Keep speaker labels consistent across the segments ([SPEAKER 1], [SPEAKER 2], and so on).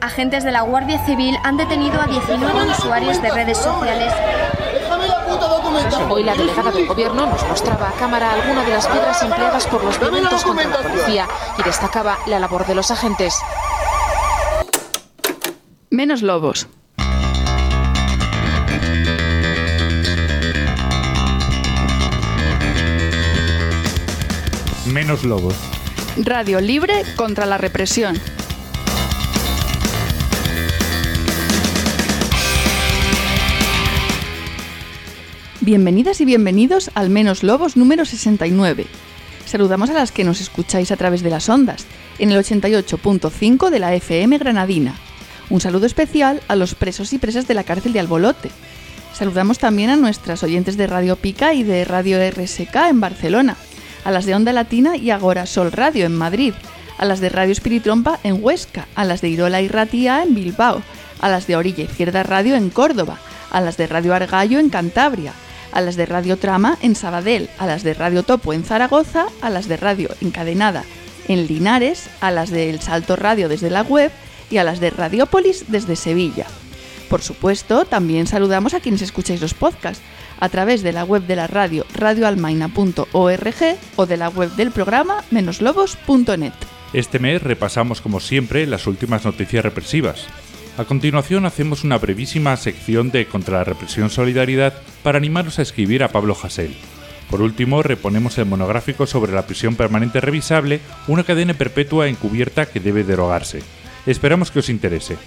[SPEAKER 1] Agentes de la Guardia Civil han detenido a 19 usuarios de redes sociales.
[SPEAKER 2] Hoy la delegada del gobierno nos mostraba a cámara algunas de las piedras empleadas por los violentos contra la policía y destacaba la labor de los agentes.
[SPEAKER 3] Menos lobos.
[SPEAKER 4] Menos lobos.
[SPEAKER 3] Radio libre contra la represión. Bienvenidas y bienvenidos al Menos Lobos número 69. Saludamos a las que nos escucháis a través de las ondas, en el 88.5 de la FM Granadina. Un saludo especial a los presos y presas de la cárcel de Albolote. Saludamos también a nuestras oyentes de Radio Pica y de Radio RSK en Barcelona, a las de Onda Latina y Agora Sol Radio en Madrid, a las de Radio Espiritrompa en Huesca, a las de Irola y Ratia en Bilbao, a las de Orilla Izquierda Radio en Córdoba, a las de Radio Argallo en Cantabria, a las de Radio Trama en Sabadell, a las de Radio Topo en Zaragoza, a las de Radio Encadenada en Linares, a las de El Salto Radio desde la web y a las de Radiópolis desde Sevilla. Por supuesto, también saludamos a quienes escucháis los podcasts a través de la web de la radio radioalmaina.org o de la web del programa menoslobos.net.
[SPEAKER 4] Este mes repasamos como siempre las últimas noticias represivas. A continuación hacemos una brevísima sección de Contra la Represión Solidaridad para animaros a escribir a Pablo Hasél. Por último, reponemos el monográfico sobre la prisión permanente revisable, una cadena perpetua encubierta que debe derogarse. Esperamos que os interese.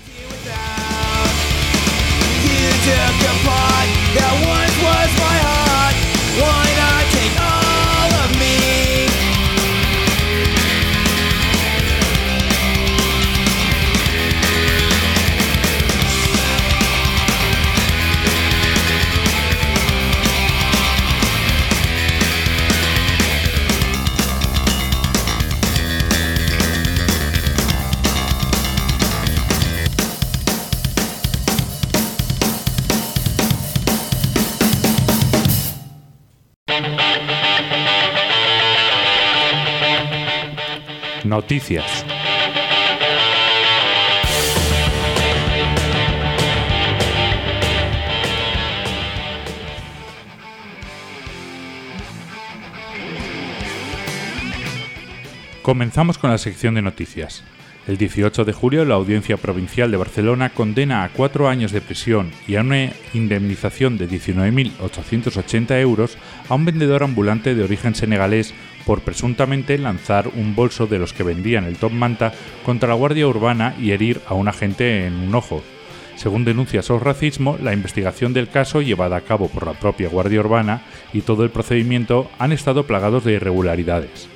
[SPEAKER 4] Noticias. Comenzamos con la sección de noticias. El 18 de julio, la Audiencia Provincial de Barcelona condena a cuatro años de prisión y a una indemnización de 19.880 euros a un vendedor ambulante de origen senegalés por presuntamente lanzar un bolso de los que vendían el Top Manta contra la Guardia Urbana y herir a un agente en un ojo. Según denuncia SOS Racismo, la investigación del caso llevada a cabo por la propia Guardia Urbana y todo el procedimiento han estado plagados de irregularidades.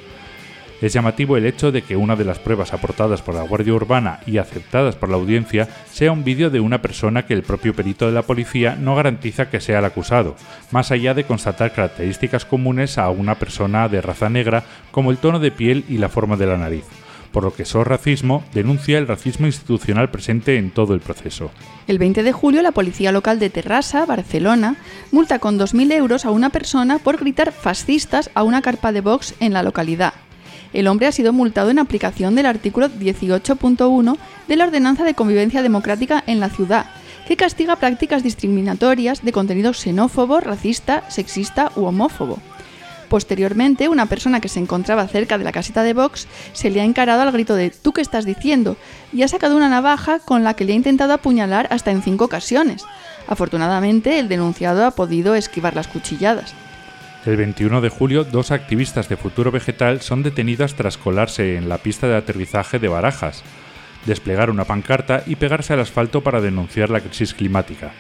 [SPEAKER 4] Es llamativo el hecho de que una de las pruebas aportadas por la Guardia Urbana y aceptadas por la audiencia sea un vídeo de una persona que el propio perito de la policía no garantiza que sea el acusado, más allá de constatar características comunes a una persona de raza negra como el tono de piel y la forma de la nariz por lo que SOS Racismo denuncia el racismo institucional presente en todo el proceso.
[SPEAKER 3] El 20 de julio, la policía local de Terrassa, Barcelona, multa con 2.000 euros a una persona por gritar fascistas a una carpa de Vox en la localidad el hombre ha sido multado en aplicación del artículo 18.1 de la Ordenanza de Convivencia Democrática en la ciudad, que castiga prácticas discriminatorias de contenido xenófobo, racista, sexista u homófobo. Posteriormente, una persona que se encontraba cerca de la casita de Vox se le ha encarado al grito de ¿tú qué estás diciendo? y ha sacado una navaja con la que le ha intentado apuñalar hasta en cinco ocasiones. Afortunadamente, el denunciado ha podido esquivar las cuchilladas.
[SPEAKER 4] El 21 de julio, dos activistas de Futuro Vegetal son detenidas tras colarse en la pista de aterrizaje de Barajas, desplegar una pancarta y pegarse al asfalto para denunciar la crisis climática.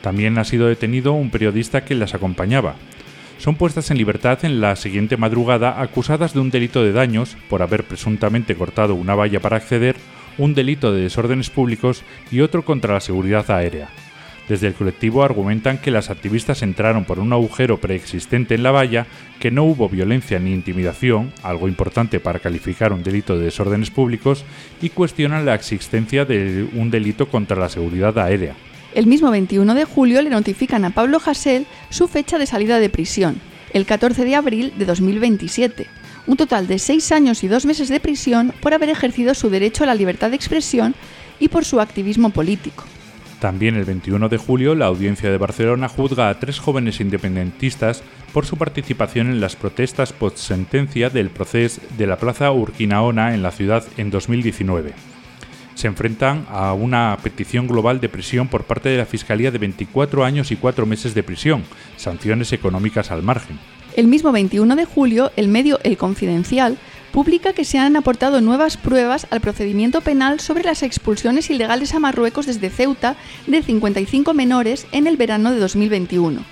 [SPEAKER 4] También ha sido detenido un periodista que las acompañaba. Son puestas en libertad en la siguiente madrugada acusadas de un delito de daños por haber presuntamente cortado una valla para acceder, un delito de desórdenes públicos y otro contra la seguridad aérea. Desde el colectivo argumentan que las activistas entraron por un agujero preexistente en la valla, que no hubo violencia ni intimidación, algo importante para calificar un delito de desórdenes públicos, y cuestionan la existencia de un delito contra la seguridad aérea.
[SPEAKER 3] El mismo 21 de julio le notifican a Pablo Hasél su fecha de salida de prisión, el 14 de abril de 2027. Un total de seis años y dos meses de prisión por haber ejercido su derecho a la libertad de expresión y por su activismo político.
[SPEAKER 4] También el 21 de julio, la Audiencia de Barcelona juzga a tres jóvenes independentistas por su participación en las protestas post-sentencia del proceso de la Plaza Urquinaona en la ciudad en 2019. Se enfrentan a una petición global de prisión por parte de la Fiscalía de 24 años y 4 meses de prisión, sanciones económicas al margen.
[SPEAKER 3] El mismo 21 de julio, el medio El Confidencial publica que se han aportado nuevas pruebas al procedimiento penal sobre las expulsiones ilegales a Marruecos desde Ceuta de 55 menores en el verano de 2021.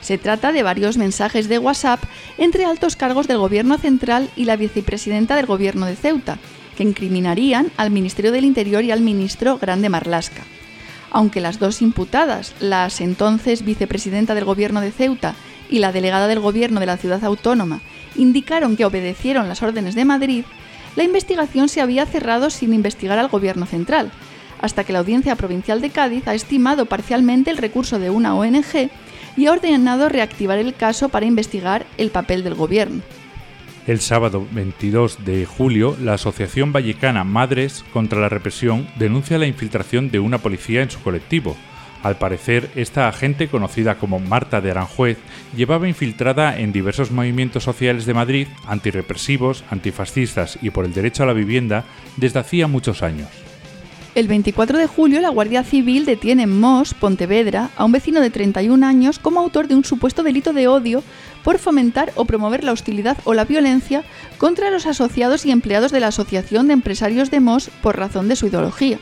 [SPEAKER 3] Se trata de varios mensajes de WhatsApp entre altos cargos del Gobierno central y la vicepresidenta del Gobierno de Ceuta, que incriminarían al Ministerio del Interior y al ministro Grande Marlasca. Aunque las dos imputadas, las entonces vicepresidenta del Gobierno de Ceuta y la delegada del Gobierno de la ciudad autónoma, indicaron que obedecieron las órdenes de Madrid, la investigación se había cerrado sin investigar al Gobierno central, hasta que la Audiencia Provincial de Cádiz ha estimado parcialmente el recurso de una ONG y ha ordenado reactivar el caso para investigar el papel del Gobierno.
[SPEAKER 4] El sábado 22 de julio, la Asociación Vallecana Madres contra la Represión denuncia la infiltración de una policía en su colectivo, al parecer, esta agente, conocida como Marta de Aranjuez, llevaba infiltrada en diversos movimientos sociales de Madrid, antirrepresivos, antifascistas y por el derecho a la vivienda, desde hacía muchos años.
[SPEAKER 3] El 24 de julio, la Guardia Civil detiene en Mos, Pontevedra, a un vecino de 31 años como autor de un supuesto delito de odio por fomentar o promover la hostilidad o la violencia contra los asociados y empleados de la Asociación de Empresarios de Mos por razón de su ideología.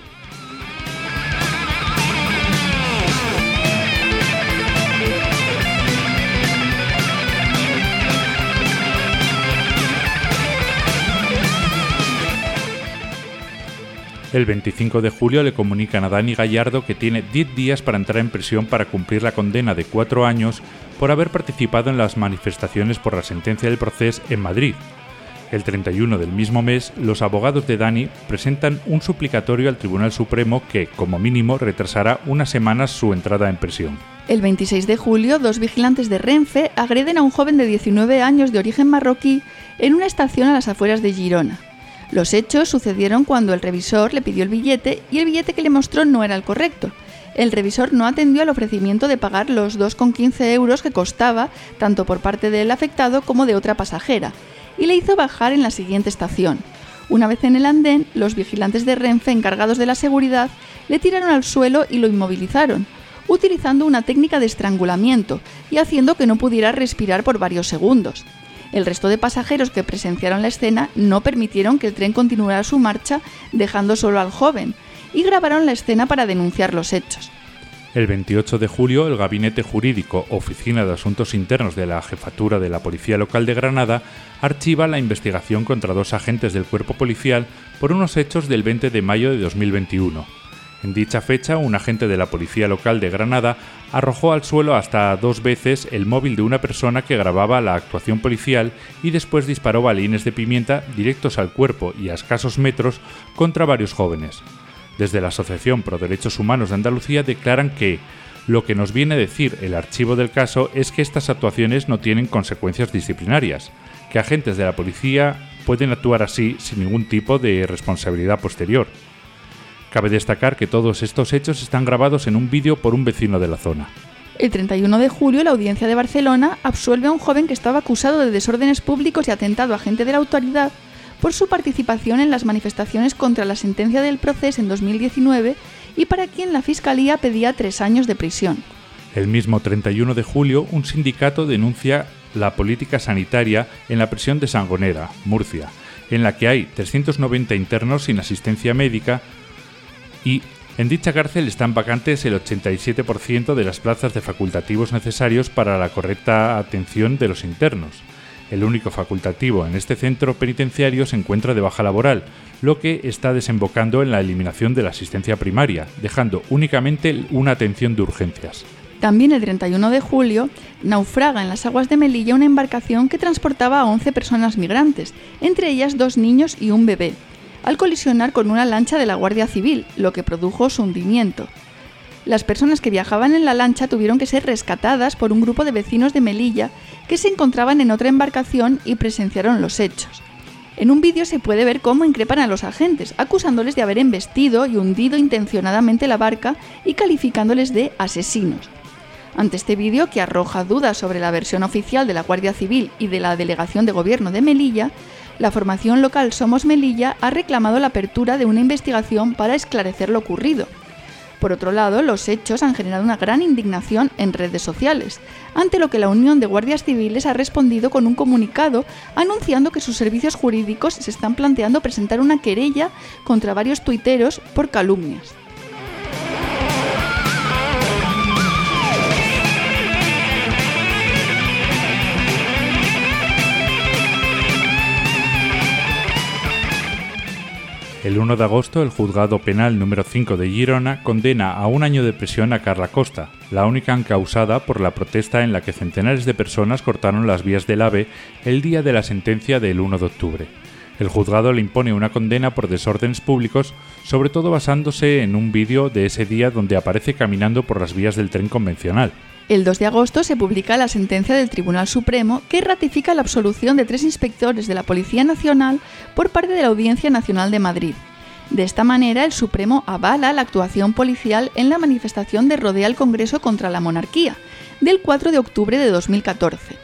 [SPEAKER 4] El 25 de julio le comunican a Dani Gallardo que tiene 10 días para entrar en prisión para cumplir la condena de 4 años por haber participado en las manifestaciones por la sentencia del proceso en Madrid. El 31 del mismo mes, los abogados de Dani presentan un suplicatorio al Tribunal Supremo que, como mínimo, retrasará unas semanas su entrada en prisión.
[SPEAKER 3] El 26 de julio, dos vigilantes de Renfe agreden a un joven de 19 años de origen marroquí en una estación a las afueras de Girona. Los hechos sucedieron cuando el revisor le pidió el billete y el billete que le mostró no era el correcto. El revisor no atendió al ofrecimiento de pagar los 2,15 euros que costaba tanto por parte del afectado como de otra pasajera, y le hizo bajar en la siguiente estación. Una vez en el andén, los vigilantes de Renfe encargados de la seguridad le tiraron al suelo y lo inmovilizaron, utilizando una técnica de estrangulamiento y haciendo que no pudiera respirar por varios segundos. El resto de pasajeros que presenciaron la escena no permitieron que el tren continuara su marcha, dejando solo al joven, y grabaron la escena para denunciar los hechos.
[SPEAKER 4] El 28 de julio, el Gabinete Jurídico Oficina de Asuntos Internos de la Jefatura de la Policía Local de Granada archiva la investigación contra dos agentes del cuerpo policial por unos hechos del 20 de mayo de 2021. En dicha fecha, un agente de la Policía Local de Granada arrojó al suelo hasta dos veces el móvil de una persona que grababa la actuación policial y después disparó balines de pimienta directos al cuerpo y a escasos metros contra varios jóvenes. Desde la Asociación Pro Derechos Humanos de Andalucía declaran que lo que nos viene a decir el archivo del caso es que estas actuaciones no tienen consecuencias disciplinarias, que agentes de la policía pueden actuar así sin ningún tipo de responsabilidad posterior. Cabe destacar que todos estos hechos están grabados en un vídeo por un vecino de la zona.
[SPEAKER 3] El 31 de julio, la Audiencia de Barcelona absuelve a un joven que estaba acusado de desórdenes públicos y atentado a gente de la autoridad por su participación en las manifestaciones contra la sentencia del proceso en 2019 y para quien la Fiscalía pedía tres años de prisión.
[SPEAKER 4] El mismo 31 de julio, un sindicato denuncia la política sanitaria en la prisión de Sangonera, Murcia, en la que hay 390 internos sin asistencia médica, y en dicha cárcel están vacantes el 87% de las plazas de facultativos necesarios para la correcta atención de los internos. El único facultativo en este centro penitenciario se encuentra de baja laboral, lo que está desembocando en la eliminación de la asistencia primaria, dejando únicamente una atención de urgencias.
[SPEAKER 3] También el 31 de julio naufraga en las aguas de Melilla una embarcación que transportaba a 11 personas migrantes, entre ellas dos niños y un bebé al colisionar con una lancha de la Guardia Civil, lo que produjo su hundimiento. Las personas que viajaban en la lancha tuvieron que ser rescatadas por un grupo de vecinos de Melilla que se encontraban en otra embarcación y presenciaron los hechos. En un vídeo se puede ver cómo increpan a los agentes, acusándoles de haber embestido y hundido intencionadamente la barca y calificándoles de asesinos. Ante este vídeo, que arroja dudas sobre la versión oficial de la Guardia Civil y de la Delegación de Gobierno de Melilla, la formación local Somos Melilla ha reclamado la apertura de una investigación para esclarecer lo ocurrido. Por otro lado, los hechos han generado una gran indignación en redes sociales, ante lo que la Unión de Guardias Civiles ha respondido con un comunicado anunciando que sus servicios jurídicos se están planteando presentar una querella contra varios tuiteros por calumnias.
[SPEAKER 4] El 1 de agosto, el juzgado penal número 5 de Girona condena a un año de prisión a Carla Costa, la única encausada por la protesta en la que centenares de personas cortaron las vías del AVE el día de la sentencia del 1 de octubre. El juzgado le impone una condena por desórdenes públicos, sobre todo basándose en un vídeo de ese día donde aparece caminando por las vías del tren convencional.
[SPEAKER 3] El 2 de agosto se publica la sentencia del Tribunal Supremo que ratifica la absolución de tres inspectores de la Policía Nacional por parte de la Audiencia Nacional de Madrid. De esta manera, el Supremo avala la actuación policial en la manifestación de rodea al Congreso contra la monarquía, del 4 de octubre de 2014.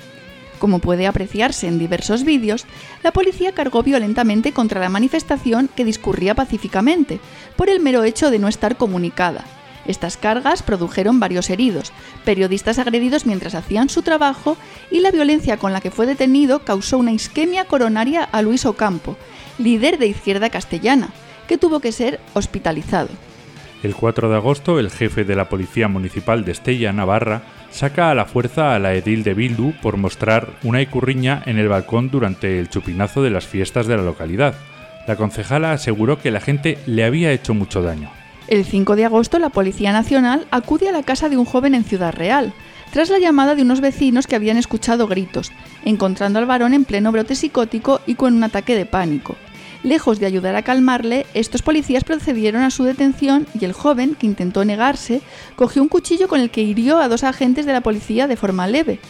[SPEAKER 3] Como puede apreciarse en diversos vídeos, la policía cargó violentamente contra la manifestación que discurría pacíficamente, por el mero hecho de no estar comunicada. Estas cargas produjeron varios heridos, periodistas agredidos mientras hacían su trabajo y la violencia con la que fue detenido causó una isquemia coronaria a Luis Ocampo, líder de Izquierda Castellana, que tuvo que ser hospitalizado.
[SPEAKER 4] El 4 de agosto, el jefe de la Policía Municipal de Estella, Navarra, saca a la fuerza a la edil de Bildu por mostrar una icurriña en el balcón durante el chupinazo de las fiestas de la localidad. La concejala aseguró que la gente le había hecho mucho daño.
[SPEAKER 3] El 5 de agosto, la Policía Nacional acude a la casa de un joven en Ciudad Real, tras la llamada de unos vecinos que habían escuchado gritos, encontrando al varón en pleno brote psicótico y con un ataque de pánico. Lejos de ayudar a calmarle, estos policías procedieron a su detención y el joven, que intentó negarse, cogió un cuchillo con el que hirió a dos agentes de la policía de forma leve,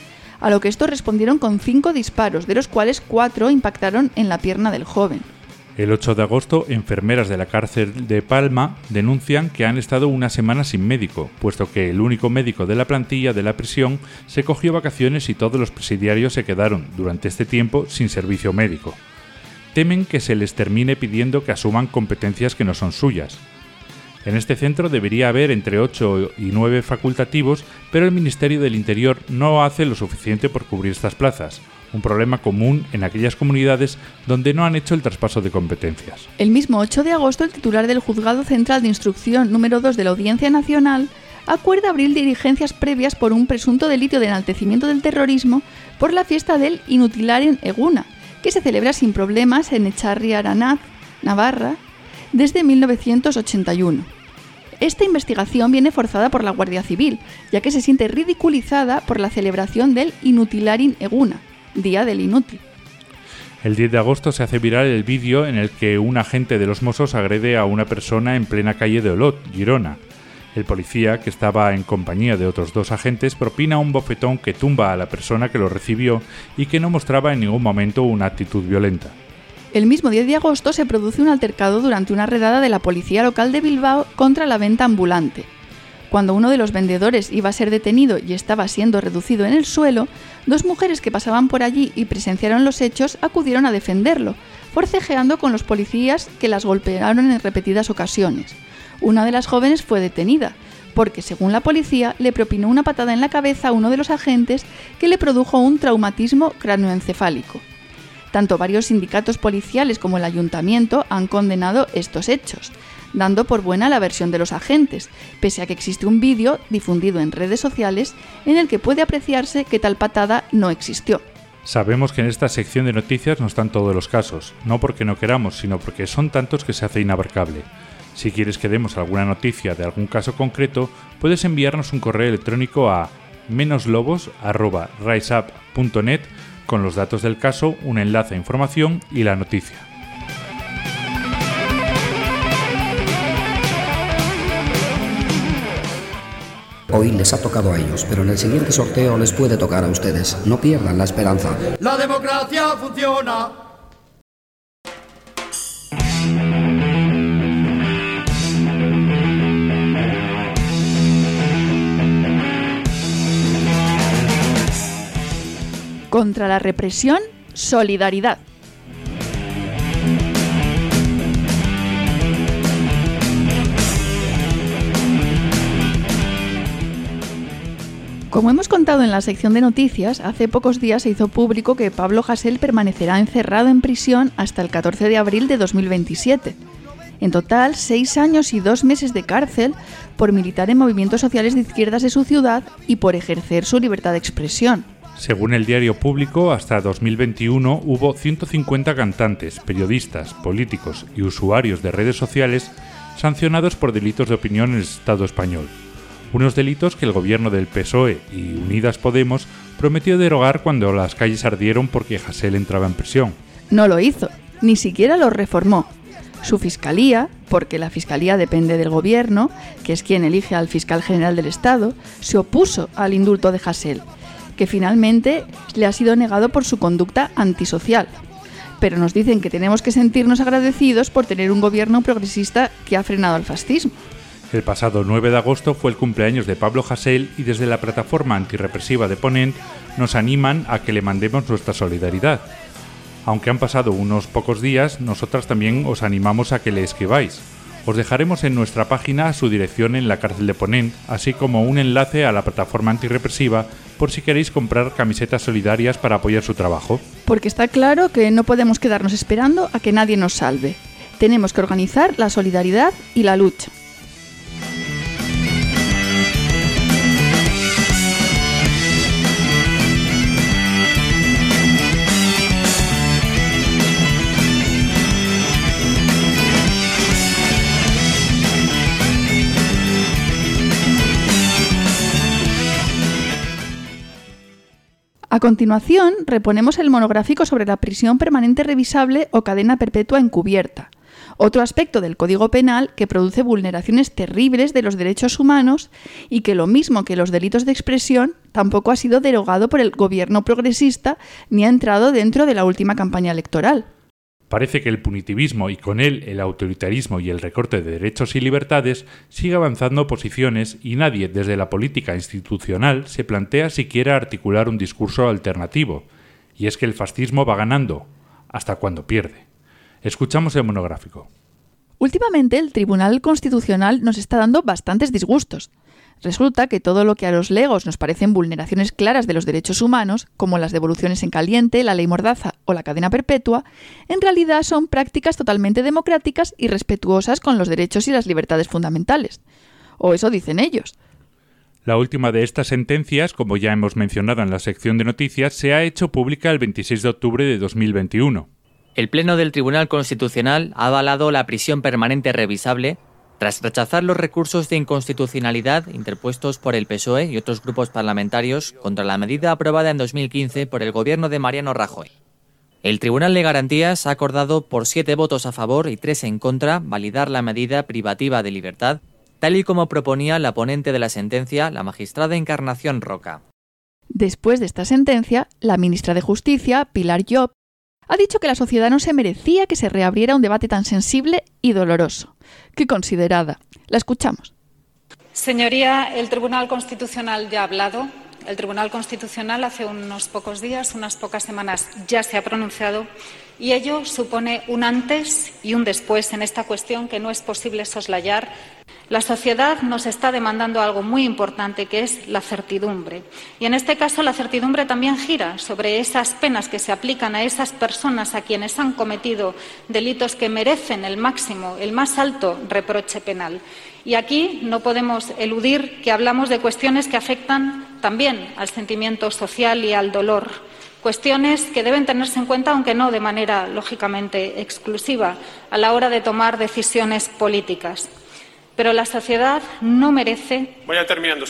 [SPEAKER 3] a lo que estos respondieron con cinco disparos, de los cuales cuatro impactaron en la pierna del joven.
[SPEAKER 4] El 8 de agosto, enfermeras de la cárcel de Palma denuncian que han estado una semana sin médico, puesto que el único médico de la plantilla de la prisión se cogió vacaciones y todos los presidiarios se quedaron durante este tiempo sin servicio médico. Temen que se les termine pidiendo que asuman competencias que no son suyas. En este centro debería haber entre 8 y 9 facultativos, pero el Ministerio del Interior no hace lo suficiente por cubrir estas plazas, un problema común en aquellas comunidades donde no han hecho el traspaso de competencias.
[SPEAKER 3] El mismo 8 de agosto, el titular del Juzgado Central de Instrucción número 2 de la Audiencia Nacional acuerda abrir diligencias previas por un presunto delito de enaltecimiento del terrorismo por la fiesta del Inutilaren Eguna, que se celebra sin problemas en Echarri Aranaz, Navarra, desde 1981. Esta investigación viene forzada por la Guardia Civil, ya que se siente ridiculizada por la celebración del Inutilarin Eguna, Día del Inútil.
[SPEAKER 4] El 10 de agosto se hace viral el vídeo en el que un agente de los Mossos agrede a una persona en plena calle de Olot, Girona. El policía, que estaba en compañía de otros dos agentes, propina un bofetón que tumba a la persona que lo recibió y que no mostraba en ningún momento una actitud violenta.
[SPEAKER 3] El mismo 10 de agosto se produce un altercado durante una redada de la policía local de Bilbao contra la venta ambulante. Cuando uno de los vendedores iba a ser detenido y estaba siendo reducido en el suelo, dos mujeres que pasaban por allí y presenciaron los hechos acudieron a defenderlo, forcejeando con los policías que las golpearon en repetidas ocasiones. Una de las jóvenes fue detenida, porque según la policía le propinó una patada en la cabeza a uno de los agentes que le produjo un traumatismo cráneoencefálico. Tanto varios sindicatos policiales como el ayuntamiento han condenado estos hechos, dando por buena la versión de los agentes, pese a que existe un vídeo difundido en redes sociales en el que puede apreciarse que tal patada no existió.
[SPEAKER 4] Sabemos que en esta sección de noticias no están todos los casos, no porque no queramos, sino porque son tantos que se hace inabarcable. Si quieres que demos alguna noticia de algún caso concreto, puedes enviarnos un correo electrónico a menoslobos.riseup.net con los datos del caso, un enlace a información y la noticia.
[SPEAKER 5] Hoy les ha tocado a ellos, pero en el siguiente sorteo les puede tocar a ustedes. No pierdan la esperanza.
[SPEAKER 6] La democracia funciona.
[SPEAKER 3] Contra la represión, solidaridad. Como hemos contado en la sección de noticias, hace pocos días se hizo público que Pablo Hasél permanecerá encerrado en prisión hasta el 14 de abril de 2027. En total, seis años y dos meses de cárcel por militar en movimientos sociales de izquierdas de su ciudad y por ejercer su libertad de expresión.
[SPEAKER 4] Según el diario público, hasta 2021 hubo 150 cantantes, periodistas, políticos y usuarios de redes sociales sancionados por delitos de opinión en el Estado español unos delitos que el gobierno del PSOE y Unidas Podemos prometió derogar cuando las calles ardieron porque Hasél entraba en prisión.
[SPEAKER 3] No lo hizo, ni siquiera lo reformó. Su fiscalía, porque la fiscalía depende del gobierno, que es quien elige al fiscal general del Estado, se opuso al indulto de Hasél, que finalmente le ha sido negado por su conducta antisocial. Pero nos dicen que tenemos que sentirnos agradecidos por tener un gobierno progresista que ha frenado el fascismo.
[SPEAKER 4] El pasado 9 de agosto fue el cumpleaños de Pablo Hasél y desde la plataforma antirrepresiva de Ponent nos animan a que le mandemos nuestra solidaridad. Aunque han pasado unos pocos días, nosotras también os animamos a que le escribáis. Os dejaremos en nuestra página su dirección en la cárcel de Ponent, así como un enlace a la plataforma antirrepresiva por si queréis comprar camisetas solidarias para apoyar su trabajo.
[SPEAKER 3] Porque está claro que no podemos quedarnos esperando a que nadie nos salve. Tenemos que organizar la solidaridad y la lucha. A continuación, reponemos el monográfico sobre la prisión permanente revisable o cadena perpetua encubierta, otro aspecto del Código Penal que produce vulneraciones terribles de los derechos humanos y que lo mismo que los delitos de expresión tampoco ha sido derogado por el gobierno progresista ni ha entrado dentro de la última campaña electoral.
[SPEAKER 4] Parece que el punitivismo y con él el autoritarismo y el recorte de derechos y libertades sigue avanzando posiciones y nadie desde la política institucional se plantea siquiera articular un discurso alternativo. Y es que el fascismo va ganando, hasta cuando pierde. Escuchamos el monográfico.
[SPEAKER 3] Últimamente el Tribunal Constitucional nos está dando bastantes disgustos. Resulta que todo lo que a los legos nos parecen vulneraciones claras de los derechos humanos, como las devoluciones en caliente, la ley mordaza o la cadena perpetua, en realidad son prácticas totalmente democráticas y respetuosas con los derechos y las libertades fundamentales. O eso dicen ellos.
[SPEAKER 4] La última de estas sentencias, como ya hemos mencionado en la sección de noticias, se ha hecho pública el 26 de octubre de 2021.
[SPEAKER 6] El Pleno del Tribunal Constitucional ha avalado la prisión permanente revisable tras rechazar los recursos de inconstitucionalidad interpuestos por el PSOE y otros grupos parlamentarios contra la medida aprobada en 2015 por el gobierno de Mariano Rajoy. El Tribunal de Garantías ha acordado por siete votos a favor y tres en contra validar la medida privativa de libertad, tal y como proponía la ponente de la sentencia, la magistrada Encarnación Roca.
[SPEAKER 3] Después de esta sentencia, la ministra de Justicia, Pilar Job, ha dicho que la sociedad no se merecía que se reabriera un debate tan sensible y doloroso. ¡Qué considerada! La escuchamos.
[SPEAKER 7] Señoría, el Tribunal Constitucional ya ha hablado. El Tribunal Constitucional hace unos pocos días, unas pocas semanas, ya se ha pronunciado y ello supone un antes y un después en esta cuestión que no es posible soslayar la sociedad nos está demandando algo muy importante, que es la certidumbre. Y en este caso, la certidumbre también gira sobre esas penas que se aplican a esas personas a quienes han cometido delitos que merecen el máximo, el más alto reproche penal. Y aquí no podemos eludir que hablamos de cuestiones que afectan también al sentimiento social y al dolor. Cuestiones que deben tenerse en cuenta, aunque no de manera lógicamente exclusiva, a la hora de tomar decisiones políticas. Pero la sociedad no merece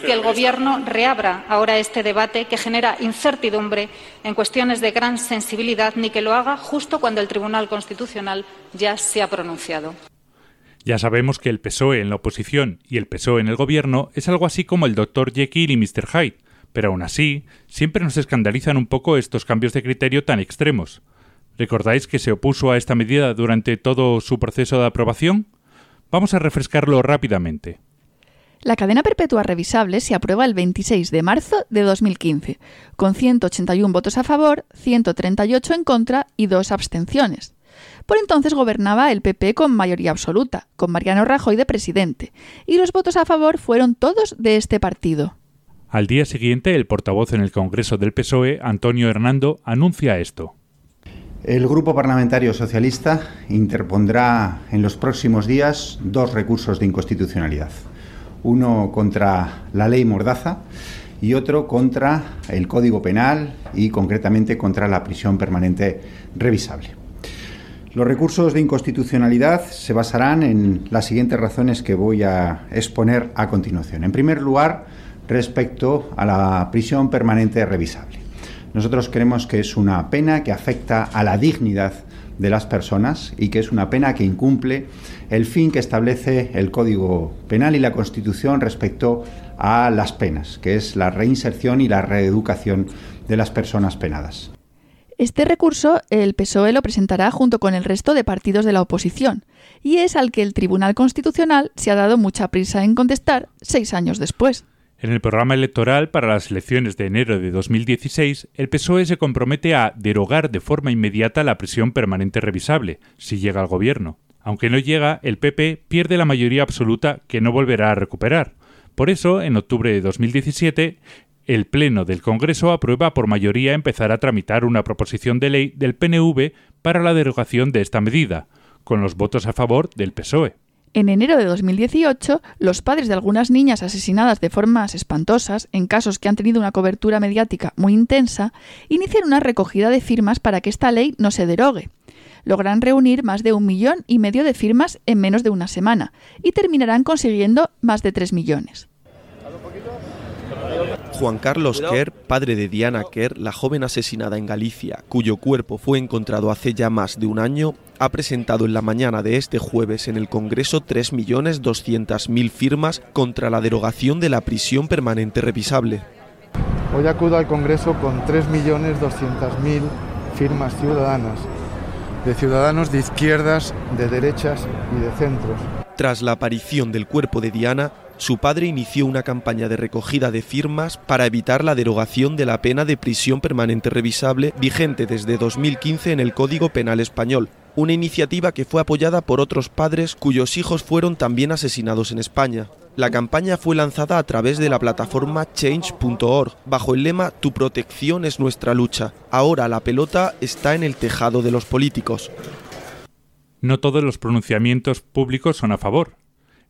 [SPEAKER 7] que el Gobierno reabra ahora este debate que genera incertidumbre en cuestiones de gran sensibilidad, ni que lo haga justo cuando el Tribunal Constitucional ya se ha pronunciado.
[SPEAKER 4] Ya sabemos que el PSOE en la oposición y el PSOE en el Gobierno es algo así como el Dr. Jekyll y Mr. Hyde, pero aún así siempre nos escandalizan un poco estos cambios de criterio tan extremos. ¿Recordáis que se opuso a esta medida durante todo su proceso de aprobación? Vamos a refrescarlo rápidamente.
[SPEAKER 3] La cadena perpetua revisable se aprueba el 26 de marzo de 2015, con 181 votos a favor, 138 en contra y dos abstenciones. Por entonces gobernaba el PP con mayoría absoluta, con Mariano Rajoy de presidente, y los votos a favor fueron todos de este partido.
[SPEAKER 4] Al día siguiente, el portavoz en el Congreso del PSOE, Antonio Hernando, anuncia esto.
[SPEAKER 8] El Grupo Parlamentario Socialista interpondrá en los próximos días dos recursos de inconstitucionalidad uno contra la ley Mordaza y otro contra el Código Penal y concretamente contra la prisión permanente revisable. Los recursos de inconstitucionalidad se basarán en las siguientes razones que voy a exponer a continuación. En primer lugar, respecto a la prisión permanente revisable. Nosotros creemos que es una pena que afecta a la dignidad de las personas y que es una pena que incumple el fin que establece el Código Penal y la Constitución respecto a las penas, que es la reinserción y la reeducación de las personas penadas.
[SPEAKER 3] Este recurso el PSOE lo presentará junto con el resto de partidos de la oposición, y es al que el Tribunal Constitucional se ha dado mucha prisa en contestar seis años después.
[SPEAKER 4] En el programa electoral para las elecciones de enero de 2016, el PSOE se compromete a derogar de forma inmediata la prisión permanente revisable, si llega al gobierno. Aunque no llega, el PP pierde la mayoría absoluta que no volverá a recuperar. Por eso, en octubre de 2017, el Pleno del Congreso aprueba por mayoría empezar a tramitar una proposición de ley del PNV para la derogación de esta medida, con los votos a favor del PSOE.
[SPEAKER 3] En enero de 2018, los padres de algunas niñas asesinadas de formas espantosas, en casos que han tenido una cobertura mediática muy intensa, inician una recogida de firmas para que esta ley no se derogue. Logran reunir más de un millón y medio de firmas en menos de una semana y terminarán consiguiendo más de tres millones.
[SPEAKER 9] Juan Carlos Kerr, padre de Diana Kerr, la joven asesinada en Galicia, cuyo cuerpo fue encontrado hace ya más de un año, ha presentado en la mañana de este jueves en el Congreso 3.200.000 firmas contra la derogación de la prisión permanente revisable.
[SPEAKER 10] Hoy acudo al Congreso con 3.200.000 firmas ciudadanas, de ciudadanos de izquierdas, de derechas y de centros.
[SPEAKER 9] Tras la aparición del cuerpo de Diana, su padre inició una campaña de recogida de firmas para evitar la derogación de la pena de prisión permanente revisable vigente desde 2015 en el Código Penal español, una iniciativa que fue apoyada por otros padres cuyos hijos fueron también asesinados en España. La campaña fue lanzada a través de la plataforma change.org bajo el lema Tu protección es nuestra lucha. Ahora la pelota está en el tejado de los políticos.
[SPEAKER 4] No todos los pronunciamientos públicos son a favor.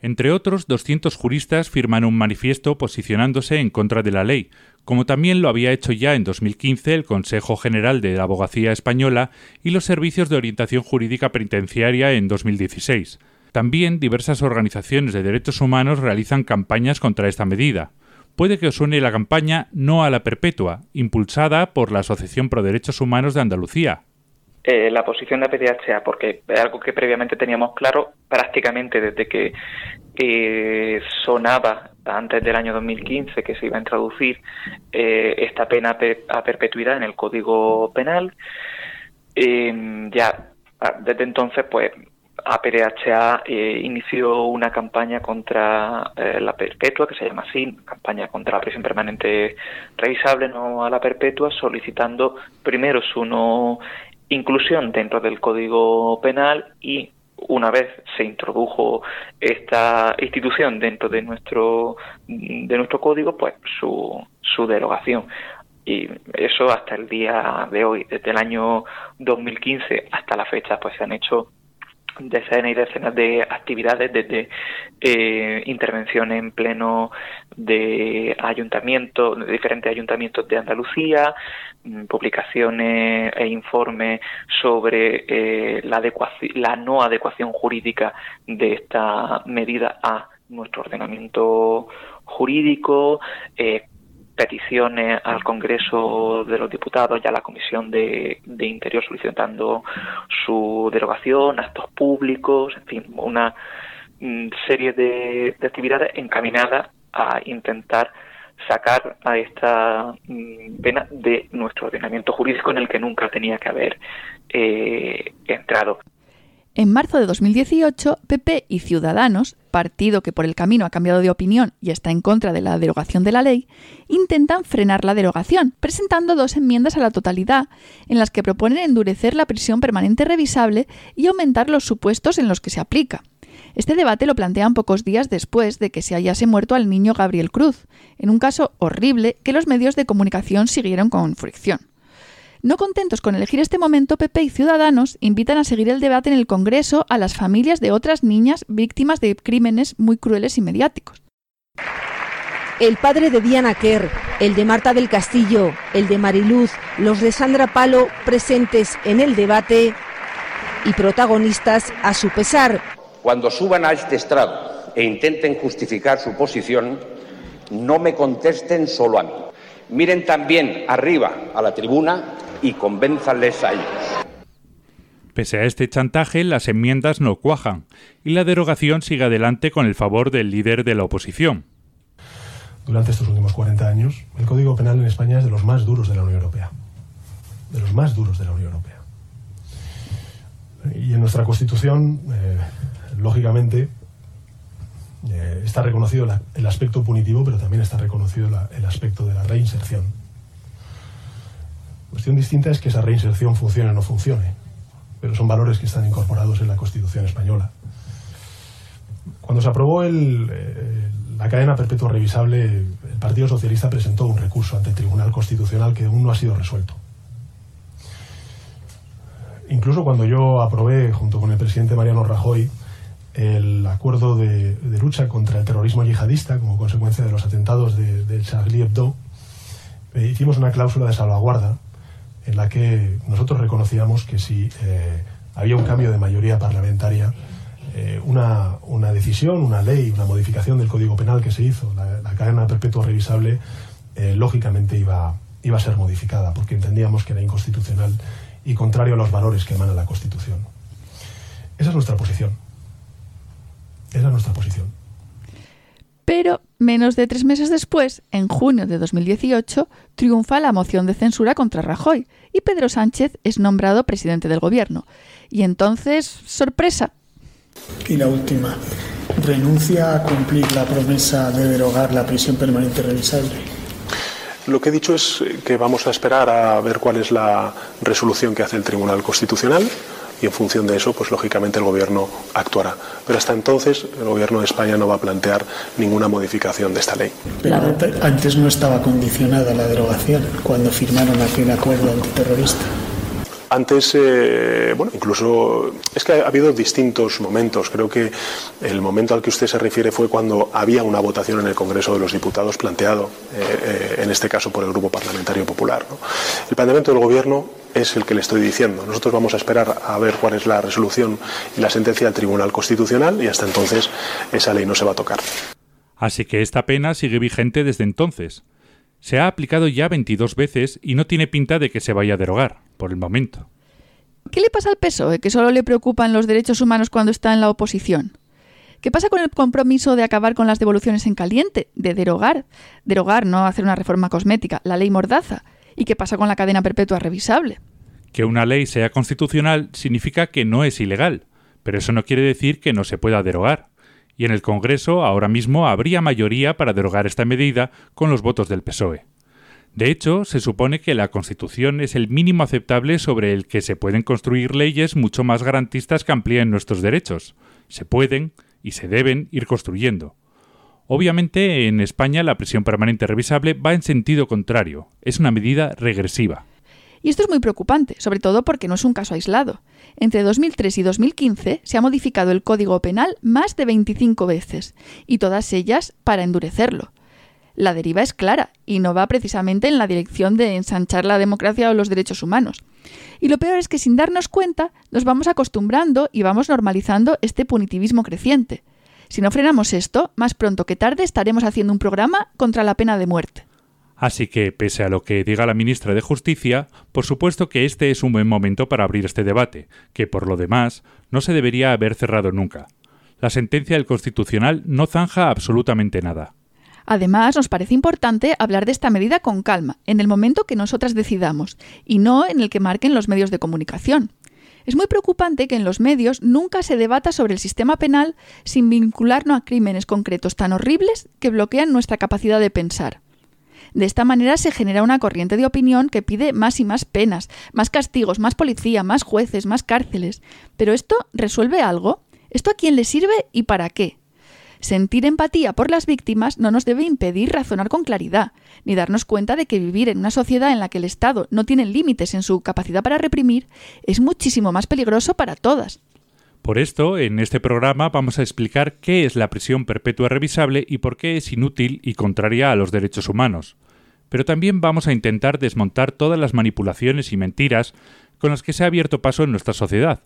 [SPEAKER 4] Entre otros, 200 juristas firman un manifiesto posicionándose en contra de la ley, como también lo había hecho ya en 2015 el Consejo General de la Abogacía Española y los Servicios de Orientación Jurídica Penitenciaria en 2016. También diversas organizaciones de derechos humanos realizan campañas contra esta medida. Puede que os suene la campaña No a la Perpetua, impulsada por la Asociación Pro Derechos Humanos de Andalucía,
[SPEAKER 11] eh, la posición de PDHA, porque es algo que previamente teníamos claro prácticamente desde que sonaba antes del año 2015 que se iba a introducir eh, esta pena a perpetuidad en el Código Penal. Em, ya desde entonces, pues APDHA eh, inició una campaña contra la perpetua, que se llama así, campaña contra la prisión permanente revisable, no a la perpetua, solicitando primero su no inclusión dentro del Código Penal y una vez se introdujo esta institución dentro de nuestro de nuestro código, pues su, su derogación. Y eso hasta el día de hoy, desde el año 2015 hasta la fecha, pues se han hecho decenas y decenas de actividades desde eh, intervenciones en pleno de ayuntamientos, de diferentes ayuntamientos de Andalucía, mm, publicaciones e informes sobre eh, la, la no adecuación jurídica de esta medida a nuestro ordenamiento jurídico, eh, peticiones al Congreso de los Diputados y a la Comisión de, Interior solicitando su derogación, actos públicos, en fin, una mm, serie de, actividades encaminadas a intentar sacar a esta mm, pena de nuestro ordenamiento jurídico en el que nunca tenía que haber eh, entrado.
[SPEAKER 3] En marzo de 2018, PP y Ciudadanos, partido que por el camino ha cambiado de opinión y está en contra de la derogación de la ley, intentan frenar la derogación, presentando dos enmiendas a la totalidad, en las que proponen endurecer la prisión permanente revisable y aumentar los supuestos en los que se aplica. Este debate lo plantean pocos días después de que se hallase muerto al niño Gabriel Cruz, en un caso horrible que los medios de comunicación siguieron con fricción. No contentos con elegir este momento, PP y Ciudadanos invitan a seguir el debate en el Congreso a las familias de otras niñas víctimas de crímenes muy crueles y mediáticos.
[SPEAKER 12] El padre de Diana Kerr, el de Marta del Castillo, el de Mariluz, los de Sandra Palo presentes en el debate y protagonistas a su pesar.
[SPEAKER 13] Cuando suban a este estrado e intenten justificar su posición, no me contesten solo a mí. Miren también arriba a la tribuna y convénzanles a ellos.
[SPEAKER 4] Pese a este chantaje, las enmiendas no cuajan y la derogación sigue adelante con el favor del líder de la oposición.
[SPEAKER 14] Durante estos últimos 40 años, el Código Penal en España es de los más duros de la Unión Europea. De los más duros de la Unión Europea. Y en nuestra Constitución, eh, lógicamente, eh, está reconocido la, el aspecto punitivo, pero también está reconocido la, el aspecto de la reinserción. Cuestión distinta es que esa reinserción funcione o no funcione, pero son valores que están incorporados en la Constitución española. Cuando se aprobó eh, la cadena perpetua revisable, el Partido Socialista presentó un recurso ante el Tribunal Constitucional que aún no ha sido resuelto. Incluso cuando yo aprobé, junto con el presidente Mariano Rajoy, el acuerdo de, de lucha contra el terrorismo yihadista como consecuencia de los atentados del de Charlie Hebdo, eh, hicimos una cláusula de salvaguarda en la que nosotros reconocíamos que si eh, había un cambio de mayoría parlamentaria, eh, una, una, decisión, una ley, una modificación del Código Penal que se hizo, la, cadena perpetua revisable, eh, lógicamente iba, iba a ser modificada, porque entendíamos que era inconstitucional y contrario a los valores que emana la Constitución. Esa es nuestra posición. Esa es nuestra posición.
[SPEAKER 3] Pero menos de tres meses después, en junio de 2018, triunfa la moción de censura contra Rajoy y Pedro Sánchez es nombrado presidente del gobierno. Y entonces, sorpresa.
[SPEAKER 15] Y la última, renuncia a cumplir la promesa de derogar la prisión permanente revisable.
[SPEAKER 14] Lo que he dicho es que vamos a esperar a ver cuál es la resolución que hace el Tribunal Constitucional y en función de eso, pues lógicamente el Gobierno actuará. Pero hasta entonces el Gobierno de España no va a plantear ninguna modificación de esta ley.
[SPEAKER 15] Pero antes no estaba condicionada la derogación cuando firmaron aquel acuerdo antiterrorista.
[SPEAKER 14] Antes, eh, bueno, incluso es que ha habido distintos momentos. Creo que el momento al que usted se refiere fue cuando había una votación en el Congreso de los Diputados planteado, eh, eh, en este caso por el Grupo Parlamentario Popular. ¿no? El planteamiento del Gobierno es el que le estoy diciendo. Nosotros vamos a esperar a ver cuál es la resolución y la sentencia del Tribunal Constitucional y hasta entonces esa ley no se va a tocar.
[SPEAKER 4] Así que esta pena sigue vigente desde entonces. Se ha aplicado ya 22 veces y no tiene pinta de que se vaya a derogar, por el momento.
[SPEAKER 3] ¿Qué le pasa al PSOE, que solo le preocupan los derechos humanos cuando está en la oposición? ¿Qué pasa con el compromiso de acabar con las devoluciones en caliente, de derogar? Derogar, no hacer una reforma cosmética, la ley Mordaza. ¿Y qué pasa con la cadena perpetua revisable?
[SPEAKER 4] Que una ley sea constitucional significa que no es ilegal, pero eso no quiere decir que no se pueda derogar. Y en el Congreso ahora mismo habría mayoría para derogar esta medida con los votos del PSOE. De hecho, se supone que la Constitución es el mínimo aceptable sobre el que se pueden construir leyes mucho más garantistas que amplíen nuestros derechos. Se pueden y se deben ir construyendo. Obviamente, en España la prisión permanente revisable va en sentido contrario. Es una medida regresiva.
[SPEAKER 3] Y esto es muy preocupante, sobre todo porque no es un caso aislado. Entre 2003 y 2015 se ha modificado el Código Penal más de 25 veces, y todas ellas para endurecerlo. La deriva es clara y no va precisamente en la dirección de ensanchar la democracia o los derechos humanos. Y lo peor es que sin darnos cuenta nos vamos acostumbrando y vamos normalizando este punitivismo creciente. Si no frenamos esto, más pronto que tarde estaremos haciendo un programa contra la pena de muerte.
[SPEAKER 4] Así que, pese a lo que diga la ministra de Justicia, por supuesto que este es un buen momento para abrir este debate, que por lo demás no se debería haber cerrado nunca. La sentencia del Constitucional no zanja absolutamente nada.
[SPEAKER 3] Además, nos parece importante hablar de esta medida con calma, en el momento que nosotras decidamos, y no en el que marquen los medios de comunicación. Es muy preocupante que en los medios nunca se debata sobre el sistema penal sin vincularlo a crímenes concretos tan horribles que bloquean nuestra capacidad de pensar. De esta manera se genera una corriente de opinión que pide más y más penas, más castigos, más policía, más jueces, más cárceles. Pero ¿esto resuelve algo? ¿Esto a quién le sirve y para qué? Sentir empatía por las víctimas no nos debe impedir razonar con claridad, ni darnos cuenta de que vivir en una sociedad en la que el Estado no tiene límites en su capacidad para reprimir es muchísimo más peligroso para todas.
[SPEAKER 4] Por esto, en este programa vamos a explicar qué es la prisión perpetua revisable y por qué es inútil y contraria a los derechos humanos. Pero también vamos a intentar desmontar todas las manipulaciones y mentiras con las que se ha abierto paso en nuestra sociedad,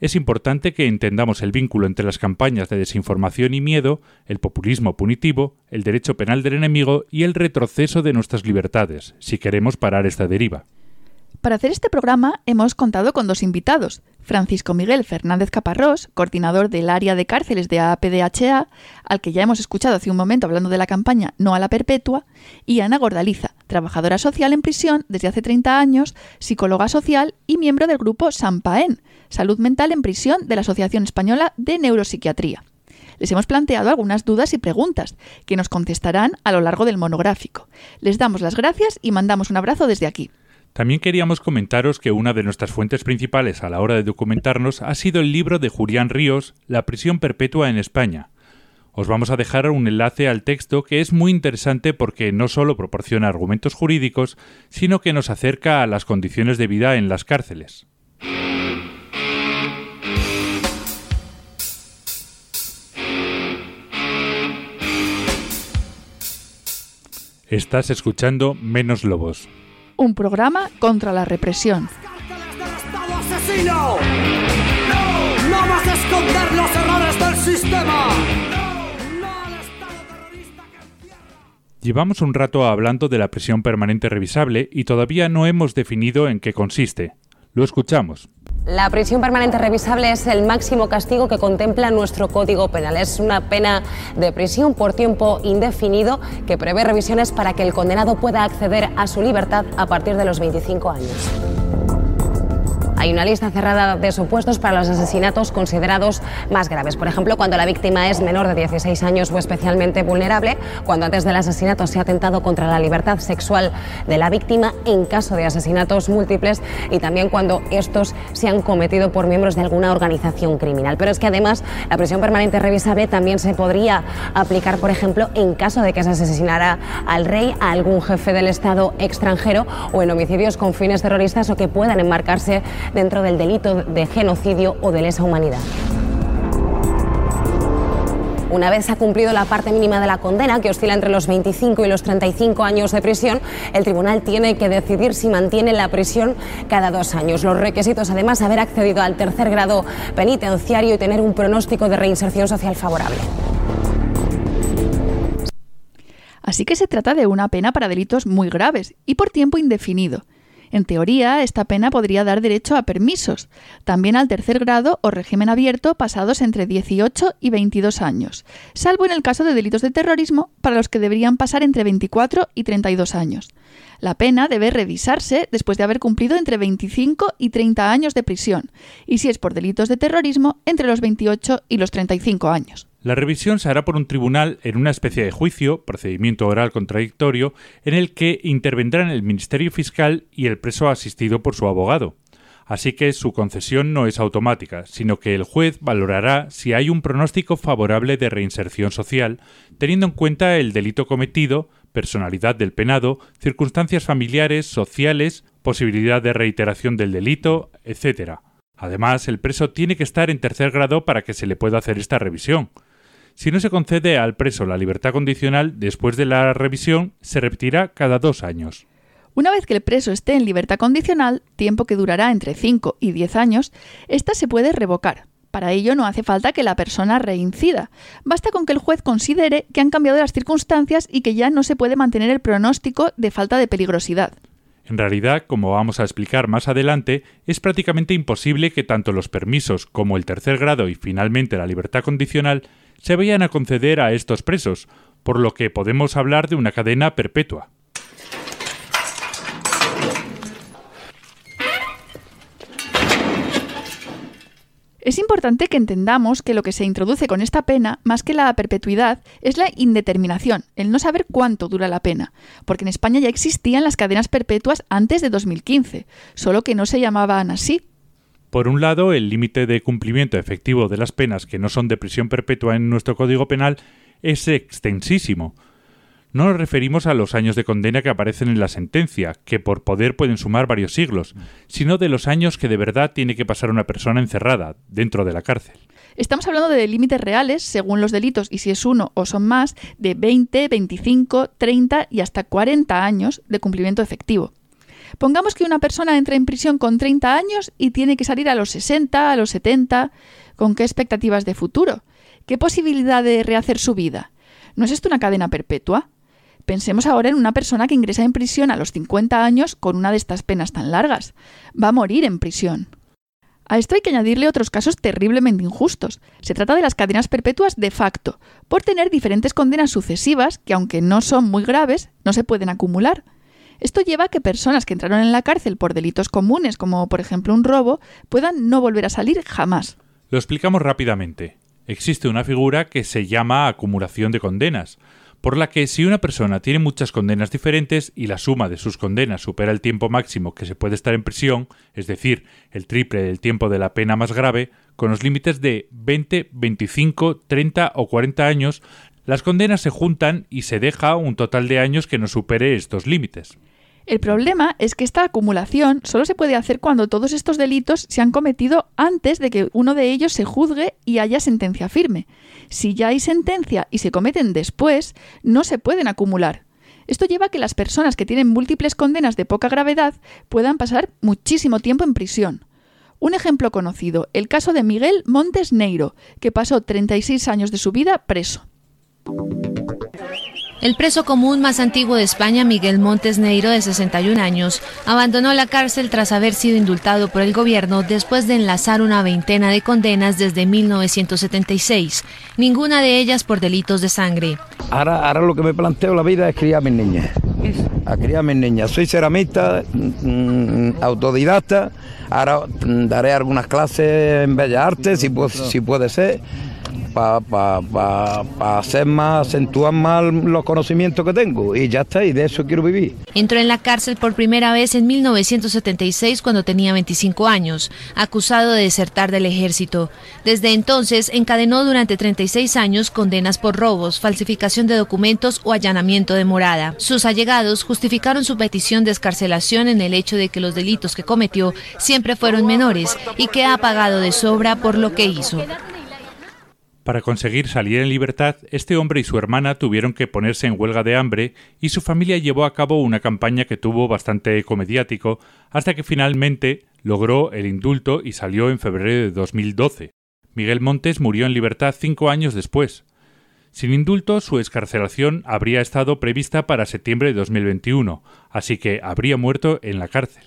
[SPEAKER 4] es importante que entendamos el vínculo entre las campañas de desinformación y miedo, el populismo punitivo, el derecho penal del enemigo y el retroceso de nuestras libertades, si queremos parar esta deriva.
[SPEAKER 3] Para hacer este programa hemos contado con dos invitados, Francisco Miguel Fernández Caparrós, coordinador del área de cárceles de APDHA, al que ya hemos escuchado hace un momento hablando de la campaña No a la Perpetua, y Ana Gordaliza, trabajadora social en prisión desde hace 30 años, psicóloga social y miembro del grupo SAMPAEN, Salud Mental en Prisión de la Asociación Española de Neuropsiquiatría. Les hemos planteado algunas dudas y preguntas que nos contestarán a lo largo del monográfico. Les damos las gracias y mandamos un abrazo desde aquí.
[SPEAKER 4] También queríamos comentaros que una de nuestras fuentes principales a la hora de documentarnos ha sido el libro de Julián Ríos, La prisión perpetua en España. Os vamos a dejar un enlace al texto que es muy interesante porque no solo proporciona argumentos jurídicos, sino que nos acerca a las condiciones de vida en las cárceles. Estás escuchando Menos Lobos
[SPEAKER 3] un programa contra la represión.
[SPEAKER 16] ¡No! ¡No vas a esconder los errores del sistema!
[SPEAKER 4] Llevamos un rato hablando de la prisión permanente revisable y todavía no hemos definido en qué consiste. Lo escuchamos.
[SPEAKER 17] La prisión permanente revisable es el máximo castigo que contempla nuestro Código Penal. Es una pena de prisión por tiempo indefinido que prevé revisiones para que el condenado pueda acceder a su libertad a partir de los 25 años. Hay una lista cerrada de supuestos para los asesinatos considerados más graves. Por ejemplo, cuando la víctima es menor de 16 años o especialmente vulnerable, cuando antes del asesinato se ha atentado contra la libertad sexual de la víctima en caso de asesinatos múltiples y también cuando estos se han cometido por miembros de alguna organización criminal. Pero es que además la prisión permanente revisable también se podría aplicar, por ejemplo, en caso de que se asesinara al rey, a algún jefe del Estado extranjero o en homicidios con fines terroristas o que puedan enmarcarse dentro del delito de genocidio o de lesa humanidad. Una vez ha cumplido la parte mínima de la condena, que oscila entre los 25 y los 35 años de prisión, el tribunal tiene que decidir si mantiene la prisión cada dos años. Los requisitos, además, haber accedido al tercer grado penitenciario y tener un pronóstico de reinserción social favorable.
[SPEAKER 3] Así que se trata de una pena para delitos muy graves y por tiempo indefinido. En teoría, esta pena podría dar derecho a permisos, también al tercer grado o régimen abierto pasados entre 18 y 22 años, salvo en el caso de delitos de terrorismo para los que deberían pasar entre 24 y 32 años. La pena debe revisarse después de haber cumplido entre 25 y 30 años de prisión, y si es por delitos de terrorismo, entre los 28 y los 35 años.
[SPEAKER 4] La revisión se hará por un tribunal en una especie de juicio, procedimiento oral contradictorio, en el que intervendrán el Ministerio Fiscal y el preso asistido por su abogado. Así que su concesión no es automática, sino que el juez valorará si hay un pronóstico favorable de reinserción social, teniendo en cuenta el delito cometido, personalidad del penado, circunstancias familiares, sociales, posibilidad de reiteración del delito, etc. Además, el preso tiene que estar en tercer grado para que se le pueda hacer esta revisión. Si no se concede al preso la libertad condicional, después de la revisión se repetirá cada dos años.
[SPEAKER 3] Una vez que el preso esté en libertad condicional, tiempo que durará entre 5 y 10 años, ésta se puede revocar. Para ello no hace falta que la persona reincida. Basta con que el juez considere que han cambiado las circunstancias y que ya no se puede mantener el pronóstico de falta de peligrosidad.
[SPEAKER 4] En realidad, como vamos a explicar más adelante, es prácticamente imposible que tanto los permisos como el tercer grado y finalmente la libertad condicional se vayan a conceder a estos presos, por lo que podemos hablar de una cadena perpetua.
[SPEAKER 3] Es importante que entendamos que lo que se introduce con esta pena, más que la perpetuidad, es la indeterminación, el no saber cuánto dura la pena, porque en España ya existían las cadenas perpetuas antes de 2015, solo que no se llamaban así.
[SPEAKER 4] Por un lado, el límite de cumplimiento efectivo de las penas que no son de prisión perpetua en nuestro Código Penal es extensísimo. No nos referimos a los años de condena que aparecen en la sentencia, que por poder pueden sumar varios siglos, sino de los años que de verdad tiene que pasar una persona encerrada dentro de la cárcel.
[SPEAKER 3] Estamos hablando de límites reales, según los delitos, y si es uno o son más, de 20, 25, 30 y hasta 40 años de cumplimiento efectivo. Pongamos que una persona entra en prisión con 30 años y tiene que salir a los 60, a los 70. ¿Con qué expectativas de futuro? ¿Qué posibilidad de rehacer su vida? ¿No es esto una cadena perpetua? Pensemos ahora en una persona que ingresa en prisión a los 50 años con una de estas penas tan largas. Va a morir en prisión. A esto hay que añadirle otros casos terriblemente injustos. Se trata de las cadenas perpetuas de facto, por tener diferentes condenas sucesivas que, aunque no son muy graves, no se pueden acumular. Esto lleva a que personas que entraron en la cárcel por delitos comunes, como por ejemplo un robo, puedan no volver a salir jamás.
[SPEAKER 4] Lo explicamos rápidamente. Existe una figura que se llama acumulación de condenas, por la que si una persona tiene muchas condenas diferentes y la suma de sus condenas supera el tiempo máximo que se puede estar en prisión, es decir, el triple del tiempo de la pena más grave, con los límites de 20, 25, 30 o 40 años, las condenas se juntan y se deja un total de años que no supere estos límites.
[SPEAKER 3] El problema es que esta acumulación solo se puede hacer cuando todos estos delitos se han cometido antes de que uno de ellos se juzgue y haya sentencia firme. Si ya hay sentencia y se cometen después, no se pueden acumular. Esto lleva a que las personas que tienen múltiples condenas de poca gravedad puedan pasar muchísimo tiempo en prisión. Un ejemplo conocido, el caso de Miguel Montes Neiro, que pasó 36 años de su vida preso.
[SPEAKER 18] El preso común más antiguo de España, Miguel Montes Neiro, de 61 años, abandonó la cárcel tras haber sido indultado por el gobierno después de enlazar una veintena de condenas desde 1976, ninguna de ellas por delitos de sangre.
[SPEAKER 19] Ahora, ahora lo que me planteo la vida es criar a mis niñas. A criar a mis niñas. Soy ceramista, mm, autodidacta. Ahora mm, daré algunas clases en Bellas Artes, si puede ser para hacer más, acentuar más los conocimientos que tengo y ya está, y de eso quiero vivir.
[SPEAKER 18] Entró en la cárcel por primera vez en 1976 cuando tenía 25 años, acusado de desertar del ejército. Desde entonces encadenó durante 36 años condenas por robos, falsificación de documentos o allanamiento de morada. Sus allegados justificaron su petición de escarcelación en el hecho de que los delitos que cometió siempre fueron menores y que ha pagado de sobra por lo que hizo.
[SPEAKER 4] Para conseguir salir en libertad, este hombre y su hermana tuvieron que ponerse en huelga de hambre y su familia llevó a cabo una campaña que tuvo bastante eco mediático hasta que finalmente logró el indulto y salió en febrero de 2012. Miguel Montes murió en libertad cinco años después. Sin indulto, su escarcelación habría estado prevista para septiembre de 2021, así que habría muerto en la cárcel.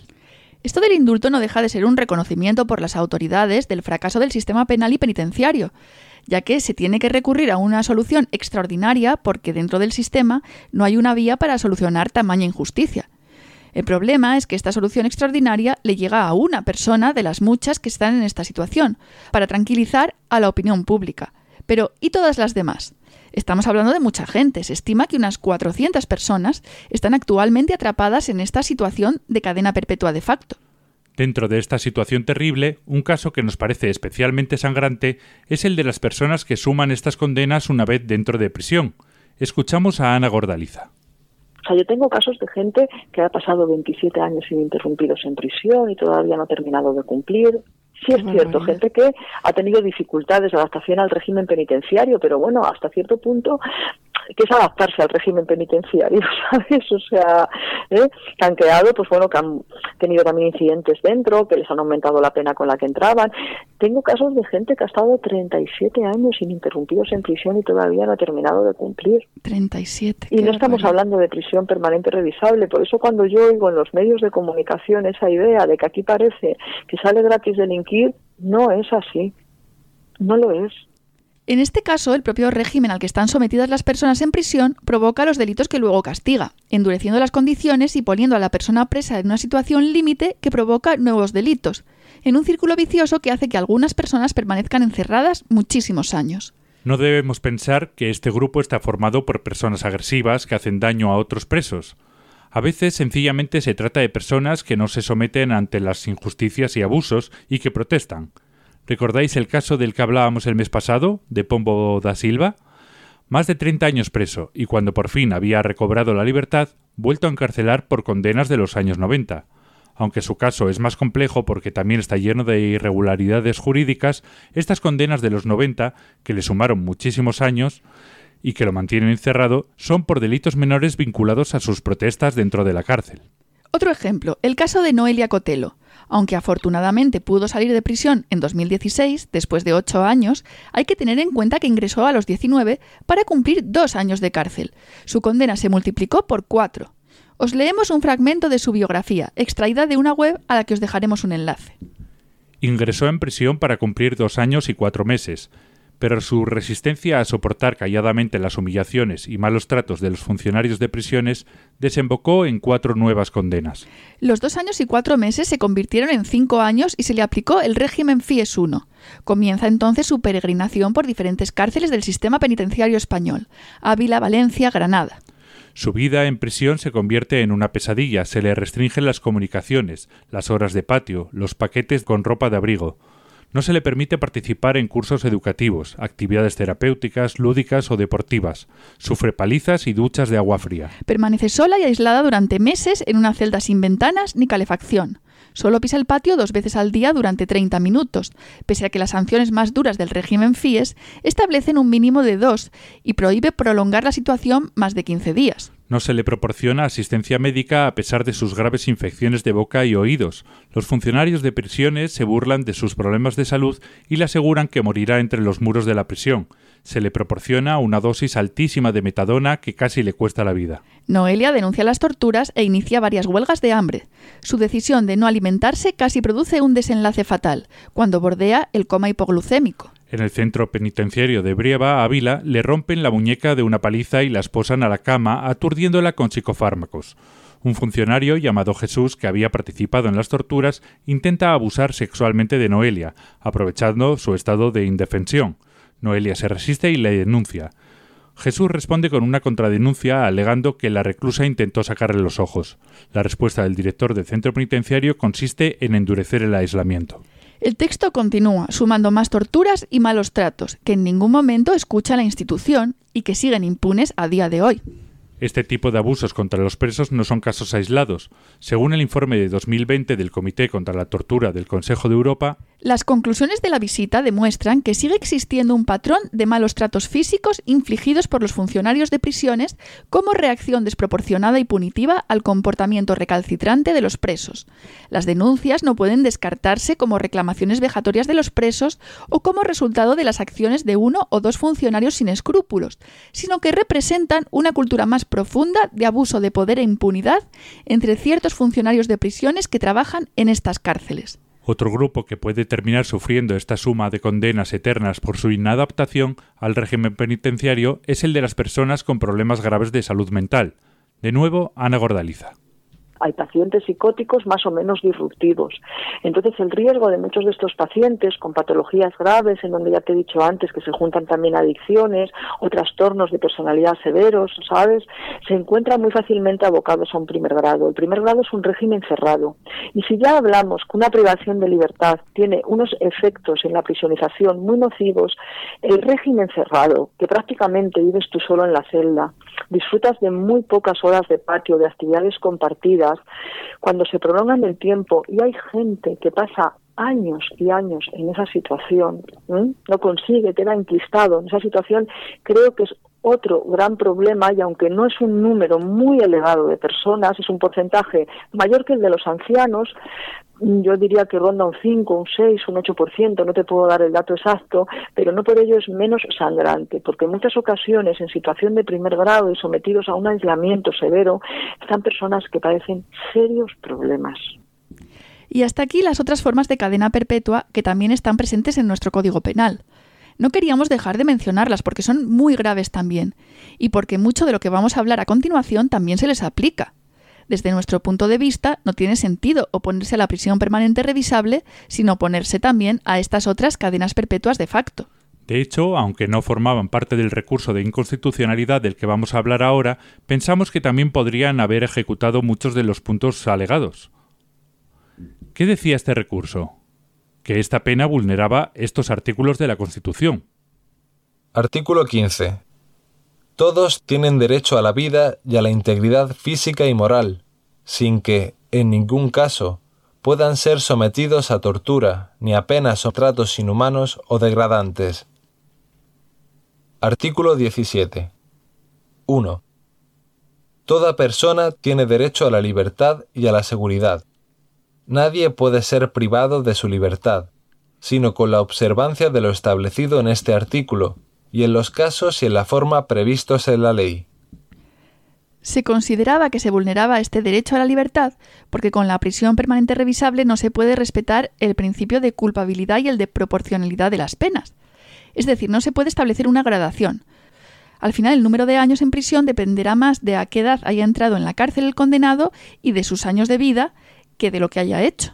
[SPEAKER 3] Esto del indulto no deja de ser un reconocimiento por las autoridades del fracaso del sistema penal y penitenciario ya que se tiene que recurrir a una solución extraordinaria porque dentro del sistema no hay una vía para solucionar tamaña injusticia. El problema es que esta solución extraordinaria le llega a una persona de las muchas que están en esta situación, para tranquilizar a la opinión pública. Pero ¿y todas las demás? Estamos hablando de mucha gente. Se estima que unas 400 personas están actualmente atrapadas en esta situación de cadena perpetua de facto.
[SPEAKER 4] Dentro de esta situación terrible, un caso que nos parece especialmente sangrante es el de las personas que suman estas condenas una vez dentro de prisión. Escuchamos a Ana Gordaliza.
[SPEAKER 20] O sea, yo tengo casos de gente que ha pasado 27 años ininterrumpidos en prisión y todavía no ha terminado de cumplir. Sí es cierto, gente que ha tenido dificultades de adaptación al régimen penitenciario, pero bueno, hasta cierto punto que es adaptarse al régimen penitenciario, ¿sabes? O sea, ¿eh? que han creado, pues bueno, que han tenido también incidentes dentro, que les han aumentado la pena con la que entraban. Tengo casos de gente que ha estado 37 años ininterrumpidos en prisión y todavía no ha terminado de cumplir.
[SPEAKER 3] 37.
[SPEAKER 20] Y no estamos hablando de prisión permanente revisable, por eso cuando yo oigo en los medios de comunicación esa idea de que aquí parece que sale gratis delinquir, no es así. No lo es.
[SPEAKER 3] En este caso, el propio régimen al que están sometidas las personas en prisión provoca los delitos que luego castiga, endureciendo las condiciones y poniendo a la persona presa en una situación límite que provoca nuevos delitos. en un círculo vicioso que hace que algunas personas permanezcan encerradas muchísimos años.
[SPEAKER 4] No debemos pensar que este grupo está formado por personas agresivas que hacen daño a otros presos. A veces sencillamente se trata de personas que no se someten ante las injusticias y abusos y que protestan. ¿Recordáis el caso del que hablábamos el mes pasado, de Pombo da Silva? Más de 30 años preso y cuando por fin había recobrado la libertad, vuelto a encarcelar por condenas de los años 90. Aunque su caso es más complejo porque también está lleno de irregularidades jurídicas, estas condenas de los 90, que le sumaron muchísimos años, y que lo mantienen encerrado son por delitos menores vinculados a sus protestas dentro de la cárcel.
[SPEAKER 3] Otro ejemplo, el caso de Noelia Cotelo. Aunque afortunadamente pudo salir de prisión en 2016, después de ocho años, hay que tener en cuenta que ingresó a los 19 para cumplir dos años de cárcel. Su condena se multiplicó por cuatro. Os leemos un fragmento de su biografía, extraída de una web a la que os dejaremos un enlace.
[SPEAKER 4] Ingresó en prisión para cumplir dos años y cuatro meses pero su resistencia a soportar calladamente las humillaciones y malos tratos de los funcionarios de prisiones desembocó en cuatro nuevas condenas.
[SPEAKER 3] Los dos años y cuatro meses se convirtieron en cinco años y se le aplicó el régimen FIES I. Comienza entonces su peregrinación por diferentes cárceles del sistema penitenciario español, Ávila, Valencia, Granada.
[SPEAKER 4] Su vida en prisión se convierte en una pesadilla, se le restringen las comunicaciones, las horas de patio, los paquetes con ropa de abrigo. No se le permite participar en cursos educativos, actividades terapéuticas, lúdicas o deportivas. Sufre palizas y duchas de agua fría.
[SPEAKER 3] Permanece sola y aislada durante meses en una celda sin ventanas ni calefacción. Solo pisa el patio dos veces al día durante 30 minutos, pese a que las sanciones más duras del régimen FIES establecen un mínimo de dos y prohíbe prolongar la situación más de 15 días.
[SPEAKER 4] No se le proporciona asistencia médica a pesar de sus graves infecciones de boca y oídos. Los funcionarios de prisiones se burlan de sus problemas de salud y le aseguran que morirá entre los muros de la prisión. Se le proporciona una dosis altísima de metadona que casi le cuesta la vida.
[SPEAKER 3] Noelia denuncia las torturas e inicia varias huelgas de hambre. Su decisión de no alimentarse casi produce un desenlace fatal, cuando bordea el coma hipoglucémico.
[SPEAKER 4] En el centro penitenciario de Brieva, Ávila, le rompen la muñeca de una paliza y la esposan a la cama, aturdiéndola con psicofármacos. Un funcionario llamado Jesús, que había participado en las torturas, intenta abusar sexualmente de Noelia, aprovechando su estado de indefensión. Noelia se resiste y le denuncia. Jesús responde con una contradenuncia alegando que la reclusa intentó sacarle los ojos. La respuesta del director del centro penitenciario consiste en endurecer el aislamiento.
[SPEAKER 3] El texto continúa, sumando más torturas y malos tratos, que en ningún momento escucha la institución y que siguen impunes a día de hoy.
[SPEAKER 4] Este tipo de abusos contra los presos no son casos aislados. Según el informe de 2020 del Comité contra la Tortura del Consejo de Europa,
[SPEAKER 3] las conclusiones de la visita demuestran que sigue existiendo un patrón de malos tratos físicos infligidos por los funcionarios de prisiones como reacción desproporcionada y punitiva al comportamiento recalcitrante de los presos. Las denuncias no pueden descartarse como reclamaciones vejatorias de los presos o como resultado de las acciones de uno o dos funcionarios sin escrúpulos, sino que representan una cultura más profunda de abuso de poder e impunidad entre ciertos funcionarios de prisiones que trabajan en estas cárceles.
[SPEAKER 4] Otro grupo que puede terminar sufriendo esta suma de condenas eternas por su inadaptación al régimen penitenciario es el de las personas con problemas graves de salud mental. De nuevo, Ana Gordaliza
[SPEAKER 20] hay pacientes psicóticos más o menos disruptivos. Entonces, el riesgo de muchos de estos pacientes con patologías graves, en donde ya te he dicho antes que se juntan también adicciones o trastornos de personalidad severos, ¿sabes? Se encuentran muy fácilmente abocados a un primer grado. El primer grado es un régimen cerrado. Y si ya hablamos que una privación de libertad tiene unos efectos en la prisionización muy nocivos, el régimen cerrado, que prácticamente vives tú solo en la celda, disfrutas de muy pocas horas de patio, de actividades compartidas, cuando se prolongan el tiempo y hay gente que pasa años y años en esa situación, no consigue, queda enquistado en esa situación, creo que es otro gran problema y aunque no es un número muy elevado de personas, es un porcentaje mayor que el de los ancianos, yo diría que ronda un 5, un 6, un 8%, no te puedo dar el dato exacto, pero no por ello es menos sangrante, porque en muchas ocasiones en situación de primer grado y sometidos a un aislamiento severo están personas que padecen serios problemas.
[SPEAKER 3] Y hasta aquí las otras formas de cadena perpetua que también están presentes en nuestro Código Penal. No queríamos dejar de mencionarlas porque son muy graves también, y porque mucho de lo que vamos a hablar a continuación también se les aplica. Desde nuestro punto de vista, no tiene sentido oponerse a la prisión permanente revisable sin oponerse también a estas otras cadenas perpetuas de facto.
[SPEAKER 4] De hecho, aunque no formaban parte del recurso de inconstitucionalidad del que vamos a hablar ahora, pensamos que también podrían haber ejecutado muchos de los puntos alegados. ¿Qué decía este recurso? Que esta pena vulneraba estos artículos de la Constitución.
[SPEAKER 21] Artículo 15. Todos tienen derecho a la vida y a la integridad física y moral, sin que, en ningún caso, puedan ser sometidos a tortura, ni a penas o tratos inhumanos o degradantes. Artículo 17. 1. Toda persona tiene derecho a la libertad y a la seguridad. Nadie puede ser privado de su libertad, sino con la observancia de lo establecido en este artículo, y en los casos y en la forma previstos en la ley.
[SPEAKER 3] Se consideraba que se vulneraba este derecho a la libertad porque con la prisión permanente revisable no se puede respetar el principio de culpabilidad y el de proporcionalidad de las penas. Es decir, no se puede establecer una gradación. Al final, el número de años en prisión dependerá más de a qué edad haya entrado en la cárcel el condenado y de sus años de vida que de lo que haya hecho.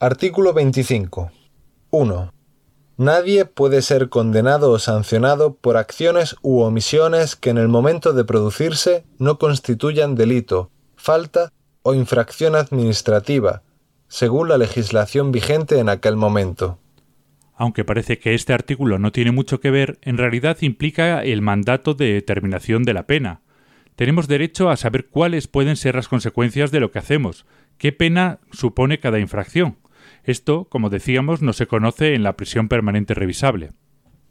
[SPEAKER 21] Artículo 25. 1. Nadie puede ser condenado o sancionado por acciones u omisiones que en el momento de producirse no constituyan delito, falta o infracción administrativa, según la legislación vigente en aquel momento.
[SPEAKER 4] Aunque parece que este artículo no tiene mucho que ver, en realidad implica el mandato de determinación de la pena. Tenemos derecho a saber cuáles pueden ser las consecuencias de lo que hacemos, qué pena supone cada infracción. Esto, como decíamos, no se conoce en la prisión permanente revisable.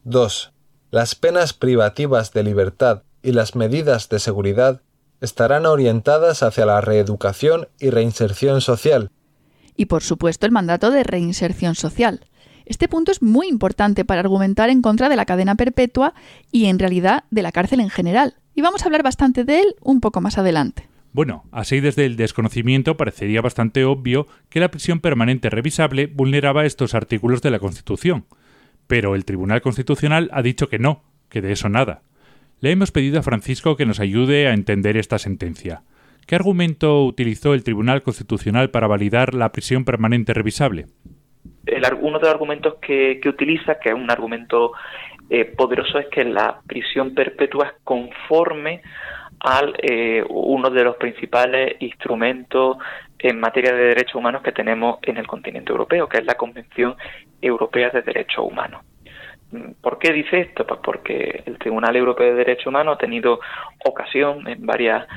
[SPEAKER 21] 2. Las penas privativas de libertad y las medidas de seguridad estarán orientadas hacia la reeducación y reinserción social.
[SPEAKER 3] Y por supuesto el mandato de reinserción social. Este punto es muy importante para argumentar en contra de la cadena perpetua y en realidad de la cárcel en general. Y vamos a hablar bastante de él un poco más adelante.
[SPEAKER 4] Bueno, así desde el desconocimiento parecería bastante obvio que la prisión permanente revisable vulneraba estos artículos de la Constitución. Pero el Tribunal Constitucional ha dicho que no, que de eso nada. Le hemos pedido a Francisco que nos ayude a entender esta sentencia. ¿Qué argumento utilizó el Tribunal Constitucional para validar la prisión permanente revisable?
[SPEAKER 11] uno de los argumentos que, utiliza, que es un argumento eh, poderoso, es que la prisión perpetua es conforme al eh, uno de los principales instrumentos en materia de derechos humanos que tenemos en el continente europeo, que es la Convención Europea de Derechos Humanos. ¿Por qué dice esto? Pues porque el Tribunal Europeo de Derechos Humanos ha tenido ocasión en varias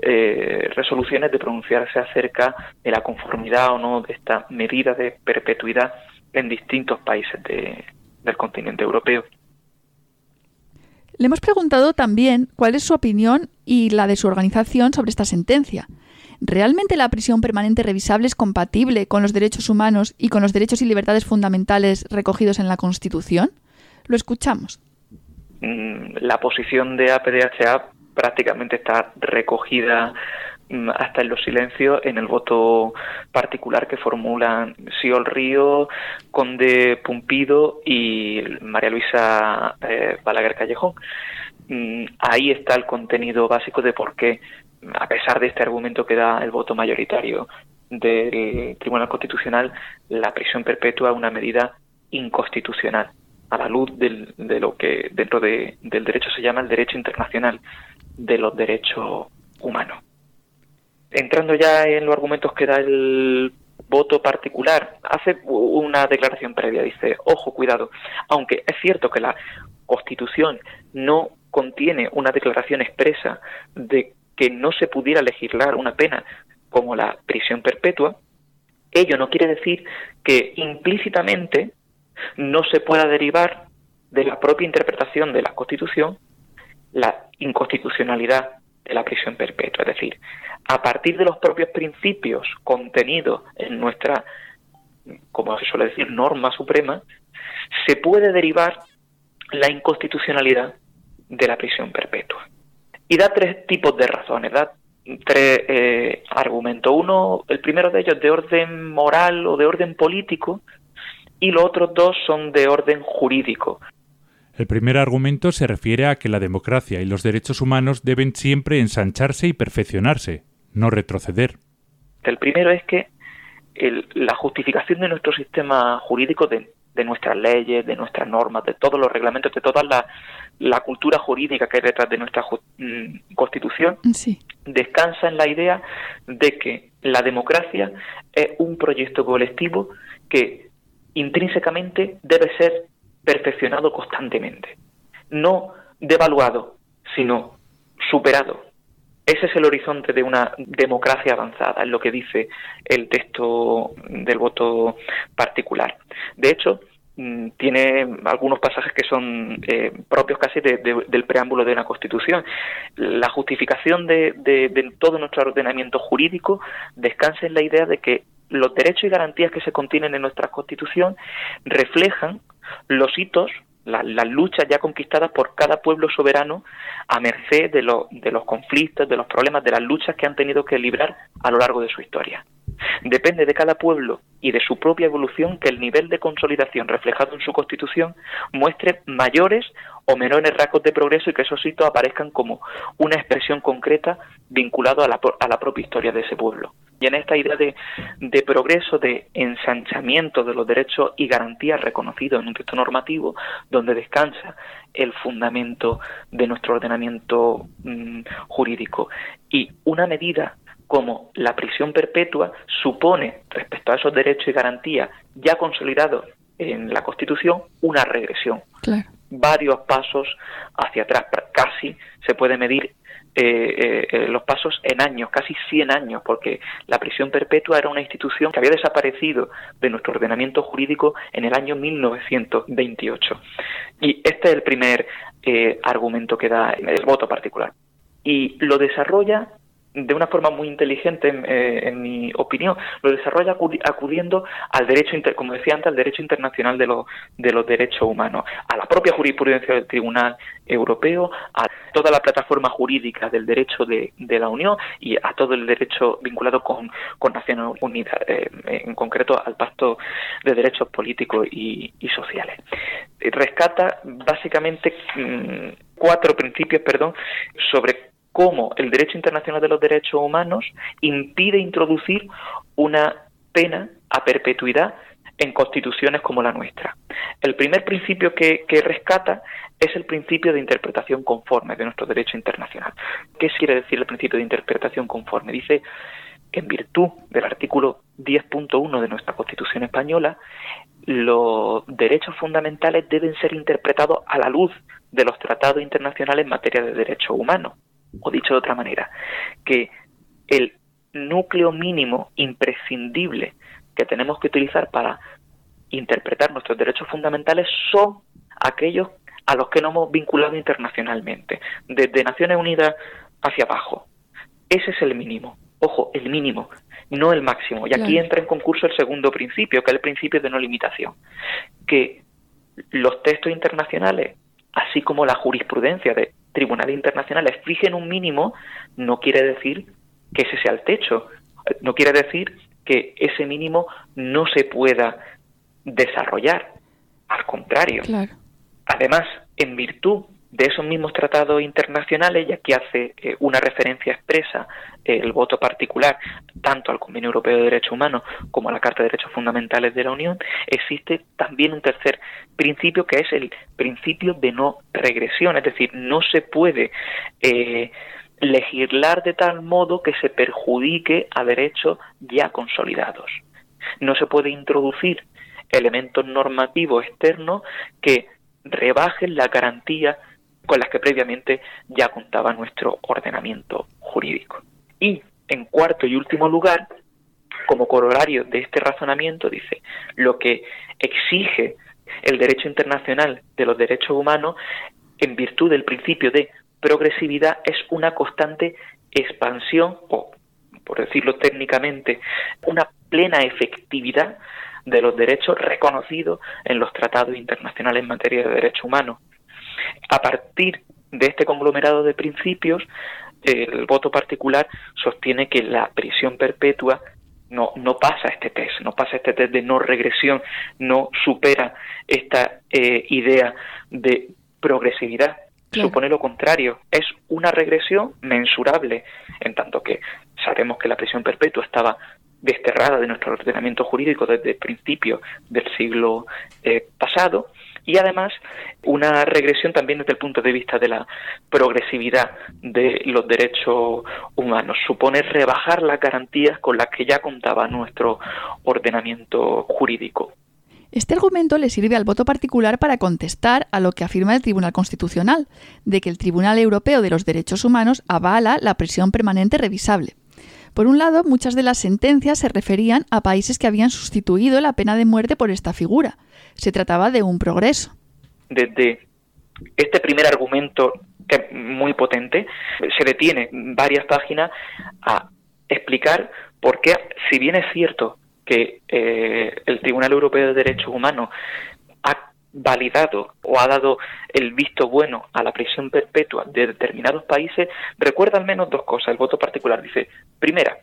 [SPEAKER 11] eh, resoluciones de pronunciarse acerca de la conformidad o no de esta medida de perpetuidad en distintos países del continente europeo.
[SPEAKER 3] Le hemos preguntado también cuál es su opinión y la de su organización sobre esta sentencia. ¿Realmente la prisión permanente revisable es compatible con los derechos humanos y con los derechos y libertades fundamentales recogidos en la Constitución? Lo escuchamos.
[SPEAKER 11] Mm, la posición de APDHA prácticamente está recogida hasta en los silencios en el voto particular que formulan Siol Río, Conde Pumpido y María Luisa eh, Balaguer Callejón. Mm, ahí está el contenido básico de por qué, a pesar de este argumento que da el voto mayoritario del Tribunal Constitucional, la prisión perpetua es una medida inconstitucional a la luz de lo que dentro del derecho se llama el derecho internacional de los derechos humanos. Entrando ya en los argumentos que da el voto particular, hace una declaración previa, dice, ojo, cuidado, aunque es cierto que la Constitución no contiene una declaración expresa de que no se pudiera legislar una pena como la prisión perpetua, ello no quiere decir que implícitamente no se pueda derivar de la propia interpretación de la Constitución la inconstitucionalidad la prisión perpetua. Es decir, a partir de los propios principios contenidos en nuestra, como se suele decir, norma suprema, se puede derivar la inconstitucionalidad de la prisión perpetua. Y da tres tipos de razones, da tres eh, argumentos. Uno, el primero de ellos de orden moral o de orden político, y los otros dos son de orden jurídico.
[SPEAKER 4] El primer argumento se refiere a que la democracia y los derechos humanos deben siempre ensancharse y perfeccionarse, no retroceder.
[SPEAKER 11] El primero es que la justificación de nuestro sistema jurídico, de, nuestras leyes, de nuestras normas, de todos los reglamentos, de toda la, cultura jurídica que hay detrás de nuestra mm, constitución, descansa en la idea de que la democracia es un proyecto colectivo que intrínsecamente debe ser perfeccionado constantemente, no devaluado, sino superado. Ese es el horizonte de una democracia avanzada, es lo que dice el texto del voto particular. De hecho, mm, tiene algunos pasajes que son eh, propios casi del preámbulo de una Constitución. La justificación de, de, todo nuestro ordenamiento jurídico descansa en la idea de que los derechos y garantías que se contienen en nuestra Constitución reflejan los hitos, las luchas ya conquistadas por cada pueblo soberano a merced de, de los conflictos, de los problemas, de las luchas que han tenido que librar a lo largo de su historia. Depende de cada pueblo y de su propia evolución que el nivel de consolidación reflejado en su constitución muestre mayores o menores rasgos de progreso y que esos hitos aparezcan como una expresión concreta vinculada a la, a la propia historia de ese pueblo. Y en esta idea de, de, progreso, de ensanchamiento de los derechos y garantías reconocidos en un texto normativo, donde descansa el fundamento de nuestro ordenamiento mm, jurídico. Y una medida como la prisión perpetua supone, respecto a esos derechos y garantías ya consolidados en la Constitución, una regresión. Varios pasos hacia atrás, casi se puede medir eh, eh, eh, los pasos en años, casi 100 años, porque la prisión perpetua era una institución que había desaparecido de nuestro ordenamiento jurídico en el año 1928. Y este es el primer argumento que da el voto particular. Y lo desarrolla de una forma muy inteligente, eh, en, mi opinión, lo desarrolla acudiendo al derecho, como decía antes, al derecho internacional de, los de los derechos humanos, a la propia jurisprudencia del Tribunal Europeo, a toda la plataforma jurídica del derecho de, la Unión y a todo el derecho vinculado con, Naciones Unidas, eh, en concreto al Pacto de Derechos Políticos y, Sociales. Rescata básicamente mm, cuatro principios, perdón, sobre cómo el derecho internacional de los derechos humanos impide introducir una pena a perpetuidad en constituciones como la nuestra. El primer principio que, rescata es el principio de interpretación conforme de nuestro derecho internacional. ¿Qué quiere decir el principio de interpretación conforme? Dice que en virtud del artículo 10.1 de nuestra Constitución española, los derechos fundamentales deben ser interpretados a la luz de los tratados internacionales en materia de derechos humanos. O dicho de otra manera, que el núcleo mínimo imprescindible que tenemos que utilizar para interpretar nuestros derechos fundamentales son aquellos a los que nos hemos vinculado internacionalmente, desde Naciones Unidas hacia abajo. Ese es el mínimo. Ojo, el mínimo, no el máximo. Y aquí entra en concurso el segundo principio, que es el principio de no limitación. Que los textos internacionales, así como la jurisprudencia de tribunales internacionales fijen un mínimo, no quiere decir que ese sea el techo. No quiere decir que ese mínimo no se pueda desarrollar. Al contrario. Además, en virtud de esos mismos tratados internacionales, y aquí hace eh, una referencia expresa eh, el voto particular tanto al Convenio Europeo de Derechos Humanos como a la Carta de Derechos Fundamentales de la Unión, existe también un tercer principio que es el principio de no regresión, es decir, no se puede eh, legislar de tal modo que se perjudique a derechos ya consolidados. No se puede introducir elementos normativos externos que rebajen la garantía con las que previamente ya contaba nuestro ordenamiento jurídico. Y, en cuarto y último lugar, como corolario de este razonamiento, dice, lo que exige el derecho internacional de los derechos humanos, en virtud del principio de progresividad, es una constante expansión, o, por decirlo técnicamente, una plena efectividad de los derechos reconocidos en los tratados internacionales en materia de derechos humanos. A partir de este conglomerado de principios, el voto particular sostiene que la prisión perpetua no, no pasa este test, no pasa este test de no regresión, no supera esta eh, idea de progresividad. Supone lo contrario, es una regresión mensurable, en tanto que sabemos que la prisión perpetua estaba desterrada de nuestro ordenamiento jurídico desde el principio del siglo eh, pasado y además una regresión también desde el punto de vista de la progresividad de los derechos humanos. Supone rebajar las garantías con las que ya contaba nuestro ordenamiento jurídico.
[SPEAKER 3] Este argumento le sirve al voto particular para contestar a lo que afirma el Tribunal Constitucional, de que el Tribunal Europeo de los Derechos Humanos avala la prisión permanente revisable. Por un lado, muchas de las sentencias se referían a países que habían sustituido la pena de muerte por esta figura. Se trataba de un progreso.
[SPEAKER 11] Desde este primer argumento, que es muy potente, se detiene varias páginas a explicar por qué, si bien es cierto que eh, el Tribunal Europeo de Derechos Humanos ha validado o ha dado el visto bueno a la prisión perpetua de determinados países, recuerda al menos dos cosas. El voto particular dice, primera,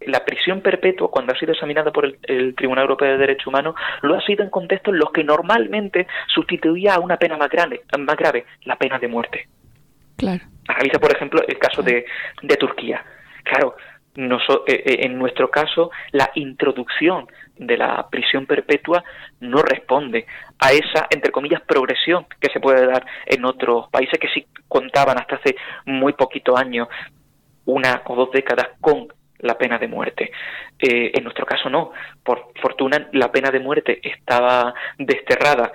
[SPEAKER 11] la prisión perpetua, cuando ha sido examinada por el, Tribunal Europeo de Derechos Humanos, lo ha sido en contextos en los que normalmente sustituía a una pena más grave, más grave la pena de muerte.
[SPEAKER 3] Claro.
[SPEAKER 11] Analiza, por ejemplo, el caso de, de Turquía. Claro, eh, eh, en nuestro caso, la introducción de la prisión perpetua no responde a esa, entre comillas, progresión que se puede dar en otros países que sí contaban hasta hace muy poquitos años, una o dos décadas, con la pena de muerte. Eh, en nuestro caso no. Por fortuna, la pena de muerte estaba desterrada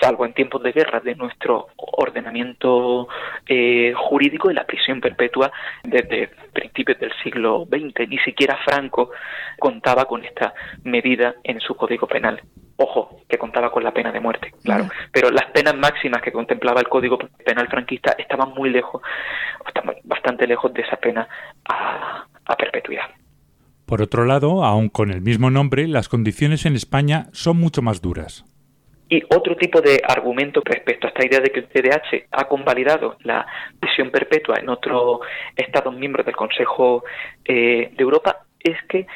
[SPEAKER 11] salvo en tiempos de guerra, de nuestro ordenamiento eh, jurídico y la prisión perpetua desde principios del siglo XX. Ni siquiera Franco contaba con esta medida en su código penal. Ojo, que contaba con la pena de muerte, claro. Pero las penas máximas que contemplaba el código penal franquista estaban muy lejos, estaban bastante lejos de esa pena a, a perpetuidad.
[SPEAKER 4] Por otro lado, aun con el mismo nombre, las condiciones en España son mucho más duras.
[SPEAKER 11] Y otro tipo de argumento respecto a esta idea de que el CDH ha convalidado la prisión perpetua en otros Estados miembros del Consejo eh, de Europa es que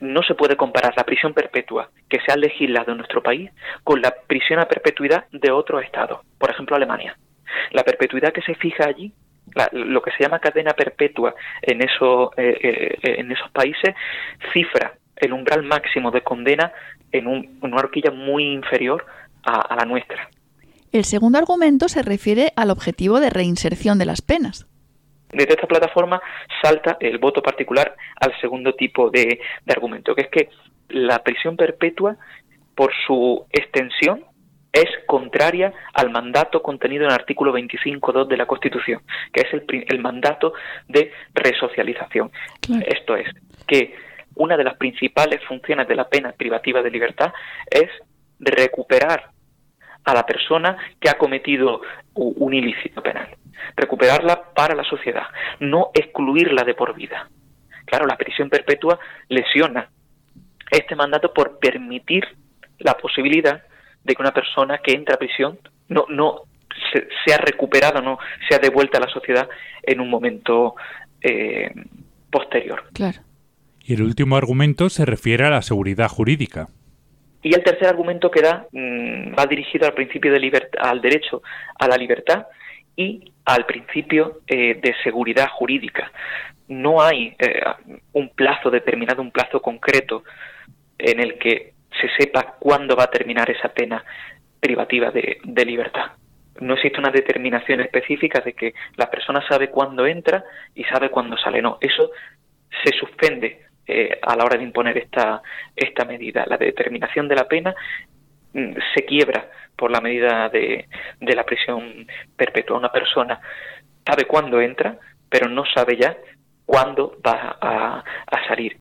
[SPEAKER 11] no se puede comparar la prisión perpetua que se ha legislado en nuestro país con la prisión a perpetuidad de otros estados, por ejemplo Alemania. La perpetuidad que se fija allí, lo que se llama cadena perpetua en, eh, eh, esos países, cifra el umbral máximo de condena en, un, en una horquilla muy inferior a, la nuestra.
[SPEAKER 3] El segundo argumento se refiere al objetivo de reinserción de las penas.
[SPEAKER 11] Desde esta plataforma salta el voto particular al segundo tipo de, argumento, que es que la prisión perpetua, por su extensión, es contraria al mandato contenido en el artículo 25.2 de la Constitución, que es el, el mandato de resocialización. Esto es, que una de las principales funciones de la pena privativa de libertad es recuperar a la persona que ha cometido un ilícito penal. Recuperarla para la sociedad, no excluirla de por vida. Claro, la prisión perpetua lesiona este mandato por permitir la posibilidad de que una persona que entra a prisión no, no sea recuperada, no sea devuelta a la sociedad en un momento eh, posterior.
[SPEAKER 3] Claro.
[SPEAKER 4] Y el último argumento se refiere a la seguridad jurídica.
[SPEAKER 11] Y el tercer argumento que da mm, va dirigido al principio de al derecho a la libertad y al principio eh, de seguridad jurídica. No hay eh, un plazo determinado, un plazo concreto en el que se sepa cuándo va a terminar esa pena privativa de libertad. No existe una determinación específica de que la persona sabe cuándo entra y sabe cuándo sale. No, eso se suspende eh, a la hora de imponer esta, esta medida. La determinación de la pena mm, se quiebra por la medida de, de la prisión perpetua. Una persona sabe cuándo entra, pero no sabe ya cuándo va a, a salir.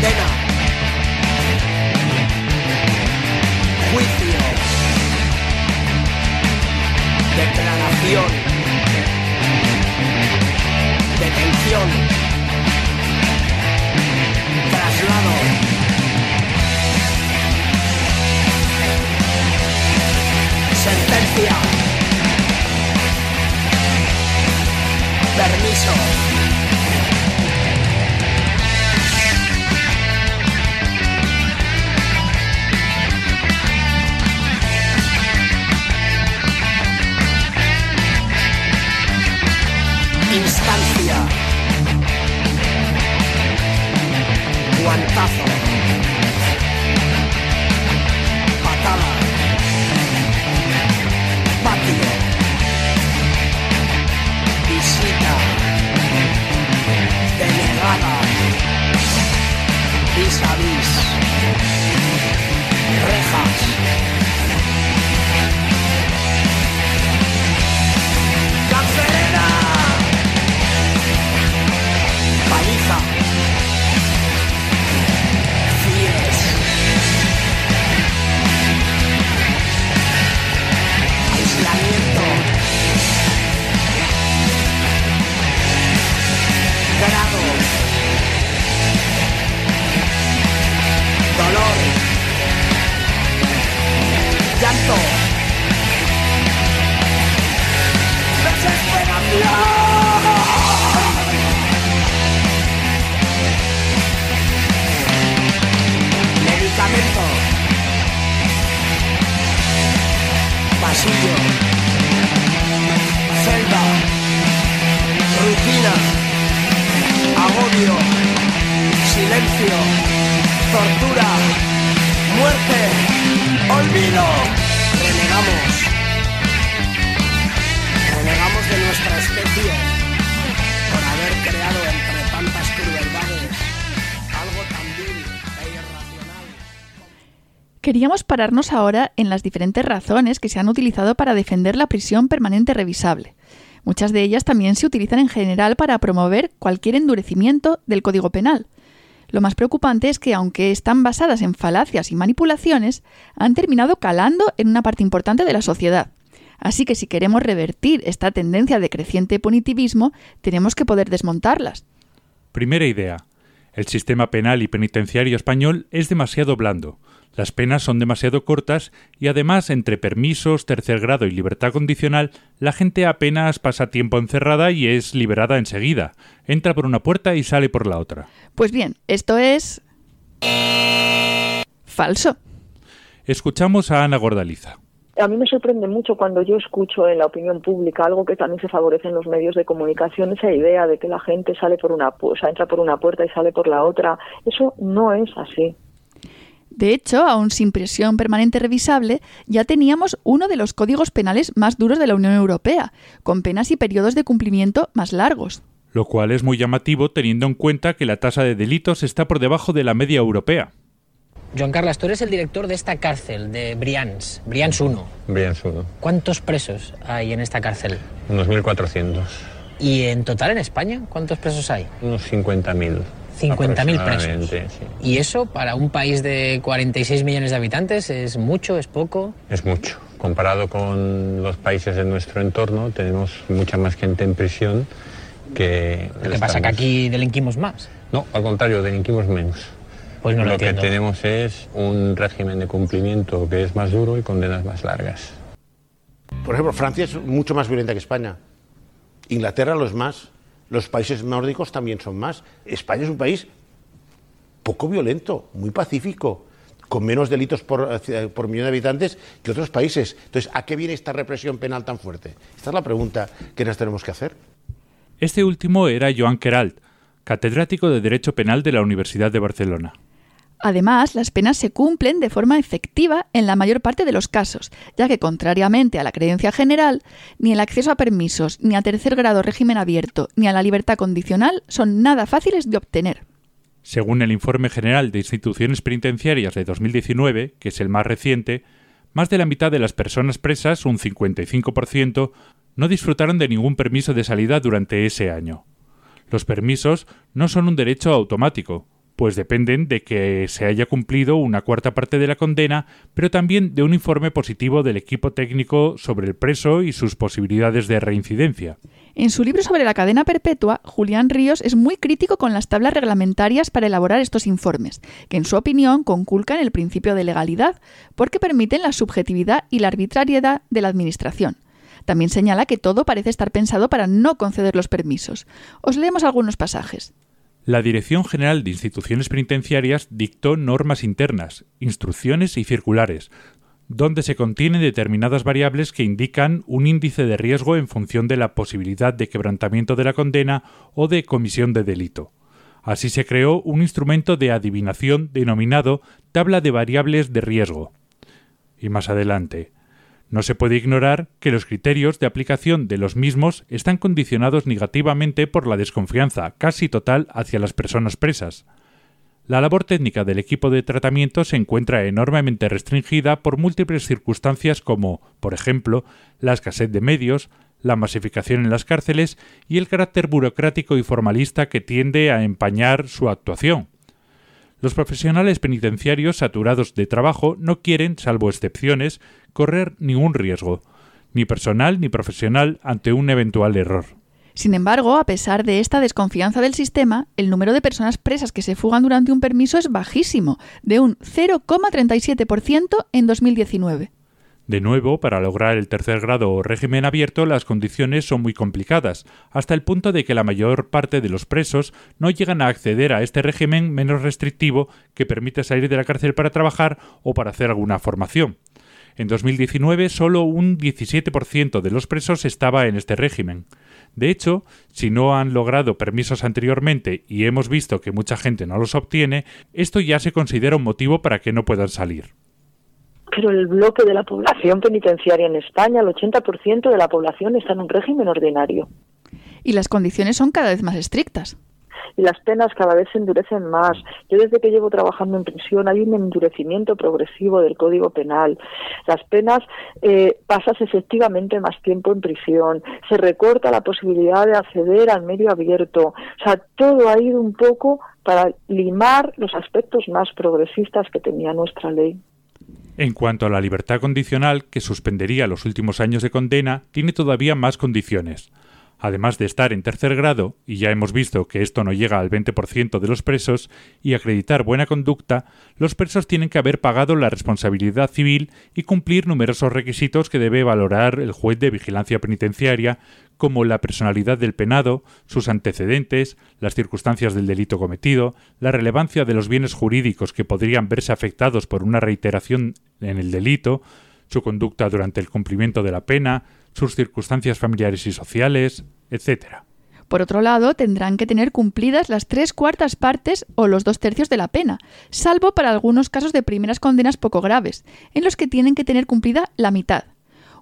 [SPEAKER 16] Condena, juicio, declaración, detención, traslado, Instancia. Permiso.
[SPEAKER 3] awesome. Pararnos ahora en las diferentes razones que se han utilizado para defender la prisión permanente revisable. Muchas de ellas también se utilizan en general para promover cualquier endurecimiento del Código Penal. Lo más preocupante es que, aunque están basadas en falacias y manipulaciones, han terminado calando en una parte importante de la sociedad. Así que si queremos revertir esta tendencia de creciente punitivismo, tenemos que poder desmontarlas.
[SPEAKER 4] Primera idea. El sistema penal y penitenciario español es demasiado blando. Las penas son demasiado cortas y además entre permisos, tercer grado y libertad condicional, la gente apenas pasa tiempo encerrada y es liberada enseguida. Entra por una puerta y sale por la otra.
[SPEAKER 3] Pues bien, esto es... falso.
[SPEAKER 4] Escuchamos a Ana Gordaliza.
[SPEAKER 20] A mí me sorprende mucho cuando yo escucho en la opinión pública algo que también se favorece en los medios de comunicación, esa idea de que la gente sale por una, o sea, entra por una puerta y sale por la otra. Eso no es así.
[SPEAKER 3] De hecho, aún sin prisión permanente revisable, ya teníamos uno de los códigos penales más duros de la Unión Europea, con penas y periodos de cumplimiento más largos.
[SPEAKER 4] Lo cual es muy llamativo teniendo en cuenta que la tasa de delitos está por debajo de la media europea.
[SPEAKER 22] Joan Carlos, tú eres el director de esta cárcel, de Brians, Brians 1.
[SPEAKER 23] Brians 1.
[SPEAKER 22] ¿Cuántos presos hay en esta cárcel?
[SPEAKER 23] Unos 1.400.
[SPEAKER 22] ¿Y en total en España cuántos presos hay?
[SPEAKER 23] Unos 50.000.
[SPEAKER 22] 50.000 presos.
[SPEAKER 23] Sí.
[SPEAKER 22] ¿Y eso para un país de 46 millones de habitantes es mucho, es poco?
[SPEAKER 23] Es mucho. Comparado con los países de nuestro entorno, tenemos mucha más gente en prisión que...
[SPEAKER 22] ¿Qué pasa? ¿Que aquí delinquimos más?
[SPEAKER 23] No, al contrario, delinquimos menos.
[SPEAKER 22] Pues no lo,
[SPEAKER 23] lo que tenemos es un régimen de cumplimiento que es más duro y condenas más largas.
[SPEAKER 24] Por ejemplo, Francia es mucho más violenta que España. Inglaterra lo es más. Los países nórdicos también son más. España es un país poco violento, muy pacífico, con menos delitos por, por millón de habitantes que otros países. Entonces, ¿a qué viene esta represión penal tan fuerte? Esta es la pregunta que nos tenemos que hacer.
[SPEAKER 4] Este último era Joan Queralt, catedrático de Derecho Penal de la Universidad de Barcelona.
[SPEAKER 3] Además, las penas se cumplen de forma efectiva en la mayor parte de los casos, ya que, contrariamente a la creencia general, ni el acceso a permisos, ni a tercer grado régimen abierto, ni a la libertad condicional son nada fáciles de obtener.
[SPEAKER 4] Según el Informe General de Instituciones Penitenciarias de 2019, que es el más reciente, más de la mitad de las personas presas, un 55%, no disfrutaron de ningún permiso de salida durante ese año. Los permisos no son un derecho automático, pues dependen de que se haya cumplido una cuarta parte de la condena, pero también de un informe positivo del equipo técnico sobre el preso y sus posibilidades de reincidencia.
[SPEAKER 3] En su libro sobre la cadena perpetua, Julián Ríos es muy crítico con las tablas reglamentarias para elaborar estos informes, que en su opinión conculcan el principio de legalidad, porque permiten la subjetividad y la arbitrariedad de la Administración. También señala que todo parece estar pensado para no conceder los permisos. Os leemos algunos pasajes.
[SPEAKER 4] La Dirección General de Instituciones Penitenciarias dictó normas internas, instrucciones y circulares, donde se contienen determinadas variables que indican un índice de riesgo en función de la posibilidad de quebrantamiento de la condena o de comisión de delito. Así se creó un instrumento de adivinación denominado tabla de variables de riesgo. Y más adelante, no se puede ignorar que los criterios de aplicación de los mismos están condicionados negativamente por la desconfianza casi total hacia las personas presas. La labor técnica del equipo de tratamiento se encuentra enormemente restringida por múltiples circunstancias como, por ejemplo, la escasez de medios, la masificación en las cárceles y el carácter burocrático y formalista que tiende a empañar su actuación. Los profesionales penitenciarios saturados de trabajo no quieren, salvo excepciones, correr ningún riesgo, ni personal ni profesional, ante un eventual error.
[SPEAKER 3] Sin embargo, a pesar de esta desconfianza del sistema, el número de personas presas que se fugan durante un permiso es bajísimo, de un 0,37% en 2019.
[SPEAKER 4] De nuevo, para lograr el tercer grado o régimen abierto, las condiciones son muy complicadas, hasta el punto de que la mayor parte de los presos no llegan a acceder a este régimen menos restrictivo que permite salir de la cárcel para trabajar o para hacer alguna formación. En 2019 solo un 17% de los presos estaba en este régimen. De hecho, si no han logrado permisos anteriormente y hemos visto que mucha gente no los obtiene, esto ya se considera un motivo para que no puedan salir
[SPEAKER 20] pero el bloque de la población penitenciaria en España, el 80% de la población está en un régimen ordinario.
[SPEAKER 3] Y las condiciones son cada vez más estrictas.
[SPEAKER 20] Y las penas cada vez se endurecen más. Yo desde que llevo trabajando en prisión hay un endurecimiento progresivo del Código Penal. Las penas eh, pasas efectivamente más tiempo en prisión. Se recorta la posibilidad de acceder al medio abierto. O sea, todo ha ido un poco para limar los aspectos más progresistas que tenía nuestra ley.
[SPEAKER 4] En cuanto a la libertad condicional, que suspendería los últimos años de condena, tiene todavía más condiciones. Además de estar en tercer grado, y ya hemos visto que esto no llega al 20% de los presos, y acreditar buena conducta, los presos tienen que haber pagado la responsabilidad civil y cumplir numerosos requisitos que debe valorar el juez de vigilancia penitenciaria, como la personalidad del penado, sus antecedentes, las circunstancias del delito cometido, la relevancia de los bienes jurídicos que podrían verse afectados por una reiteración en el delito, su conducta durante el cumplimiento de la pena, sus circunstancias familiares y sociales, etc.
[SPEAKER 3] Por otro lado, tendrán que tener cumplidas las tres cuartas partes o los dos tercios de la pena, salvo para algunos casos de primeras condenas poco graves, en los que tienen que tener cumplida la mitad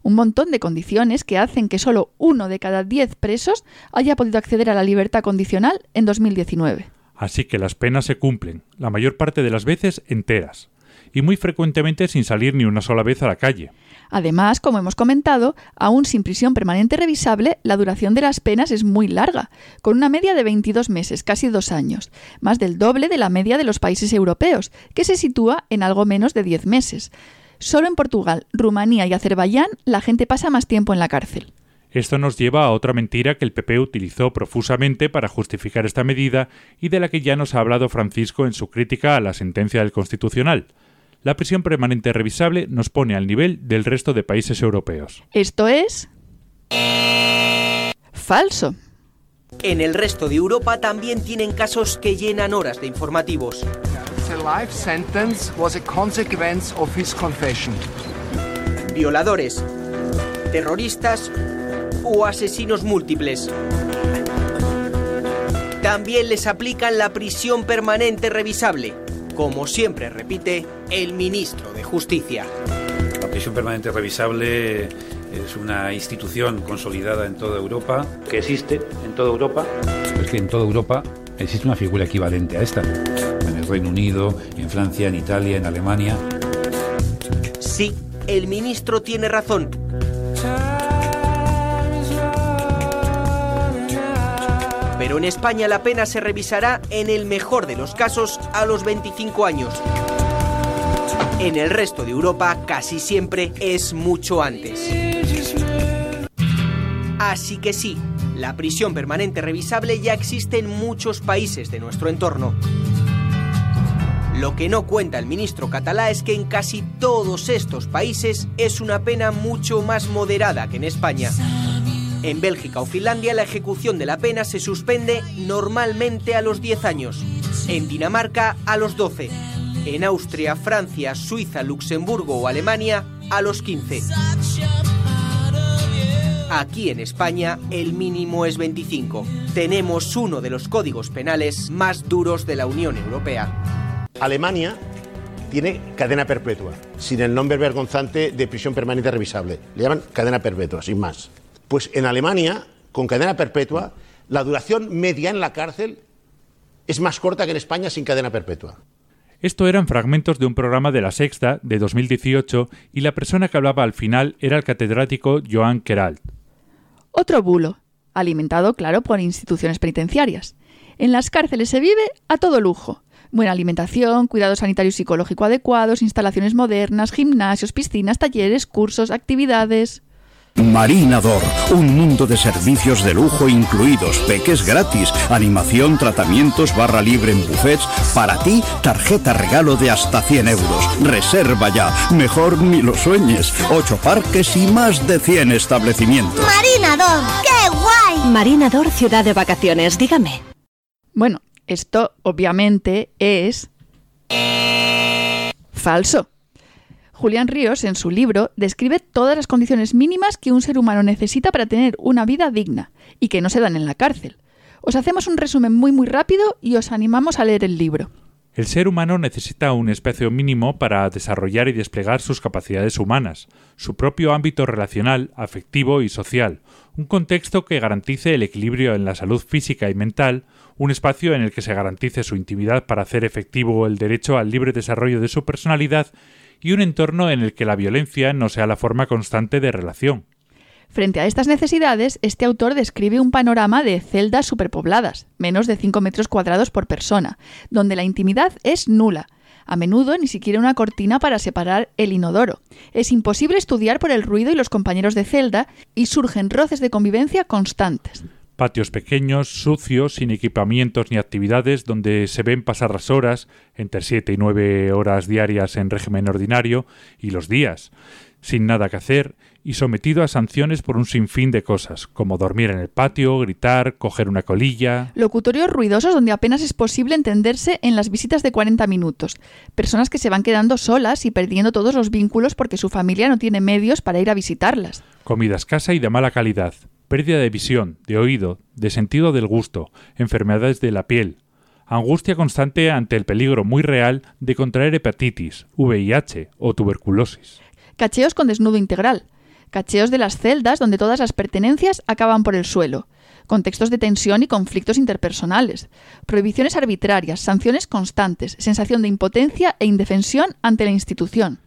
[SPEAKER 3] un montón de condiciones que hacen que solo uno de cada diez presos haya podido acceder a la libertad condicional en 2019.
[SPEAKER 4] Así que las penas se cumplen, la mayor parte de las veces enteras, y muy frecuentemente sin salir ni una sola vez a la calle.
[SPEAKER 3] Además, como hemos comentado, aún sin prisión permanente revisable, la duración de las penas es muy larga, con una media de 22 meses, casi dos años, más del doble de la media de los países europeos, que se sitúa en algo menos de 10 meses. Solo en Portugal, Rumanía y Azerbaiyán la gente pasa más tiempo en la cárcel.
[SPEAKER 4] Esto nos lleva a otra mentira que el PP utilizó profusamente para justificar esta medida y de la que ya nos ha hablado Francisco en su crítica a la sentencia del Constitucional. La prisión permanente revisable nos pone al nivel del resto de países europeos.
[SPEAKER 3] Esto es... falso.
[SPEAKER 25] En el resto de Europa también tienen casos que llenan horas de informativos. Violadores, terroristas o asesinos múltiples. También les aplican la prisión permanente revisable, como siempre repite el ministro de Justicia.
[SPEAKER 26] La prisión permanente revisable es una institución consolidada en toda Europa.
[SPEAKER 13] Que existe en toda Europa.
[SPEAKER 26] Es que en toda Europa existe una figura equivalente a esta. En el Reino Unido, en Francia, en Italia, en Alemania.
[SPEAKER 25] Sí, el ministro tiene razón. Pero en España la pena se revisará en el mejor de los casos a los 25 años. En el resto de Europa casi siempre es mucho antes. Así que sí, La prisión permanente revisable ya existe en muchos países de nuestro entorno. Lo que no cuenta el ministro catalá es que en casi todos estos países es una pena mucho más moderada que en España. En Bélgica o Finlandia la ejecución de la pena se suspende normalmente a los 10 años, en Dinamarca a los 12, en Austria, Francia, Suiza, Luxemburgo o Alemania a los 15. Aquí en España el mínimo es 25. Tenemos uno de los códigos penales más duros de la Unión Europea.
[SPEAKER 24] Alemania tiene cadena perpetua, sin el nombre vergonzante de prisión permanente revisable. Le llaman cadena perpetua, sin más. Pues en Alemania, con cadena perpetua, la duración media en la cárcel es más corta que en España sin cadena perpetua.
[SPEAKER 4] Esto eran fragmentos de un programa de la Sexta de 2018 y la persona que hablaba al final era el catedrático Joan Keralt.
[SPEAKER 3] Otro bulo, alimentado, claro, por instituciones penitenciarias. En las cárceles se vive a todo lujo. Buena alimentación, cuidado sanitario y psicológico adecuados, instalaciones modernas, gimnasios, piscinas, talleres, cursos, actividades.
[SPEAKER 27] Marinador, un mundo de servicios de lujo incluidos, peques gratis, animación, tratamientos, barra libre en buffets. Para ti, tarjeta regalo de hasta 100 euros. Reserva ya, mejor ni lo sueñes. Ocho parques y más de 100 establecimientos.
[SPEAKER 28] Marinador, qué guay.
[SPEAKER 29] Marinador, ciudad de vacaciones, dígame.
[SPEAKER 3] Bueno, esto obviamente es falso. Julián Ríos, en su libro, describe todas las condiciones mínimas que un ser humano necesita para tener una vida digna y que no se dan en la cárcel. Os hacemos un resumen muy muy rápido y os animamos a leer el libro.
[SPEAKER 4] El ser humano necesita un espacio mínimo para desarrollar y desplegar sus capacidades humanas, su propio ámbito relacional, afectivo y social, un contexto que garantice el equilibrio en la salud física y mental, un espacio en el que se garantice su intimidad para hacer efectivo el derecho al libre desarrollo de su personalidad y un entorno en el que la violencia no sea la forma constante de relación.
[SPEAKER 3] Frente a estas necesidades, este autor describe un panorama de celdas superpobladas, menos de 5 metros cuadrados por persona, donde la intimidad es nula. A menudo ni siquiera una cortina para separar el inodoro. Es imposible estudiar por el ruido y los compañeros de celda y surgen roces de convivencia constantes.
[SPEAKER 4] Patios pequeños, sucios, sin equipamientos ni actividades, donde se ven pasar las horas, entre 7 y 9 horas diarias en régimen ordinario, y los días, sin nada que hacer y sometido a sanciones por un sinfín de cosas, como dormir en el patio, gritar, coger una colilla.
[SPEAKER 3] Locutorios ruidosos donde apenas es posible entenderse en las visitas de 40 minutos. Personas que se van quedando solas y perdiendo todos los vínculos porque su familia no tiene medios para ir a visitarlas.
[SPEAKER 4] Comida escasa y de mala calidad, pérdida de visión, de oído, de sentido del gusto, enfermedades de la piel, angustia constante ante el peligro muy real de contraer hepatitis, VIH o tuberculosis.
[SPEAKER 3] Cacheos con desnudo integral, cacheos de las celdas donde todas las pertenencias acaban por el suelo, contextos de tensión y conflictos interpersonales, prohibiciones arbitrarias, sanciones constantes, sensación de impotencia e indefensión ante la institución.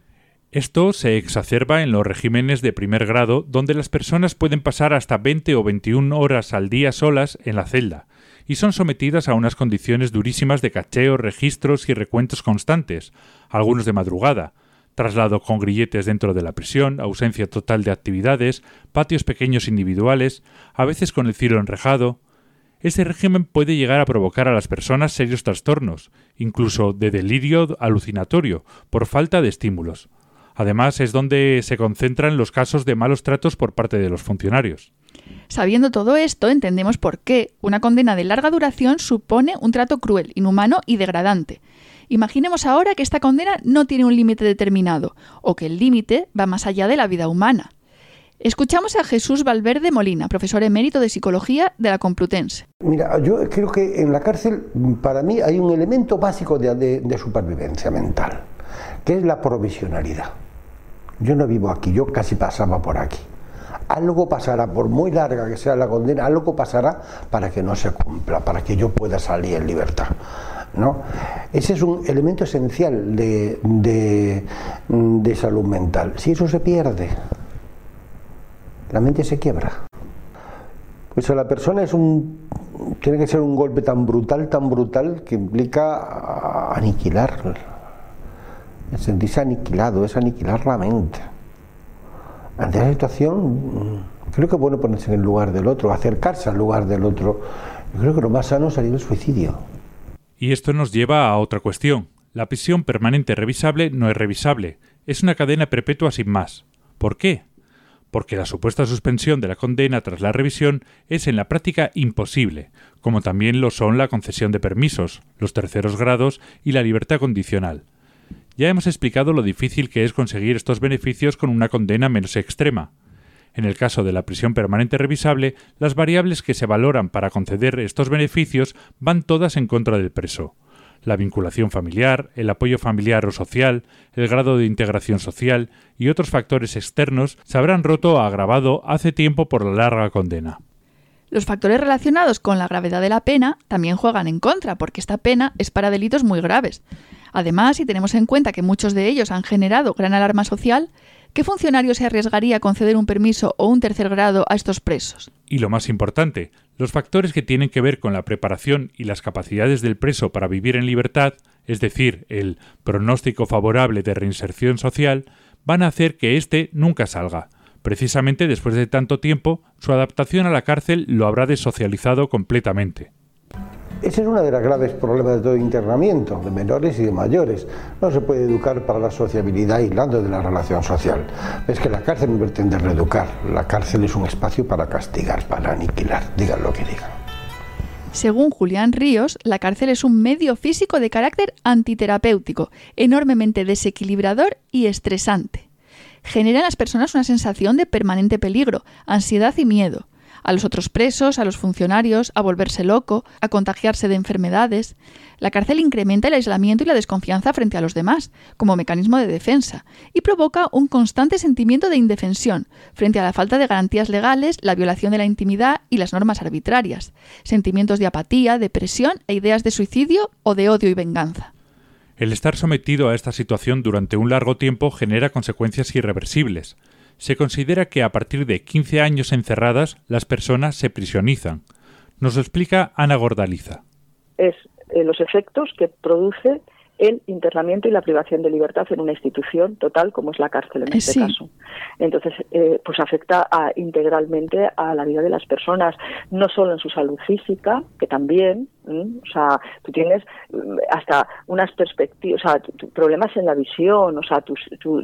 [SPEAKER 4] Esto se exacerba en los regímenes de primer grado, donde las personas pueden pasar hasta 20 o 21 horas al día solas en la celda, y son sometidas a unas condiciones durísimas de cacheo, registros y recuentos constantes, algunos de madrugada, traslado con grilletes dentro de la prisión, ausencia total de actividades, patios pequeños individuales, a veces con el cielo enrejado. Este régimen puede llegar a provocar a las personas serios trastornos, incluso de delirio alucinatorio, por falta de estímulos. Además, es donde se concentran los casos de malos tratos por parte de los funcionarios.
[SPEAKER 3] Sabiendo todo esto, entendemos por qué una condena de larga duración supone un trato cruel, inhumano y degradante. Imaginemos ahora que esta condena no tiene un límite determinado, o que el límite va más allá de la vida humana. Escuchamos a Jesús Valverde Molina, profesor emérito de Psicología de la Complutense.
[SPEAKER 30] Mira, yo creo que en la cárcel, para mí, hay un elemento básico de, de, de supervivencia mental, que es la provisionalidad. Yo no vivo aquí, yo casi pasaba por aquí. Algo pasará, por muy larga que sea la condena, algo pasará para que no se cumpla, para que yo pueda salir en libertad. ¿no? Ese es un elemento esencial de, de, de salud mental. Si eso se pierde, la mente se quiebra. Pues la persona es un, tiene que ser un golpe tan brutal, tan brutal, que implica aniquilar. El sentirse aniquilado es aniquilar la mente. ante esa situación creo que es bueno ponerse en el lugar del otro, acercarse al lugar del otro. Yo creo que lo más sano sería el suicidio.
[SPEAKER 4] Y esto nos lleva a otra cuestión. La prisión permanente revisable no es revisable, es una cadena perpetua sin más. ¿Por qué? Porque la supuesta suspensión de la condena tras la revisión es en la práctica imposible, como también lo son la concesión de permisos, los terceros grados y la libertad condicional. Ya hemos explicado lo difícil que es conseguir estos beneficios con una condena menos extrema. En el caso de la prisión permanente revisable, las variables que se valoran para conceder estos beneficios van todas en contra del preso. La vinculación familiar, el apoyo familiar o social, el grado de integración social y otros factores externos se habrán roto o agravado hace tiempo por la larga condena.
[SPEAKER 3] Los factores relacionados con la gravedad de la pena también juegan en contra, porque esta pena es para delitos muy graves. Además, si tenemos en cuenta que muchos de ellos han generado gran alarma social, ¿qué funcionario se arriesgaría a conceder un permiso o un tercer grado a estos presos?
[SPEAKER 4] Y lo más importante, los factores que tienen que ver con la preparación y las capacidades del preso para vivir en libertad, es decir, el pronóstico favorable de reinserción social, van a hacer que éste nunca salga. Precisamente después de tanto tiempo, su adaptación a la cárcel lo habrá desocializado completamente.
[SPEAKER 30] Ese es uno de los graves problemas de todo internamiento, de menores y de mayores. No se puede educar para la sociabilidad aislando de la relación social. Es que la cárcel no pretende reeducar. La cárcel es un espacio para castigar, para aniquilar, digan lo que digan.
[SPEAKER 3] Según Julián Ríos, la cárcel es un medio físico de carácter antiterapéutico, enormemente desequilibrador y estresante genera en las personas una sensación de permanente peligro, ansiedad y miedo. A los otros presos, a los funcionarios, a volverse loco, a contagiarse de enfermedades. La cárcel incrementa el aislamiento y la desconfianza frente a los demás, como mecanismo de defensa, y provoca un constante sentimiento de indefensión frente a la falta de garantías legales, la violación de la intimidad y las normas arbitrarias, sentimientos de apatía, depresión e ideas de suicidio o de odio y venganza.
[SPEAKER 4] El estar sometido a esta situación durante un largo tiempo genera consecuencias irreversibles. Se considera que a partir de 15 años encerradas las personas se prisionizan. Nos lo explica Ana Gordaliza.
[SPEAKER 20] Es eh, los efectos que produce el internamiento y la privación de libertad en una institución total como es la cárcel en este caso. Entonces, eh, pues afecta integralmente a la vida de las personas, no solo en su salud física, que también, o sea, tú tienes mm, hasta unas perspectivas, o sea, problemas en la visión, o sea, tu,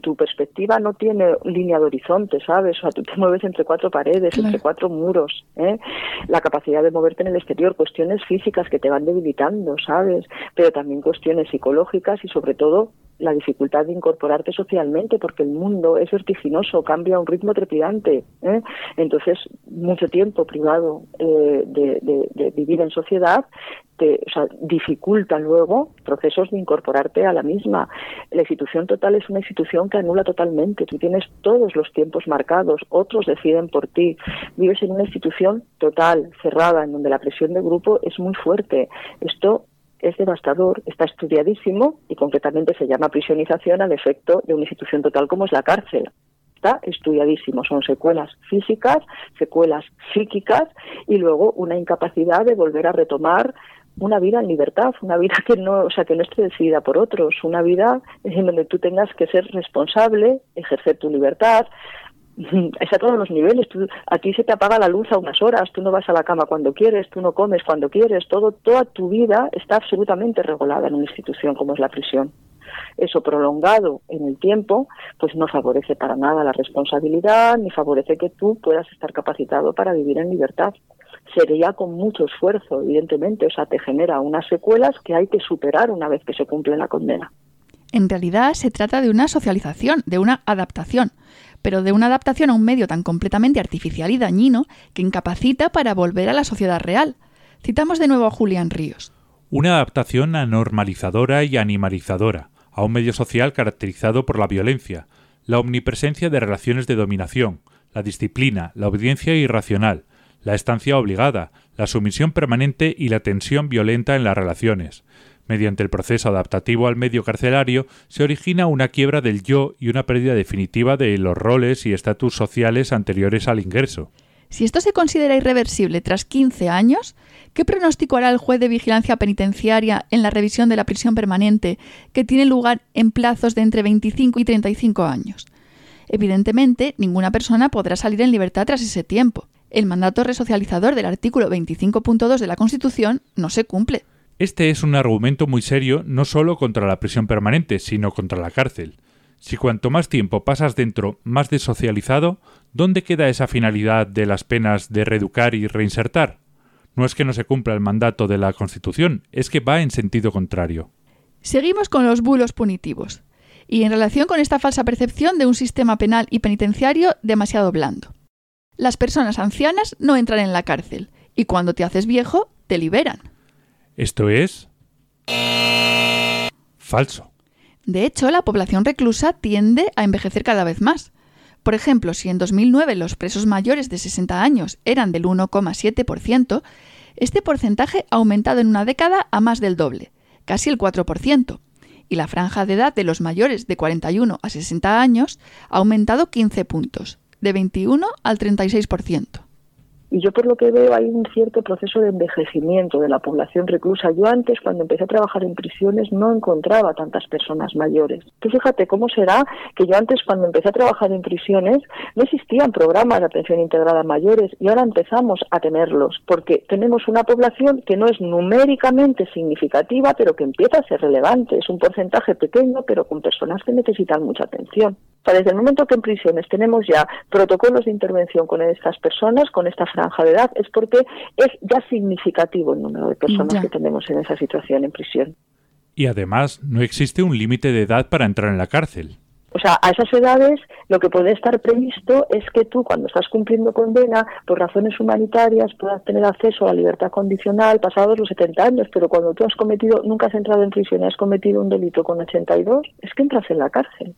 [SPEAKER 20] tu, perspectiva no tiene línea de horizonte, ¿sabes? O sea, tú te mueves entre cuatro paredes, entre cuatro muros, ¿eh? La capacidad de moverte en el exterior, cuestiones físicas que te van debilitando, ¿sabes? Pero también cuestiones psicológicas y sobre todo la dificultad de incorporarte socialmente porque el mundo es vertiginoso, cambia a un ritmo trepidante. ¿eh? Entonces, mucho tiempo privado eh, de, vivir en sociedad te, o sea, dificulta luego procesos de incorporarte a la misma. La institución total es una institución que anula totalmente. Tú tienes todos los tiempos marcados, otros deciden por ti. Vives en una institución total, cerrada, en donde la presión de grupo es muy fuerte. Esto es devastador, está estudiadísimo y concretamente se llama prisionización al efecto de una institución total como es la cárcel. Está estudiadísimo, son secuelas físicas, secuelas psíquicas y luego una incapacidad de volver a retomar una vida en libertad, una vida que no, o sea, que no esté decidida por otros, una vida en donde tú tengas que ser responsable, ejercer tu libertad, es a todos los niveles. Tú, a ti se te apaga la luz a unas horas, tú no vas a la cama cuando quieres, tú no comes cuando quieres, todo, toda tu vida está absolutamente regulada en una institución como es la prisión. Eso prolongado en el tiempo, pues no favorece para nada la responsabilidad, ni favorece que tú puedas estar capacitado para vivir en libertad. Sería con mucho esfuerzo, evidentemente, o sea, te genera unas secuelas que hay que superar una vez que se cumple la condena.
[SPEAKER 3] En realidad se trata de una socialización, de una adaptación pero de una adaptación a un medio tan completamente artificial y dañino que incapacita para volver a la sociedad real. Citamos de nuevo a Julián Ríos.
[SPEAKER 4] Una adaptación anormalizadora y animalizadora a un medio social caracterizado por la violencia, la omnipresencia de relaciones de dominación, la disciplina, la obediencia irracional, la estancia obligada, la sumisión permanente y la tensión violenta en las relaciones, Mediante el proceso adaptativo al medio carcelario se origina una quiebra del yo y una pérdida definitiva de los roles y estatus sociales anteriores al ingreso.
[SPEAKER 3] Si esto se considera irreversible tras 15 años, ¿qué pronóstico hará el juez de vigilancia penitenciaria en la revisión de la prisión permanente que tiene lugar en plazos de entre 25 y 35 años? Evidentemente, ninguna persona podrá salir en libertad tras ese tiempo. El mandato resocializador del artículo 25.2 de la Constitución no se cumple.
[SPEAKER 4] Este es un argumento muy serio no solo contra la prisión permanente, sino contra la cárcel. Si cuanto más tiempo pasas dentro, más desocializado, ¿dónde queda esa finalidad de las penas de reeducar y reinsertar? No es que no se cumpla el mandato de la Constitución, es que va en sentido contrario.
[SPEAKER 3] Seguimos con los bulos punitivos, y en relación con esta falsa percepción de un sistema penal y penitenciario demasiado blando. Las personas ancianas no entran en la cárcel, y cuando te haces viejo, te liberan.
[SPEAKER 4] Esto es... falso.
[SPEAKER 3] De hecho, la población reclusa tiende a envejecer cada vez más. Por ejemplo, si en 2009 los presos mayores de 60 años eran del 1,7%, este porcentaje ha aumentado en una década a más del doble, casi el 4%, y la franja de edad de los mayores de 41 a 60 años ha aumentado 15 puntos, de 21 al 36%.
[SPEAKER 20] Y yo por lo que veo hay un cierto proceso de envejecimiento de la población reclusa. Yo antes, cuando empecé a trabajar en prisiones, no encontraba tantas personas mayores. Tú fíjate cómo será que yo antes, cuando empecé a trabajar en prisiones, no existían programas de atención integrada mayores y ahora empezamos a tenerlos, porque tenemos una población que no es numéricamente significativa, pero que empieza a ser relevante. Es un porcentaje pequeño, pero con personas que necesitan mucha atención. Desde el momento que en prisiones tenemos ya protocolos de intervención con estas personas, con esta franja de edad, es porque es ya significativo el número de personas que tenemos en esa situación en prisión.
[SPEAKER 4] Y además, no existe un límite de edad para entrar en la cárcel.
[SPEAKER 20] O sea, a esas edades lo que puede estar previsto es que tú, cuando estás cumpliendo condena, por razones humanitarias, puedas tener acceso a la libertad condicional pasados los 70 años, pero cuando tú has cometido, nunca has entrado en prisión y has cometido un delito con 82, es que entras en la cárcel.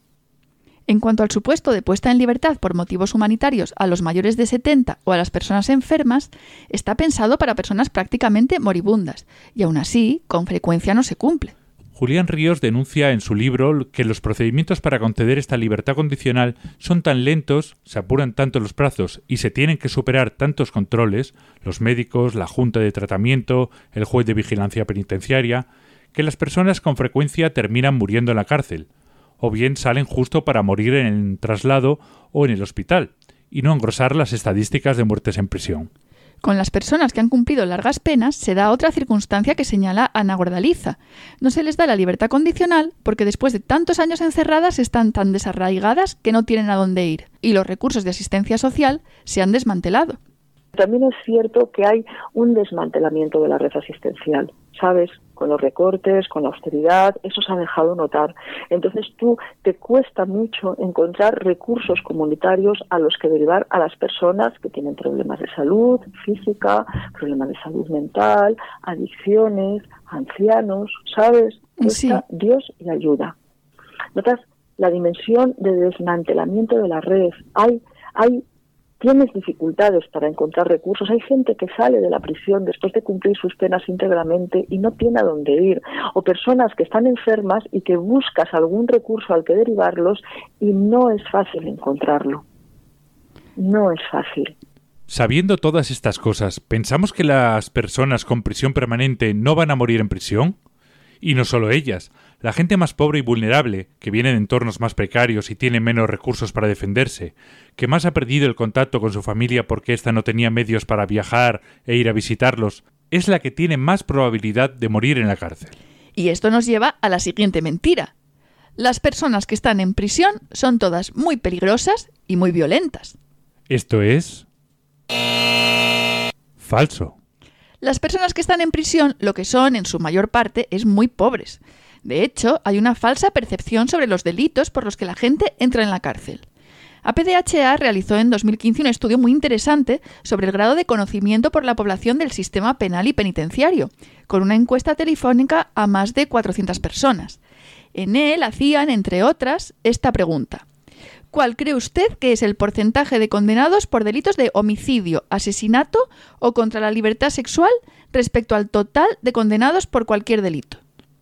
[SPEAKER 3] En cuanto al supuesto de puesta en libertad por motivos humanitarios a los mayores de 70 o a las personas enfermas, está pensado para personas prácticamente moribundas, y aún así, con frecuencia no se cumple.
[SPEAKER 4] Julián Ríos denuncia en su libro que los procedimientos para conceder esta libertad condicional son tan lentos, se apuran tanto los plazos y se tienen que superar tantos controles, los médicos, la junta de tratamiento, el juez de vigilancia penitenciaria, que las personas con frecuencia terminan muriendo en la cárcel, o bien salen justo para morir en el traslado o en el hospital, y no engrosar las estadísticas de muertes en prisión.
[SPEAKER 3] Con las personas que han cumplido largas penas se da otra circunstancia que señala Ana Gordaliza. No se les da la libertad condicional porque después de tantos años encerradas están tan desarraigadas que no tienen a dónde ir y los recursos de asistencia social se han desmantelado.
[SPEAKER 20] También es cierto que hay un desmantelamiento de la red asistencial, ¿sabes? Con los recortes, con la austeridad, eso se ha dejado notar. Entonces tú te cuesta mucho encontrar recursos comunitarios a los que derivar a las personas que tienen problemas de salud física, problemas de salud mental, adicciones, ancianos, ¿sabes?
[SPEAKER 3] Sí.
[SPEAKER 20] Dios y ayuda. ¿Notas? La dimensión de desmantelamiento de la red. Hay, hay tienes dificultades para encontrar recursos. Hay gente que sale de la prisión después de cumplir sus penas íntegramente y no tiene a dónde ir. O personas que están enfermas y que buscas algún recurso al que derivarlos y no es fácil encontrarlo. No es fácil.
[SPEAKER 4] Sabiendo todas estas cosas, ¿pensamos que las personas con prisión permanente no van a morir en prisión? Y no solo ellas, la gente más pobre y vulnerable, que viene de entornos más precarios y tiene menos recursos para defenderse, que más ha perdido el contacto con su familia porque ésta no tenía medios para viajar e ir a visitarlos, es la que tiene más probabilidad de morir en la cárcel.
[SPEAKER 3] Y esto nos lleva a la siguiente mentira. Las personas que están en prisión son todas muy peligrosas y muy violentas.
[SPEAKER 4] Esto es... falso.
[SPEAKER 3] Las personas que están en prisión lo que son en su mayor parte es muy pobres. De hecho, hay una falsa percepción sobre los delitos por los que la gente entra en la cárcel. APDHA realizó en 2015 un estudio muy interesante sobre el grado de conocimiento por la población del sistema penal y penitenciario, con una encuesta telefónica a más de 400 personas. En él hacían, entre otras, esta pregunta. ¿Cuál cree usted que es el porcentaje de condenados por delitos de homicidio, asesinato o contra la libertad sexual respecto al total de condenados por cualquier delito?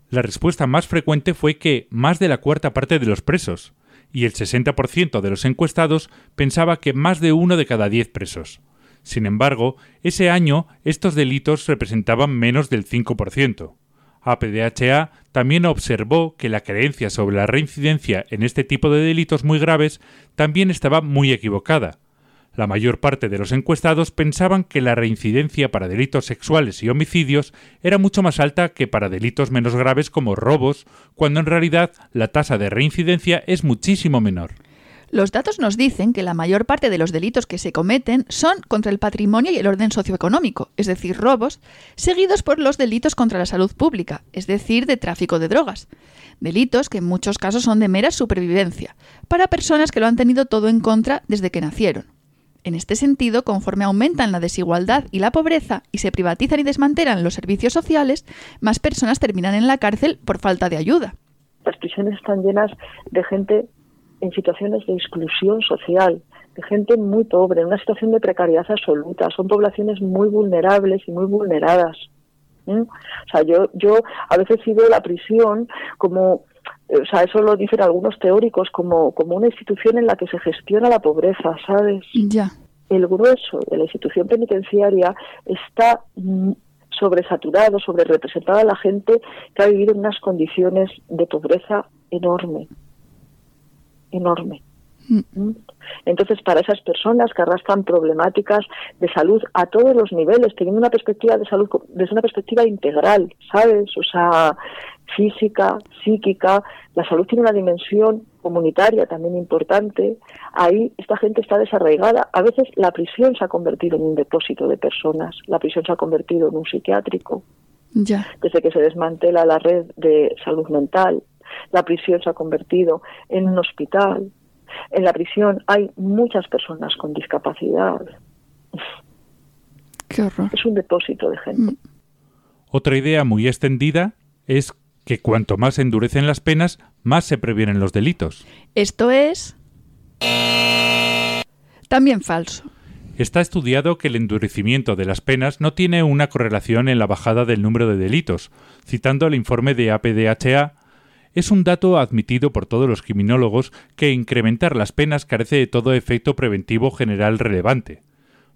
[SPEAKER 4] La respuesta más frecuente fue que más de la cuarta parte de los presos, y el 60% de los encuestados pensaba que más de uno de cada diez presos. Sin embargo, ese año estos delitos representaban menos del 5%. APDHA también observó que la creencia sobre la reincidencia en este tipo de delitos muy graves también estaba muy equivocada. La mayor parte de los encuestados pensaban que la reincidencia para delitos sexuales y homicidios era mucho más alta que para delitos menos graves como robos, cuando en realidad la tasa de reincidencia es muchísimo menor.
[SPEAKER 3] Los datos nos dicen que la mayor parte de los delitos que se cometen son contra el patrimonio y el orden socioeconómico, es decir, robos, seguidos por los delitos contra la salud pública, es decir, de tráfico de drogas. Delitos que en muchos casos son de mera supervivencia, para personas que lo han tenido todo en contra desde que nacieron. En este sentido, conforme aumentan la desigualdad y la pobreza y se privatizan y desmantelan los servicios sociales, más personas terminan en la cárcel por falta de ayuda.
[SPEAKER 20] Las prisiones están llenas de gente en situaciones de exclusión social, de gente muy pobre, en una situación de precariedad absoluta. Son poblaciones muy vulnerables y muy vulneradas. O sea, yo, yo a veces veo la prisión como, o sea, eso lo dicen algunos teóricos, como, como una institución en la que se gestiona la pobreza, ¿sabes?
[SPEAKER 3] Ya.
[SPEAKER 20] El grueso de la institución penitenciaria está sobresaturado, sobre representada la gente que ha vivido en unas condiciones de pobreza enorme enorme. Mm. Entonces, para esas personas que arrastran problemáticas de salud a todos los niveles, teniendo una perspectiva de salud desde una perspectiva integral, ¿sabes? O sea, física, psíquica, la salud tiene una dimensión comunitaria también importante. Ahí esta gente está desarraigada. A veces la prisión se ha convertido en un depósito de personas, la prisión se ha convertido en un psiquiátrico.
[SPEAKER 3] Ya.
[SPEAKER 20] Desde que se desmantela la red de salud mental, la prisión se ha convertido en un hospital. En la prisión hay muchas personas con discapacidad.
[SPEAKER 3] Qué horror.
[SPEAKER 20] Es un depósito de gente.
[SPEAKER 3] Mm.
[SPEAKER 4] Otra idea muy extendida es que cuanto más se endurecen las penas, más se previenen los delitos.
[SPEAKER 3] Esto es también falso.
[SPEAKER 4] Está estudiado que el endurecimiento de las penas no tiene una correlación en la bajada del número de delitos. Citando el informe de APDHA, es un dato admitido por todos los criminólogos que incrementar las penas carece de todo efecto preventivo general relevante.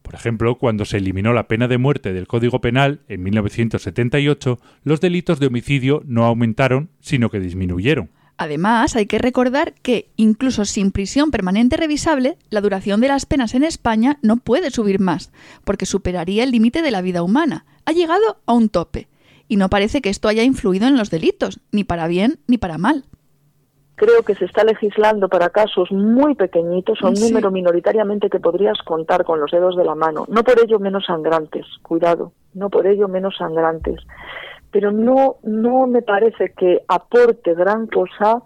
[SPEAKER 4] Por ejemplo, cuando se eliminó la pena de muerte del Código Penal en 1978, los delitos de homicidio no aumentaron, sino que disminuyeron.
[SPEAKER 3] Además, hay que recordar que, incluso sin prisión permanente revisable, la duración de las penas en España no puede subir más, porque superaría el límite de la vida humana. Ha llegado a un tope y no parece que esto haya influido en los delitos, ni para bien ni para mal.
[SPEAKER 20] Creo que se está legislando para casos muy pequeñitos, a un número minoritariamente que podrías contar con los dedos de la mano. No por ello menos sangrantes, cuidado, no por ello menos sangrantes. Pero no, no me parece que aporte gran cosa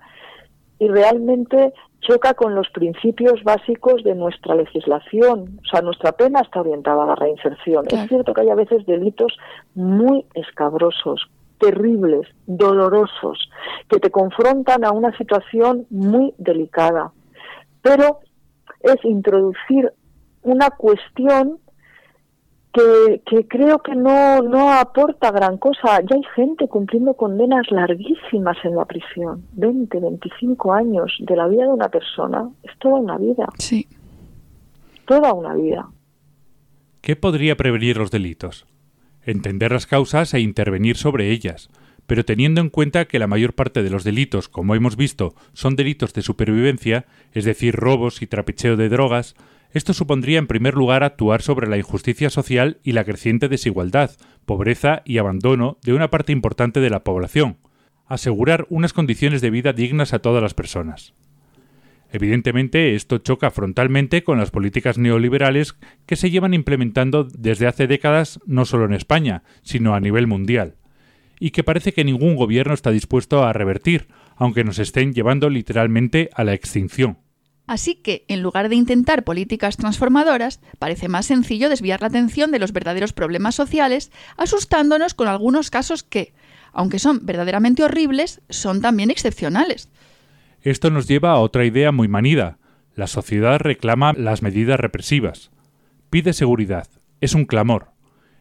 [SPEAKER 20] y realmente choca con los principios básicos de nuestra legislación. O sea, nuestra pena está orientada a la reinserción. Es cierto que hay a veces delitos muy escabrosos, terribles, dolorosos, que te confrontan a una situación muy delicada. Pero es introducir una cuestión que, creo que no, no aporta gran cosa. Ya hay gente cumpliendo condenas larguísimas en la prisión, 20, 25 años de la vida de una persona. Es toda una vida.
[SPEAKER 3] Sí.
[SPEAKER 20] Toda una vida.
[SPEAKER 4] ¿Qué podría prevenir los delitos? Entender las causas e intervenir sobre ellas, pero teniendo en cuenta que la mayor parte de los delitos, como hemos visto, son delitos de supervivencia, es decir, robos y trapicheo de drogas, esto supondría en primer lugar actuar sobre la injusticia social y la creciente desigualdad, pobreza y abandono de una parte importante de la población, asegurar unas condiciones de vida dignas a todas las personas. Evidentemente, esto choca frontalmente con las políticas neoliberales que se llevan implementando desde hace décadas no solo en España, sino a nivel mundial, y que parece que ningún gobierno está dispuesto a revertir, aunque nos estén llevando literalmente a la extinción.
[SPEAKER 3] Así que, en lugar de intentar políticas transformadoras, parece más sencillo desviar la atención de los verdaderos problemas sociales, asustándonos con algunos casos que, aunque son verdaderamente horribles, son también excepcionales.
[SPEAKER 4] Esto nos lleva a otra idea muy manida. La sociedad reclama las medidas represivas. Pide seguridad. Es un clamor.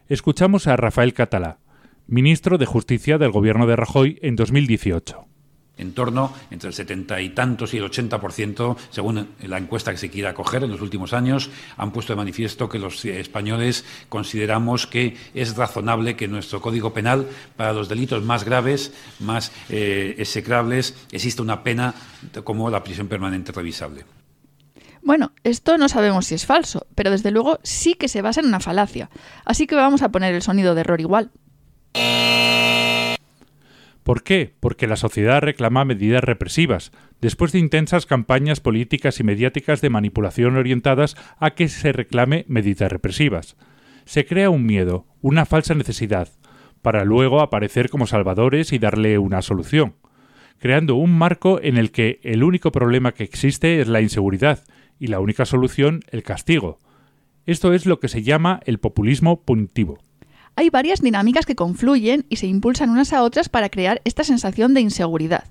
[SPEAKER 4] Escuchamos a Rafael Catalá, ministro de Justicia del gobierno de Rajoy en 2018
[SPEAKER 26] en torno entre el 70 y tantos y el 80%, según la encuesta que se quiera coger en los últimos años, han puesto de manifiesto que los españoles consideramos que es razonable que nuestro Código Penal, para los delitos más graves, más eh, execrables, exista una pena como la prisión permanente revisable.
[SPEAKER 3] Bueno, esto no sabemos si es falso, pero desde luego sí que se basa en una falacia. Así que vamos a poner el sonido de error igual.
[SPEAKER 4] ¿Por qué? Porque la sociedad reclama medidas represivas, después de intensas campañas políticas y mediáticas de manipulación orientadas a que se reclame medidas represivas. Se crea un miedo, una falsa necesidad, para luego aparecer como salvadores y darle una solución, creando un marco en el que el único problema que existe es la inseguridad y la única solución el castigo. Esto es lo que se llama el populismo punitivo
[SPEAKER 3] hay varias dinámicas que confluyen y se impulsan unas a otras para crear esta sensación de inseguridad.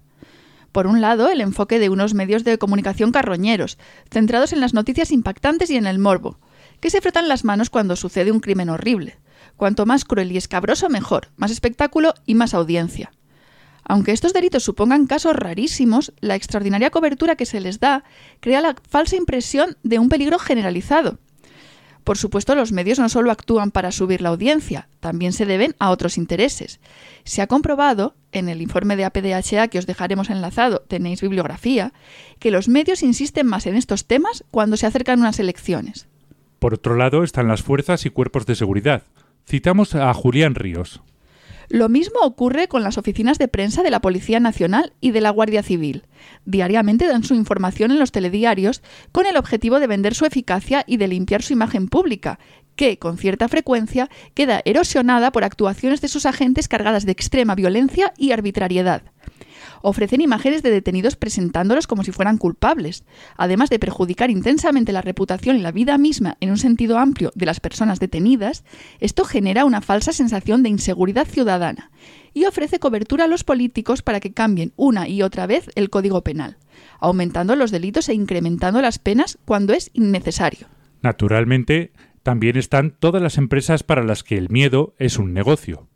[SPEAKER 3] Por un lado, el enfoque de unos medios de comunicación carroñeros, centrados en las noticias impactantes y en el morbo, que se frotan las manos cuando sucede un crimen horrible. Cuanto más cruel y escabroso, mejor, más espectáculo y más audiencia. Aunque estos delitos supongan casos rarísimos, la extraordinaria cobertura que se les da crea la falsa impresión de un peligro generalizado, por supuesto, los medios no solo actúan para subir la audiencia, también se deben a otros intereses. Se ha comprobado, en el informe de APDHA que os dejaremos enlazado, tenéis bibliografía, que los medios insisten más en estos temas cuando se acercan unas elecciones.
[SPEAKER 4] Por otro lado están las fuerzas y cuerpos de seguridad. Citamos a Julián Ríos.
[SPEAKER 3] Lo mismo ocurre con las oficinas de prensa de la Policía Nacional y de la Guardia Civil. Diariamente dan su información en los telediarios con el objetivo de vender su eficacia y de limpiar su imagen pública, que, con cierta frecuencia, queda erosionada por actuaciones de sus agentes cargadas de extrema violencia y arbitrariedad ofrecen imágenes de detenidos presentándolos como si fueran culpables, además de perjudicar intensamente la reputación y la vida misma en un sentido amplio de las personas detenidas, esto genera una falsa sensación de inseguridad ciudadana y ofrece cobertura a los políticos para que cambien una y otra vez el Código Penal, aumentando los delitos e incrementando las penas cuando es innecesario.
[SPEAKER 4] Naturalmente, también están todas las empresas para las que el miedo es un negocio.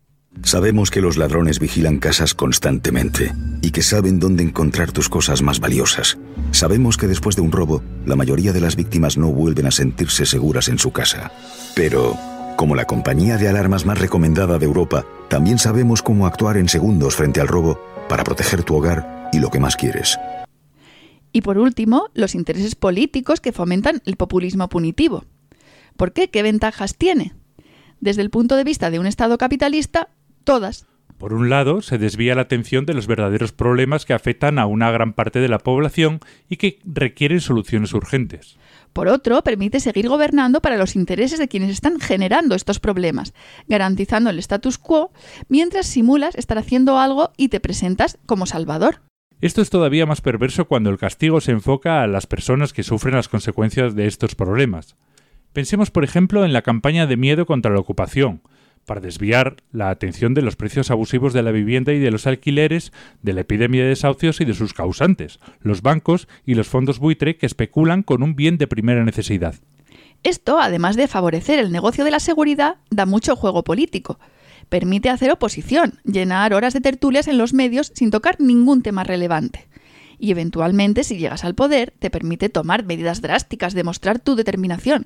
[SPEAKER 31] Sabemos que los ladrones vigilan casas constantemente y que saben dónde encontrar tus cosas más valiosas. Sabemos que después de un robo, la mayoría de las víctimas no vuelven a sentirse seguras en su casa. Pero, como la compañía de alarmas más recomendada de Europa, también sabemos cómo actuar en segundos frente al robo para proteger tu hogar y lo que más quieres.
[SPEAKER 3] Y por último, los intereses políticos que fomentan el populismo punitivo. ¿Por qué? ¿Qué ventajas tiene? Desde el punto de vista de un Estado capitalista, todas.
[SPEAKER 4] Por un lado, se desvía la atención de los verdaderos problemas que afectan a una gran parte de la población y que requieren soluciones urgentes.
[SPEAKER 3] Por otro, permite seguir gobernando para los intereses de quienes están generando estos problemas, garantizando el status quo mientras simulas estar haciendo algo y te presentas como salvador.
[SPEAKER 4] Esto es todavía más perverso cuando el castigo se enfoca a las personas que sufren las consecuencias de estos problemas. Pensemos, por ejemplo, en la campaña de miedo contra la ocupación, para desviar la atención de los precios abusivos de la vivienda y de los alquileres, de la epidemia de desahucios y de sus causantes, los bancos y los fondos buitre que especulan con un bien de primera necesidad.
[SPEAKER 3] Esto, además de favorecer el negocio de la seguridad, da mucho juego político. Permite hacer oposición, llenar horas de tertulias en los medios sin tocar ningún tema relevante. Y eventualmente, si llegas al poder, te permite tomar medidas drásticas, demostrar tu determinación,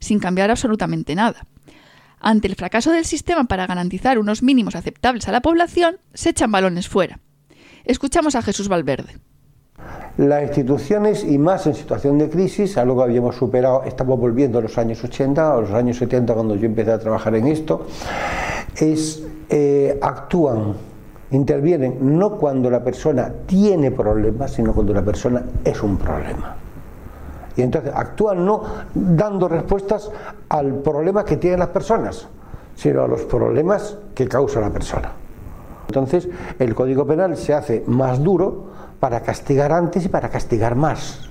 [SPEAKER 3] sin cambiar absolutamente nada. Ante el fracaso del sistema para garantizar unos mínimos aceptables a la población, se echan balones fuera. Escuchamos a Jesús Valverde.
[SPEAKER 30] Las instituciones, y más en situación de crisis, algo que habíamos superado, estamos volviendo a los años 80, a los años 70 cuando yo empecé a trabajar en esto, es, eh, actúan, intervienen no cuando la persona tiene problemas, sino cuando la persona es un problema. Y entonces actúan no dando respuestas al problema que tienen las personas, sino a los problemas que causa la persona. Entonces el Código Penal se hace más duro para castigar antes y para castigar más.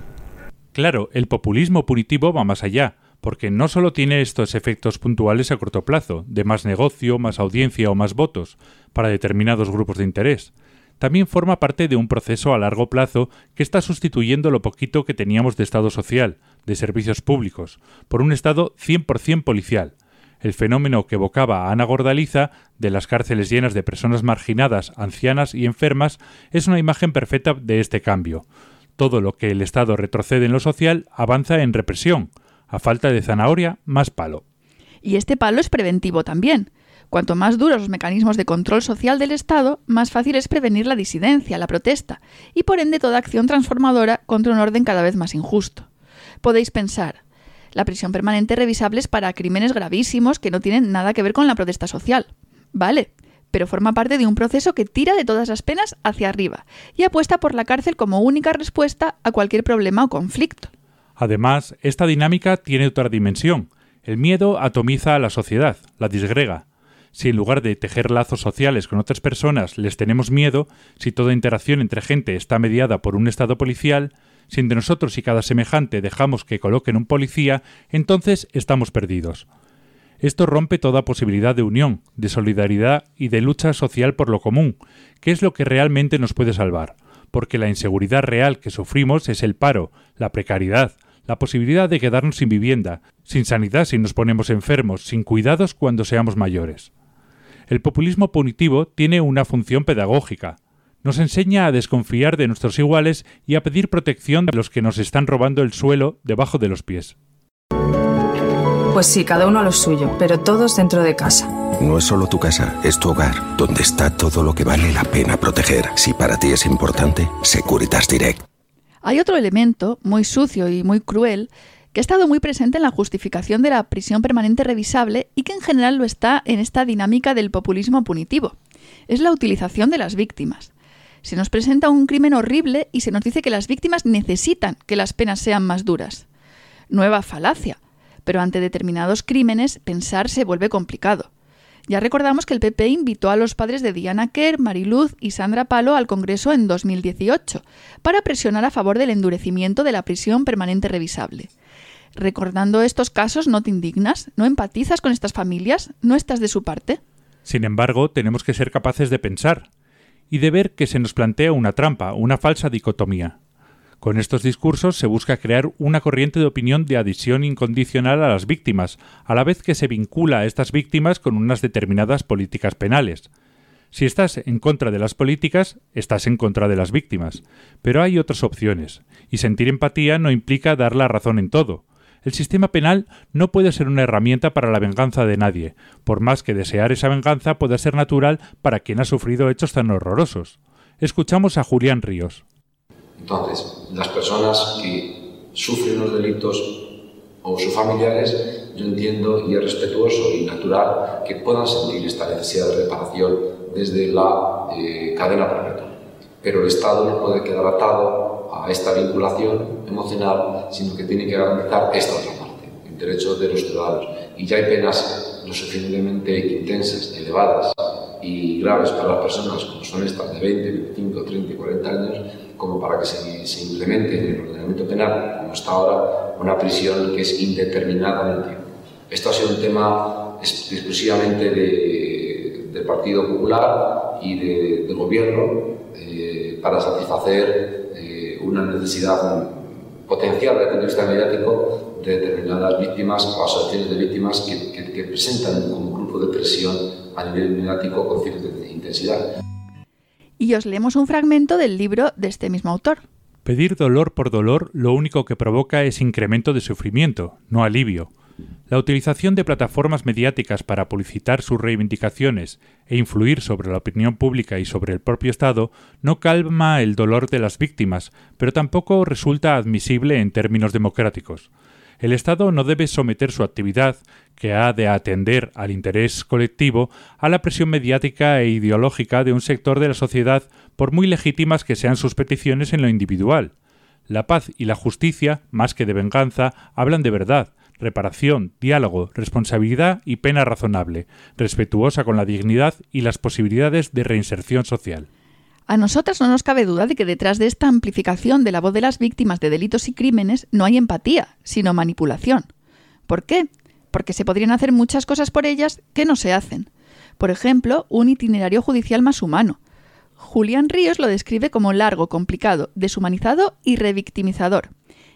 [SPEAKER 4] Claro, el populismo punitivo va más allá, porque no solo tiene estos efectos puntuales a corto plazo, de más negocio, más audiencia o más votos, para determinados grupos de interés, también forma parte de un proceso a largo plazo que está sustituyendo lo poquito que teníamos de Estado social, de servicios públicos, por un Estado 100% policial, El fenómeno que evocaba a Ana Gordaliza, de las cárceles llenas de personas marginadas, ancianas y enfermas, es una imagen perfecta de este cambio. Todo lo que el Estado retrocede en lo social avanza en represión. A falta de zanahoria, más palo.
[SPEAKER 3] Y este palo es preventivo también. Cuanto más duros los mecanismos de control social del Estado, más fácil es prevenir la disidencia, la protesta, y por ende toda acción transformadora contra un orden cada vez más injusto. Podéis pensar, la prisión permanente revisable es para crímenes gravísimos que no tienen nada que ver con la protesta social. Vale, pero forma parte de un proceso que tira de todas las penas hacia arriba y apuesta por la cárcel como única respuesta a cualquier problema o conflicto.
[SPEAKER 4] Además, esta dinámica tiene otra dimensión. El miedo atomiza a la sociedad, la disgrega. Si en lugar de tejer lazos sociales con otras personas les tenemos miedo, si toda interacción entre gente está mediada por un estado policial, si entre nosotros y cada semejante dejamos que coloquen un policía, entonces estamos perdidos. Esto rompe toda posibilidad de unión, de solidaridad y de lucha social por lo común, que es lo que realmente nos puede salvar, porque la inseguridad real que sufrimos es el paro, la precariedad, la posibilidad de quedarnos sin vivienda, sin sanidad si nos ponemos enfermos, sin cuidados cuando seamos mayores. El populismo punitivo tiene una función pedagógica, nos enseña a desconfiar de nuestros iguales y a pedir protección de los que nos están robando el suelo debajo de los pies.
[SPEAKER 32] Pues sí, cada uno a lo suyo, pero todos dentro de casa.
[SPEAKER 31] No es solo tu casa, es tu hogar, donde está todo lo que vale la pena proteger. Si para ti es importante, Securitas Direct.
[SPEAKER 3] Hay otro elemento muy sucio y muy cruel que ha estado muy presente en la justificación de la prisión permanente revisable y que en general lo está en esta dinámica del populismo punitivo. Es la utilización de las víctimas. Se nos presenta un crimen horrible y se nos dice que las víctimas necesitan que las penas sean más duras. Nueva falacia, pero ante determinados crímenes pensar se vuelve complicado. Ya recordamos que el PP invitó a los padres de Diana Kerr, Mariluz y Sandra Palo al Congreso en 2018 para presionar a favor del endurecimiento de la prisión permanente revisable. Recordando estos casos, ¿no te indignas? ¿No empatizas con estas familias? ¿No estás de su parte?
[SPEAKER 4] Sin embargo, tenemos que ser capaces de pensar, y de ver que se nos plantea una trampa, una falsa dicotomía. Con estos discursos se busca crear una corriente de opinión de adhesión incondicional a las víctimas, a la vez que se vincula a estas víctimas con unas determinadas políticas penales. Si estás en contra de las políticas, estás en contra de las víctimas. Pero hay otras opciones, y sentir empatía no implica dar la razón en todo. El sistema penal no puede ser una herramienta para la venganza de nadie, por más que desear esa venganza pueda ser natural para quien ha sufrido hechos tan horrorosos. Escuchamos a Julián Ríos.
[SPEAKER 33] Entonces, las personas que sufren los delitos o sus familiares, yo entiendo y es respetuoso y natural que puedan sentir esta necesidad de reparación desde la eh, cadena perpetua. Pero el Estado no puede quedar atado a esta vinculación emocional, sino que tiene que garantizar esta otra parte, el derecho de los ciudadanos. Y ya hay penas lo suficientemente intensas, elevadas y graves para las personas, como son estas de 20, 25, 30 y 40 años, como para que se, se implemente en el ordenamiento penal, como está ahora, una prisión que es indeterminada en el tiempo. Esto ha sido un tema exclusivamente de, del Partido Popular y de, del Gobierno eh, para satisfacer una necesidad potencial desde el punto de vista mediático de determinadas víctimas o asociaciones de víctimas que, que, que presentan como grupo de presión a nivel mediático con cierta intensidad.
[SPEAKER 3] Y os leemos un fragmento del libro de este mismo autor.
[SPEAKER 4] Pedir dolor por dolor lo único que provoca es incremento de sufrimiento, no alivio. La utilización de plataformas mediáticas para publicitar sus reivindicaciones e influir sobre la opinión pública y sobre el propio Estado no calma el dolor de las víctimas, pero tampoco resulta admisible en términos democráticos. El Estado no debe someter su actividad, que ha de atender al interés colectivo, a la presión mediática e ideológica de un sector de la sociedad, por muy legítimas que sean sus peticiones en lo individual. La paz y la justicia, más que de venganza, hablan de verdad, reparación, diálogo, responsabilidad y pena razonable, respetuosa con la dignidad y las posibilidades de reinserción social.
[SPEAKER 3] A nosotras no nos cabe duda de que detrás de esta amplificación de la voz de las víctimas de delitos y crímenes no hay empatía, sino manipulación. ¿Por qué? Porque se podrían hacer muchas cosas por ellas que no se hacen. Por ejemplo, un itinerario judicial más humano. Julián Ríos lo describe como largo, complicado, deshumanizado y revictimizador.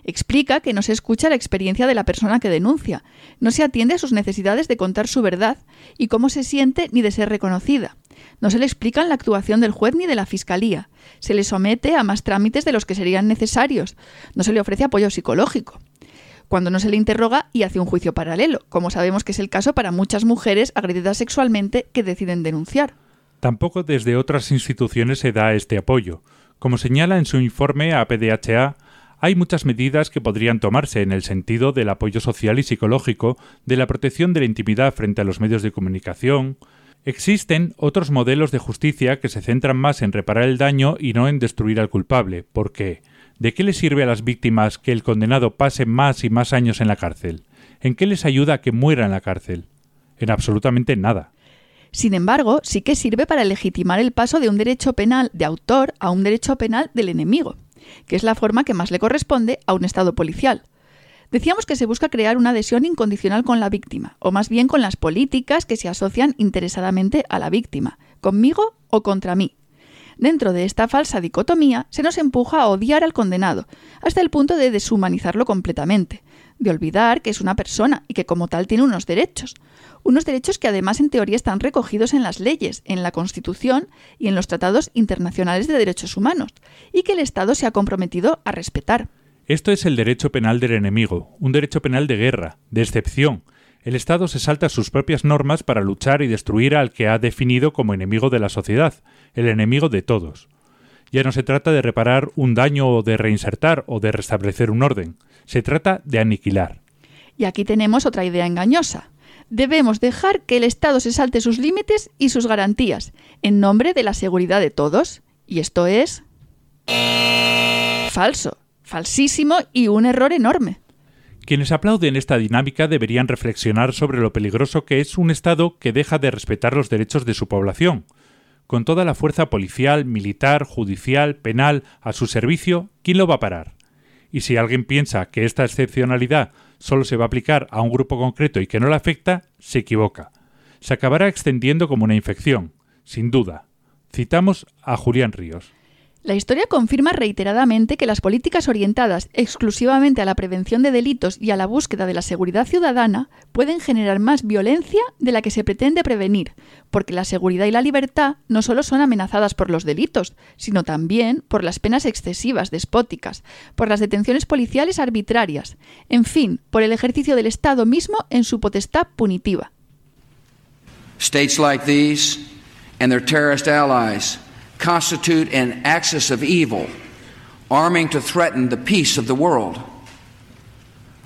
[SPEAKER 3] Explica que no se escucha la experiencia de la persona que denuncia, no se atiende a sus necesidades de contar su verdad y cómo se siente ni de ser reconocida. No se le explica la actuación del juez ni de la fiscalía. Se le somete a más trámites de los que serían necesarios. No se le ofrece apoyo psicológico. Cuando no se le interroga y hace un juicio paralelo, como sabemos que es el caso para muchas mujeres agredidas sexualmente que deciden denunciar.
[SPEAKER 4] Tampoco desde otras instituciones se da este apoyo. Como señala en su informe a PDHA, hay muchas medidas que podrían tomarse en el sentido del apoyo social y psicológico, de la protección de la intimidad frente a los medios de comunicación. Existen otros modelos de justicia que se centran más en reparar el daño y no en destruir al culpable, porque ¿de qué les sirve a las víctimas que el condenado pase más y más años en la cárcel? ¿En qué les ayuda a que muera en la cárcel? En absolutamente nada.
[SPEAKER 3] Sin embargo, sí que sirve para legitimar el paso de un derecho penal de autor a un derecho penal del enemigo que es la forma que más le corresponde a un Estado policial. Decíamos que se busca crear una adhesión incondicional con la víctima, o más bien con las políticas que se asocian interesadamente a la víctima, conmigo o contra mí. Dentro de esta falsa dicotomía se nos empuja a odiar al condenado, hasta el punto de deshumanizarlo completamente, de olvidar que es una persona y que como tal tiene unos derechos, unos derechos que además en teoría están recogidos en las leyes, en la Constitución y en los tratados internacionales de derechos humanos, y que el Estado se ha comprometido a respetar.
[SPEAKER 4] Esto es el derecho penal del enemigo, un derecho penal de guerra, de excepción. El Estado se salta sus propias normas para luchar y destruir al que ha definido como enemigo de la sociedad, el enemigo de todos. Ya no se trata de reparar un daño o de reinsertar o de restablecer un orden, se trata de aniquilar.
[SPEAKER 3] Y aquí tenemos otra idea engañosa debemos dejar que el Estado se salte sus límites y sus garantías, en nombre de la seguridad de todos. Y esto es... falso, falsísimo y un error enorme.
[SPEAKER 4] Quienes aplauden esta dinámica deberían reflexionar sobre lo peligroso que es un Estado que deja de respetar los derechos de su población. Con toda la fuerza policial, militar, judicial, penal a su servicio, ¿quién lo va a parar? Y si alguien piensa que esta excepcionalidad solo se va a aplicar a un grupo concreto y que no le afecta, se equivoca. Se acabará extendiendo como una infección, sin duda. Citamos a Julián Ríos.
[SPEAKER 3] La historia confirma reiteradamente que las políticas orientadas exclusivamente a la prevención de delitos y a la búsqueda de la seguridad ciudadana pueden generar más violencia de la que se pretende prevenir, porque la seguridad y la libertad no solo son amenazadas por los delitos, sino también por las penas excesivas, despóticas, por las detenciones policiales arbitrarias, en fin, por el ejercicio del Estado mismo en su potestad punitiva.
[SPEAKER 34] Constitute an axis of evil, arming to threaten the peace of the world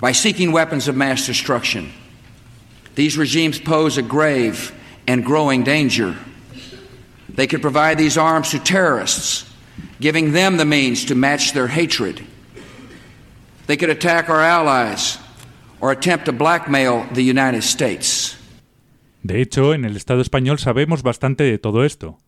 [SPEAKER 34] by seeking weapons of mass destruction. These regimes pose a grave and growing danger. They could provide these arms to terrorists, giving them the means to match their hatred. They could attack our allies or attempt to blackmail the United States.
[SPEAKER 4] De hecho, en el Estado español sabemos bastante de todo esto.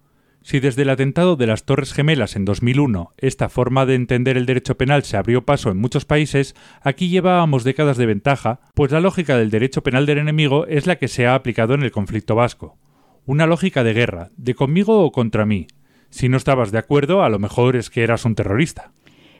[SPEAKER 4] Si desde el atentado de las Torres Gemelas en 2001 esta forma de entender el derecho penal se abrió paso en muchos países, aquí llevábamos décadas de ventaja, pues la lógica del derecho penal del enemigo es la que se ha aplicado en el conflicto vasco. Una lógica de guerra, de conmigo o contra mí. Si no estabas de acuerdo, a lo mejor es que eras un terrorista.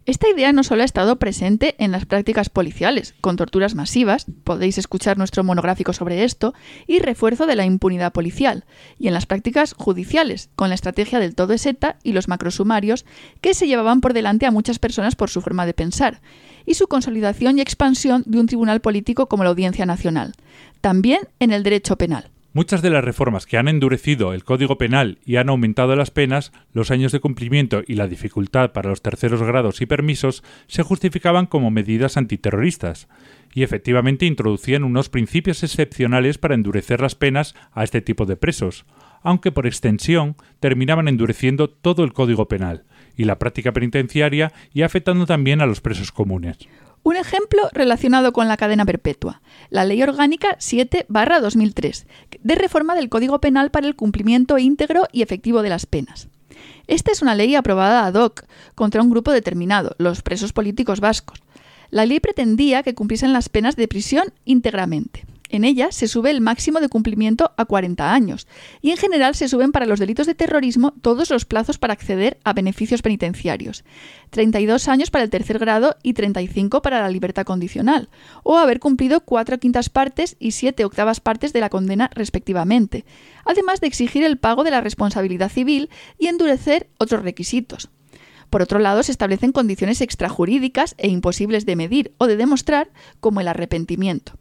[SPEAKER 3] Esta idea no solo ha estado presente en las prácticas policiales, con torturas masivas, podéis escuchar nuestro monográfico sobre esto, y refuerzo de la impunidad policial, y en las prácticas judiciales, con la estrategia del todo es ETA y los macrosumarios, que se llevaban por delante a muchas personas por su forma de pensar, y su consolidación y expansión de un tribunal político como la Audiencia Nacional. También en el derecho penal.
[SPEAKER 4] Muchas de las reformas que han endurecido el Código Penal y han aumentado las penas, los años de cumplimiento y la dificultad para los terceros grados y permisos se justificaban como medidas antiterroristas, y efectivamente introducían unos principios excepcionales para endurecer las penas a este tipo de presos, aunque por extensión terminaban endureciendo todo el Código Penal y la práctica penitenciaria y afectando también a los presos comunes.
[SPEAKER 3] Un ejemplo relacionado con la cadena perpetua, la Ley Orgánica 7-2003, de reforma del Código Penal para el cumplimiento íntegro y efectivo de las penas. Esta es una ley aprobada ad hoc contra un grupo determinado, los presos políticos vascos. La ley pretendía que cumpliesen las penas de prisión íntegramente. En ella se sube el máximo de cumplimiento a 40 años y en general se suben para los delitos de terrorismo todos los plazos para acceder a beneficios penitenciarios. 32 años para el tercer grado y 35 para la libertad condicional, o haber cumplido cuatro quintas partes y siete octavas partes de la condena respectivamente, además de exigir el pago de la responsabilidad civil y endurecer otros requisitos. Por otro lado, se establecen condiciones extrajurídicas e imposibles de medir o de demostrar, como el arrepentimiento.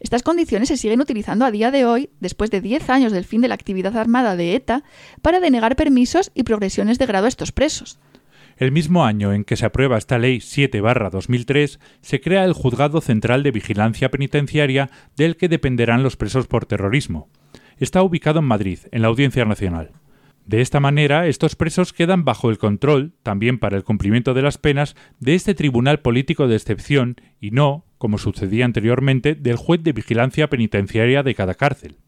[SPEAKER 3] Estas condiciones se siguen utilizando a día de hoy, después de 10 años del fin de la actividad armada de ETA, para denegar permisos y progresiones de grado a estos presos.
[SPEAKER 4] El mismo año en que se aprueba esta Ley 7-2003, se crea el Juzgado Central de Vigilancia Penitenciaria del que dependerán los presos por terrorismo. Está ubicado en Madrid, en la Audiencia Nacional. De esta manera, estos presos quedan bajo el control, también para el cumplimiento de las penas, de este Tribunal Político de Excepción y no, como sucedía anteriormente, del juez de vigilancia penitenciaria de cada cárcel.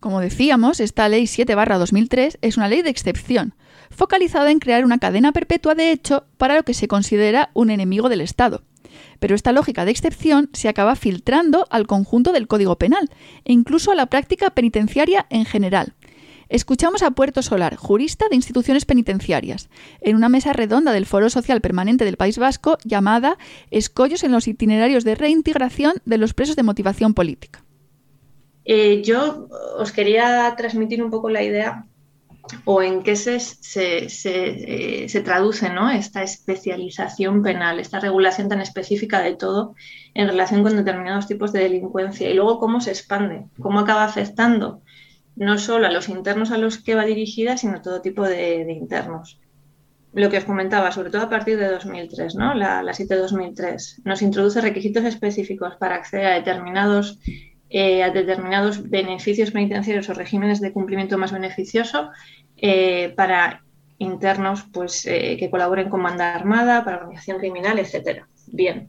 [SPEAKER 3] Como decíamos, esta Ley 7-2003 es una ley de excepción, focalizada en crear una cadena perpetua de hecho para lo que se considera un enemigo del Estado. Pero esta lógica de excepción se acaba filtrando al conjunto del Código Penal e incluso a la práctica penitenciaria en general. Escuchamos a Puerto Solar, jurista de instituciones penitenciarias, en una mesa redonda del Foro Social Permanente del País Vasco llamada Escollos en los itinerarios de reintegración de los presos de motivación política.
[SPEAKER 35] Eh, yo os quería transmitir un poco la idea o en qué se, se, eh, se, traduce ¿no? esta especialización penal, esta regulación tan específica de todo en relación con determinados tipos de delincuencia y luego cómo se expande, cómo acaba afectando no solo a los internos a los que va dirigida, sino todo tipo de, internos. Lo que os comentaba, sobre todo a partir de 2003, ¿no? la, la 7-2003, nos introduce requisitos específicos para acceder a determinados, eh, a determinados beneficios penitenciarios o regímenes de cumplimiento más beneficioso eh, para internos pues, eh, que colaboren con banda armada, para organización criminal, etc. Bien,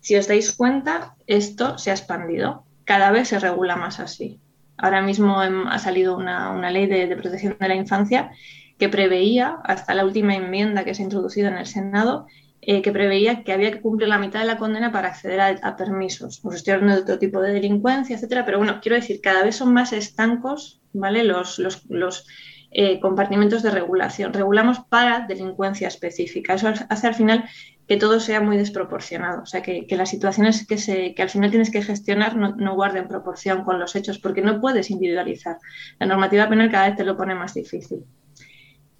[SPEAKER 35] si os dais cuenta, esto se ha expandido. Cada vez se regula más así. Ahora mismo ha salido una, ley de, protección de la infancia que preveía, hasta la última enmienda que se ha introducido en el Senado, eh, que preveía que había que cumplir la mitad de la condena para acceder a, permisos. Os estoy hablando de otro tipo de delincuencia, etcétera, pero bueno, quiero decir, cada vez son más estancos ¿vale? los, los, eh, compartimentos de regulación. Regulamos para delincuencia específica. Eso hace al final que todo sea muy desproporcionado. O sea, que, las situaciones que, se, que al final tienes que gestionar no, guarden proporción con los hechos, porque no puedes individualizar. La normativa penal cada vez te lo pone más difícil.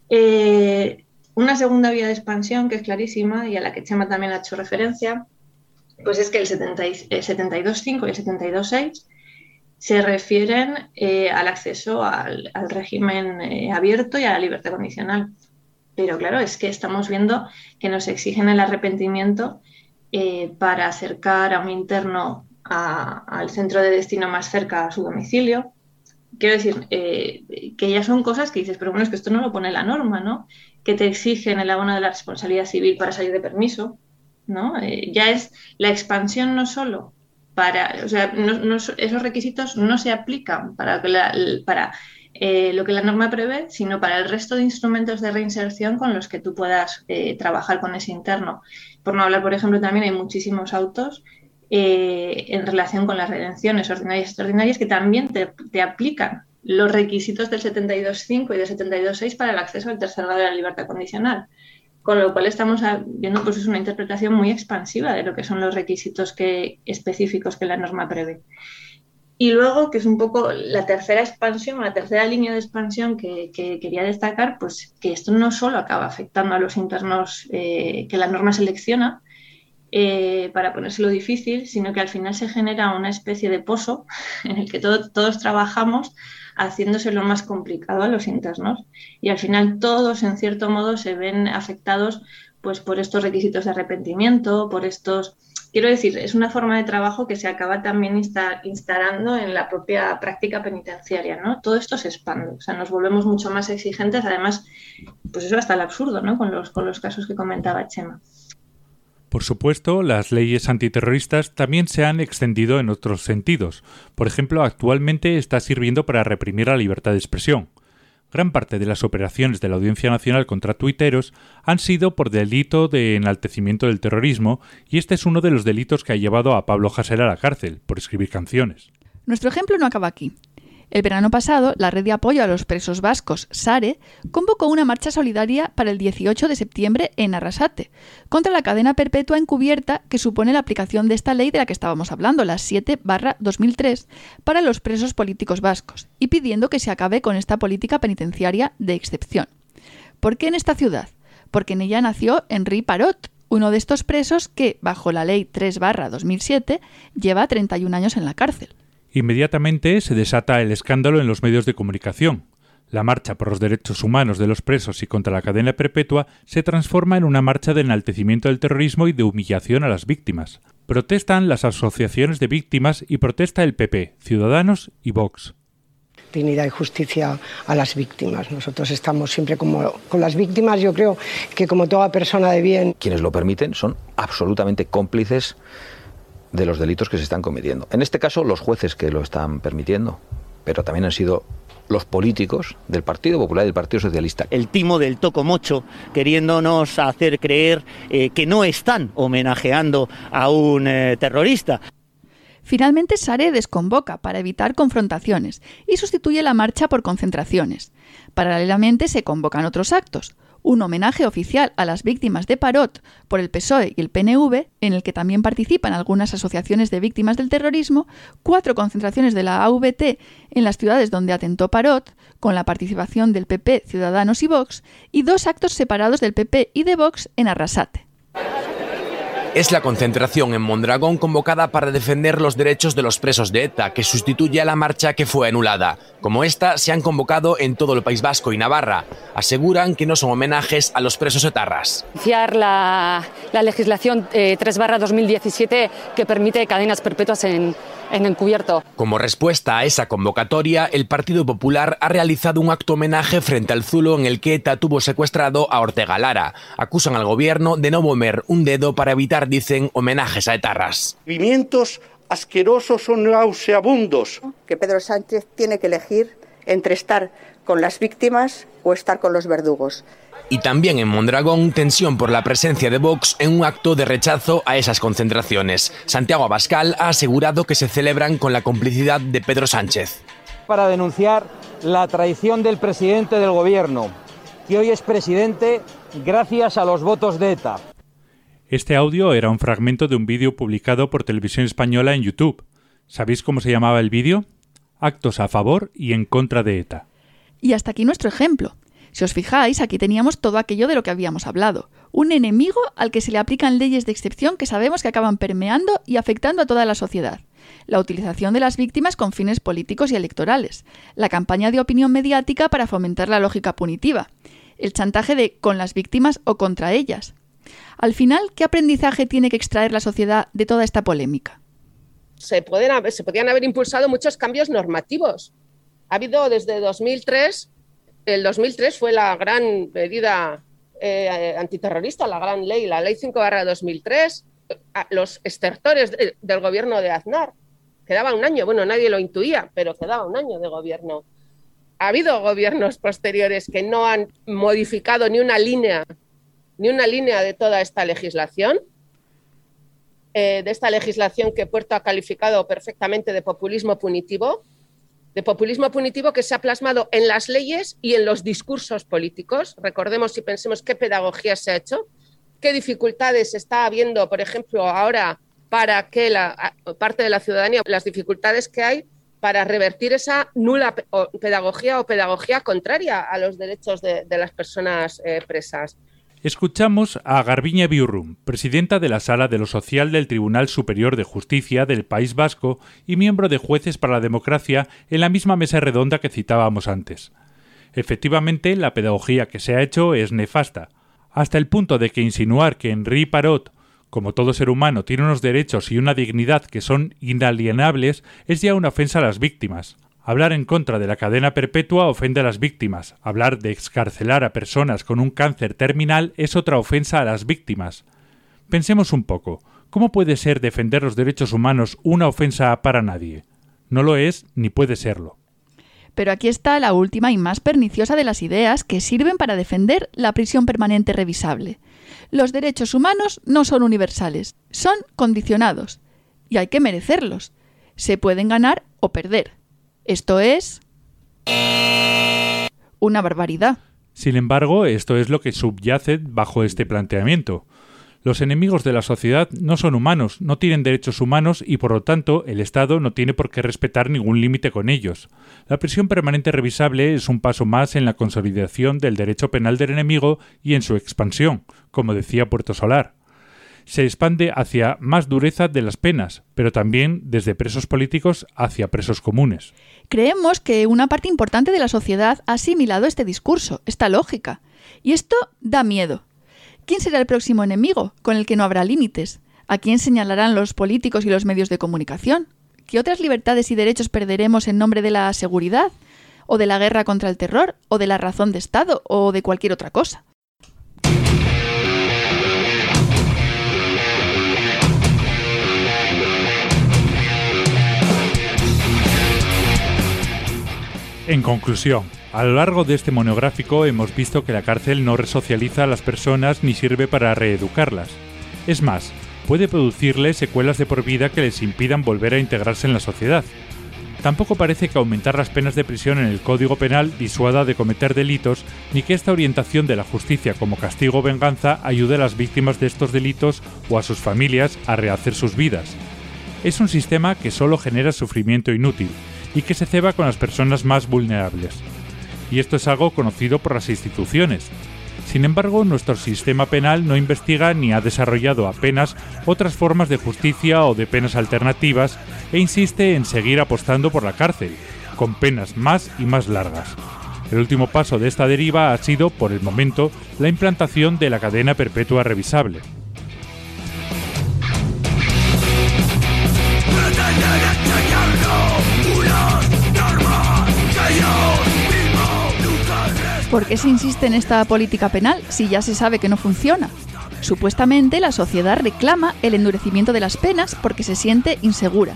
[SPEAKER 35] Eh, una segunda vía de expansión que es clarísima y a la que Chema también ha hecho referencia, pues es que el, 72.5 y el 72.6 se refieren eh, al acceso al, régimen eh, abierto y a la libertad condicional. Pero claro, es que estamos viendo que nos exigen el arrepentimiento eh, para acercar a un interno al centro de destino más cerca a su domicilio. Quiero decir, que ya son cosas que dices, pero bueno, es que esto no lo pone la norma, ¿no? Que te exigen el abono de la responsabilidad civil para salir de permiso, ¿no? Ya es la expansión no solo para, o sea, esos requisitos no se aplican para, eh, lo que la norma prevé, sino para el resto de instrumentos de reinserción con los que tú puedas eh, trabajar con ese interno. Por no hablar, por ejemplo, también hay muchísimos autos eh, en relación con las redenciones ordinarias y extraordinarias que también te, aplican los requisitos del 72.5 y del 72.6 para el acceso al tercer grado de la libertad condicional. Con lo cual estamos viendo pues, es una interpretación muy expansiva de lo que son los requisitos específicos que la norma prevé. Y luego, que es un poco la tercera expansión, la tercera línea de expansión que, quería destacar, pues que esto no solo acaba afectando a los internos eh, que la norma selecciona eh, para ponérselo difícil, sino que al final se genera una especie de pozo en el que todos trabajamos haciéndose lo más complicado a los internos. Y al final todos, en cierto modo, se ven afectados pues, por estos requisitos de arrepentimiento, por estos quiero decir, es una forma de trabajo que se acaba también instalando en la propia práctica penitenciaria, ¿no? Todo esto se expande, o sea, nos volvemos mucho más exigentes, además, pues eso hasta el absurdo, ¿no? Con los, con los casos que comentaba Chema.
[SPEAKER 4] Por supuesto, las leyes antiterroristas también se han extendido en otros sentidos. Por ejemplo, actualmente está sirviendo para reprimir la libertad de expresión. Gran parte de las operaciones de la Audiencia Nacional contra tuiteros han sido por delito de enaltecimiento del terrorismo y este es uno de los delitos que ha llevado a Pablo Hasél a la cárcel por escribir canciones.
[SPEAKER 3] Nuestro ejemplo no acaba aquí. El verano pasado, la red de apoyo a los presos vascos, SARE, convocó una marcha solidaria para el 18 de septiembre en Arrasate, contra la cadena perpetua encubierta que supone la aplicación de esta ley de la que estábamos hablando, la 7-2003, para los presos políticos vascos, y pidiendo que se acabe con esta política penitenciaria de excepción. ¿Por qué en esta ciudad? Porque en ella nació Henri Parot, uno de estos presos que, bajo la ley 3-2007, lleva 31 años en la cárcel.
[SPEAKER 4] Inmediatamente se desata el escándalo en los medios de comunicación. La marcha por los derechos humanos de los presos y contra la cadena perpetua se transforma en una marcha de enaltecimiento del terrorismo y de humillación a las víctimas. Protestan las asociaciones de víctimas y protesta el PP, Ciudadanos y Vox
[SPEAKER 36] dignidad y justicia a las víctimas. Nosotros estamos siempre como con las víctimas, yo creo que como toda persona de bien.
[SPEAKER 37] Quienes lo permiten son absolutamente cómplices de los delitos que se están cometiendo. En este caso, los jueces que lo están permitiendo, pero también han sido los políticos del Partido Popular y del Partido Socialista.
[SPEAKER 38] El timo del tocomocho queriéndonos hacer creer eh, que no están homenajeando a un eh, terrorista.
[SPEAKER 3] Finalmente, Sare desconvoca para evitar confrontaciones y sustituye la marcha por concentraciones. Paralelamente se convocan otros actos un homenaje oficial a las víctimas de Parot por el PSOE y el PNV, en el que también participan algunas asociaciones de víctimas del terrorismo, cuatro concentraciones de la AVT en las ciudades donde atentó Parot, con la participación del PP, Ciudadanos y Vox, y dos actos separados del PP y de Vox en Arrasate
[SPEAKER 39] es la concentración en Mondragón convocada para defender los derechos de los presos de ETA, que sustituye a la marcha que fue anulada. Como esta, se han convocado en todo el País Vasco y Navarra. Aseguran que no son homenajes a los presos etarras.
[SPEAKER 40] La, la legislación 3-2017 eh, que permite cadenas perpetuas en, en encubierto.
[SPEAKER 39] Como respuesta a esa convocatoria, el Partido Popular ha realizado un acto homenaje frente al Zulo en el que ETA tuvo secuestrado a Ortega Lara. Acusan al gobierno de no mover un dedo para evitar, dicen, homenajes a etarras.
[SPEAKER 41] Movimientos asquerosos o nauseabundos.
[SPEAKER 42] Que Pedro Sánchez tiene que elegir entre estar con las víctimas o estar con los verdugos.
[SPEAKER 39] Y también en Mondragón, tensión por la presencia de Vox en un acto de rechazo a esas concentraciones. Santiago Abascal ha asegurado que se celebran con la complicidad de Pedro Sánchez.
[SPEAKER 43] Para denunciar la traición del presidente del gobierno, que hoy es presidente gracias a los votos de ETA.
[SPEAKER 4] Este audio era un fragmento de un vídeo publicado por Televisión Española en YouTube. ¿Sabéis cómo se llamaba el vídeo? Actos a favor y en contra de ETA.
[SPEAKER 3] Y hasta aquí nuestro ejemplo. Si os fijáis, aquí teníamos todo aquello de lo que habíamos hablado. Un enemigo al que se le aplican leyes de excepción que sabemos que acaban permeando y afectando a toda la sociedad. La utilización de las víctimas con fines políticos y electorales. La campaña de opinión mediática para fomentar la lógica punitiva. El chantaje de con las víctimas o contra ellas. Al final, ¿qué aprendizaje tiene que extraer la sociedad de toda esta polémica?
[SPEAKER 44] Se, pueden haber impulsado muchos cambios normativos. Ha habido desde 2003 el 2003 fue la gran medida eh, antiterrorista, la gran ley, la ley 5 2003, los estertores del gobierno de Aznar. Quedaba un año, bueno, nadie lo intuía, pero quedaba un año de gobierno. Ha habido gobiernos posteriores que no han modificado ni una línea, ni una línea de toda esta legislación, eh, de esta legislación que Puerto ha calificado perfectamente de populismo punitivo, de populismo punitivo que se ha plasmado en las leyes y en los discursos políticos. Recordemos y pensemos qué pedagogía se ha hecho, qué dificultades está habiendo, por ejemplo, ahora para que la parte de la ciudadanía, las dificultades que hay para revertir esa nula pedagogía o pedagogía contraria a los derechos de, las personas eh, presas.
[SPEAKER 4] Escuchamos a Garbiña Biurrum, presidenta de la Sala de lo Social del Tribunal Superior de Justicia del País Vasco y miembro de Jueces para la Democracia en la misma mesa redonda que citábamos antes. Efectivamente, la pedagogía que se ha hecho es nefasta, hasta el punto de que insinuar que Henri Parot, como todo ser humano, tiene unos derechos y una dignidad que son inalienables es ya una ofensa a las víctimas. Hablar en contra de la cadena perpetua ofende a las víctimas. Hablar de excarcelar a personas con un cáncer terminal es otra ofensa a las víctimas. Pensemos un poco. ¿Cómo puede ser defender los derechos humanos una ofensa para nadie? No lo es ni puede serlo.
[SPEAKER 3] Pero aquí está la última y más perniciosa de las ideas que sirven para defender la prisión permanente revisable. Los derechos humanos no son universales, son condicionados, y hay que merecerlos. Se pueden ganar o perder. Esto es... Una barbaridad.
[SPEAKER 4] Sin embargo, esto es lo que subyace bajo este planteamiento. Los enemigos de la sociedad no son humanos, no tienen derechos humanos y por lo tanto el Estado no tiene por qué respetar ningún límite con ellos. La prisión permanente revisable es un paso más en la consolidación del derecho penal del enemigo y en su expansión, como decía Puerto Solar. Se expande hacia más dureza de las penas, pero también desde presos políticos hacia presos comunes.
[SPEAKER 3] Creemos que una parte importante de la sociedad ha asimilado este discurso, esta lógica. Y esto da miedo. ¿Quién será el próximo enemigo con el que no habrá límites? ¿A quién señalarán los políticos y los medios de comunicación? ¿Qué otras libertades y derechos perderemos en nombre de la seguridad? ¿O de la guerra contra el terror? ¿O de la razón de Estado? ¿O de cualquier otra cosa?
[SPEAKER 4] En conclusión, a lo largo de este monográfico hemos visto que la cárcel no resocializa a las personas ni sirve para reeducarlas. Es más, puede producirles secuelas de por vida que les impidan volver a integrarse en la sociedad. Tampoco parece que aumentar las penas de prisión en el Código Penal disuada de cometer delitos, ni que esta orientación de la justicia como castigo o venganza ayude a las víctimas de estos delitos o a sus familias a rehacer sus vidas. Es un sistema que solo genera sufrimiento inútil, y que se ceba con las personas más vulnerables. Y esto es algo conocido por las instituciones. Sin embargo, nuestro sistema penal no investiga ni ha desarrollado apenas otras formas de justicia o de penas alternativas e insiste en seguir apostando por la cárcel, con penas más y más largas. El último paso de esta deriva ha sido, por el momento, la implantación de la cadena perpetua revisable.
[SPEAKER 3] ¿Por qué se insiste en esta política penal si ya se sabe que no funciona? Supuestamente la sociedad reclama el endurecimiento de las penas porque se siente insegura.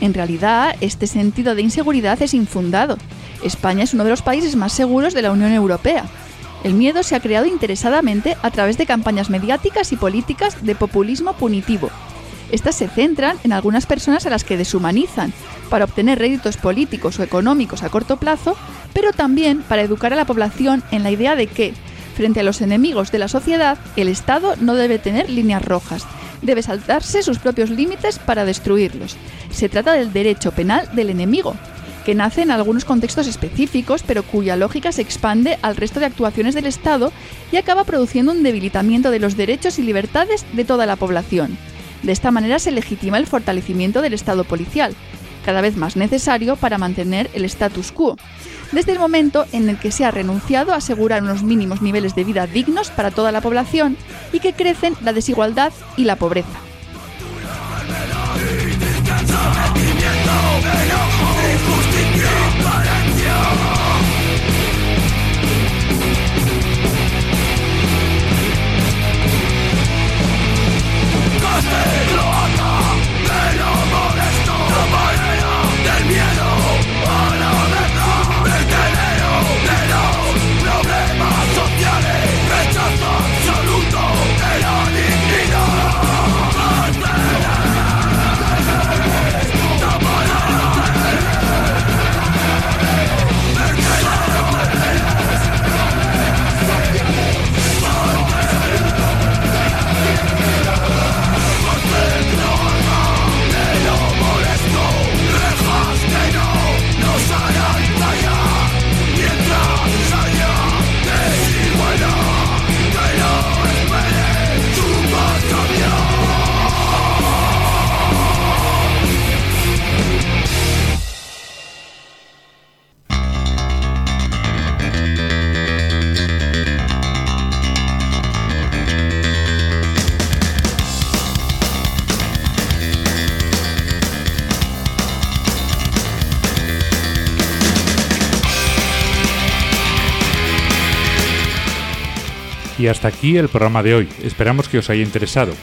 [SPEAKER 3] En realidad, este sentido de inseguridad es infundado. España es uno de los países más seguros de la Unión Europea. El miedo se ha creado interesadamente a través de campañas mediáticas y políticas de populismo punitivo. Estas se centran en algunas personas a las que deshumanizan para obtener réditos políticos o económicos a corto plazo pero también para educar a la población en la idea de que, frente a los enemigos de la sociedad, el Estado no debe tener líneas rojas, debe saltarse sus propios límites para destruirlos. Se trata del derecho penal del enemigo, que nace en algunos contextos específicos, pero cuya lógica se expande al resto de actuaciones del Estado y acaba produciendo un debilitamiento de los derechos y libertades de toda la población. De esta manera se legitima el fortalecimiento del Estado policial, cada vez más necesario para mantener el status quo, desde el momento en el que se ha renunciado a asegurar unos mínimos niveles de vida dignos para toda la población y que crecen la desigualdad y la pobreza.
[SPEAKER 4] Y hasta aquí el programa de hoy. Esperamos que os haya interesado.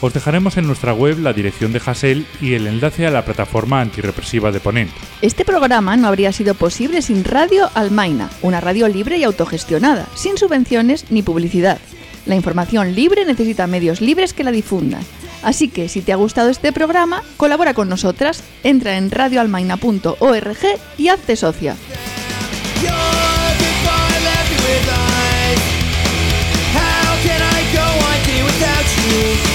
[SPEAKER 4] Os dejaremos en nuestra web la dirección de Hassel y el enlace a la plataforma antirrepresiva de Ponent.
[SPEAKER 3] Este programa no habría sido posible sin Radio Almaina, una radio libre y autogestionada, sin subvenciones ni publicidad. La información libre necesita medios libres que la difundan. Así que si te ha gustado este programa, colabora con nosotras, entra en radioalmaina.org y hazte socia. you.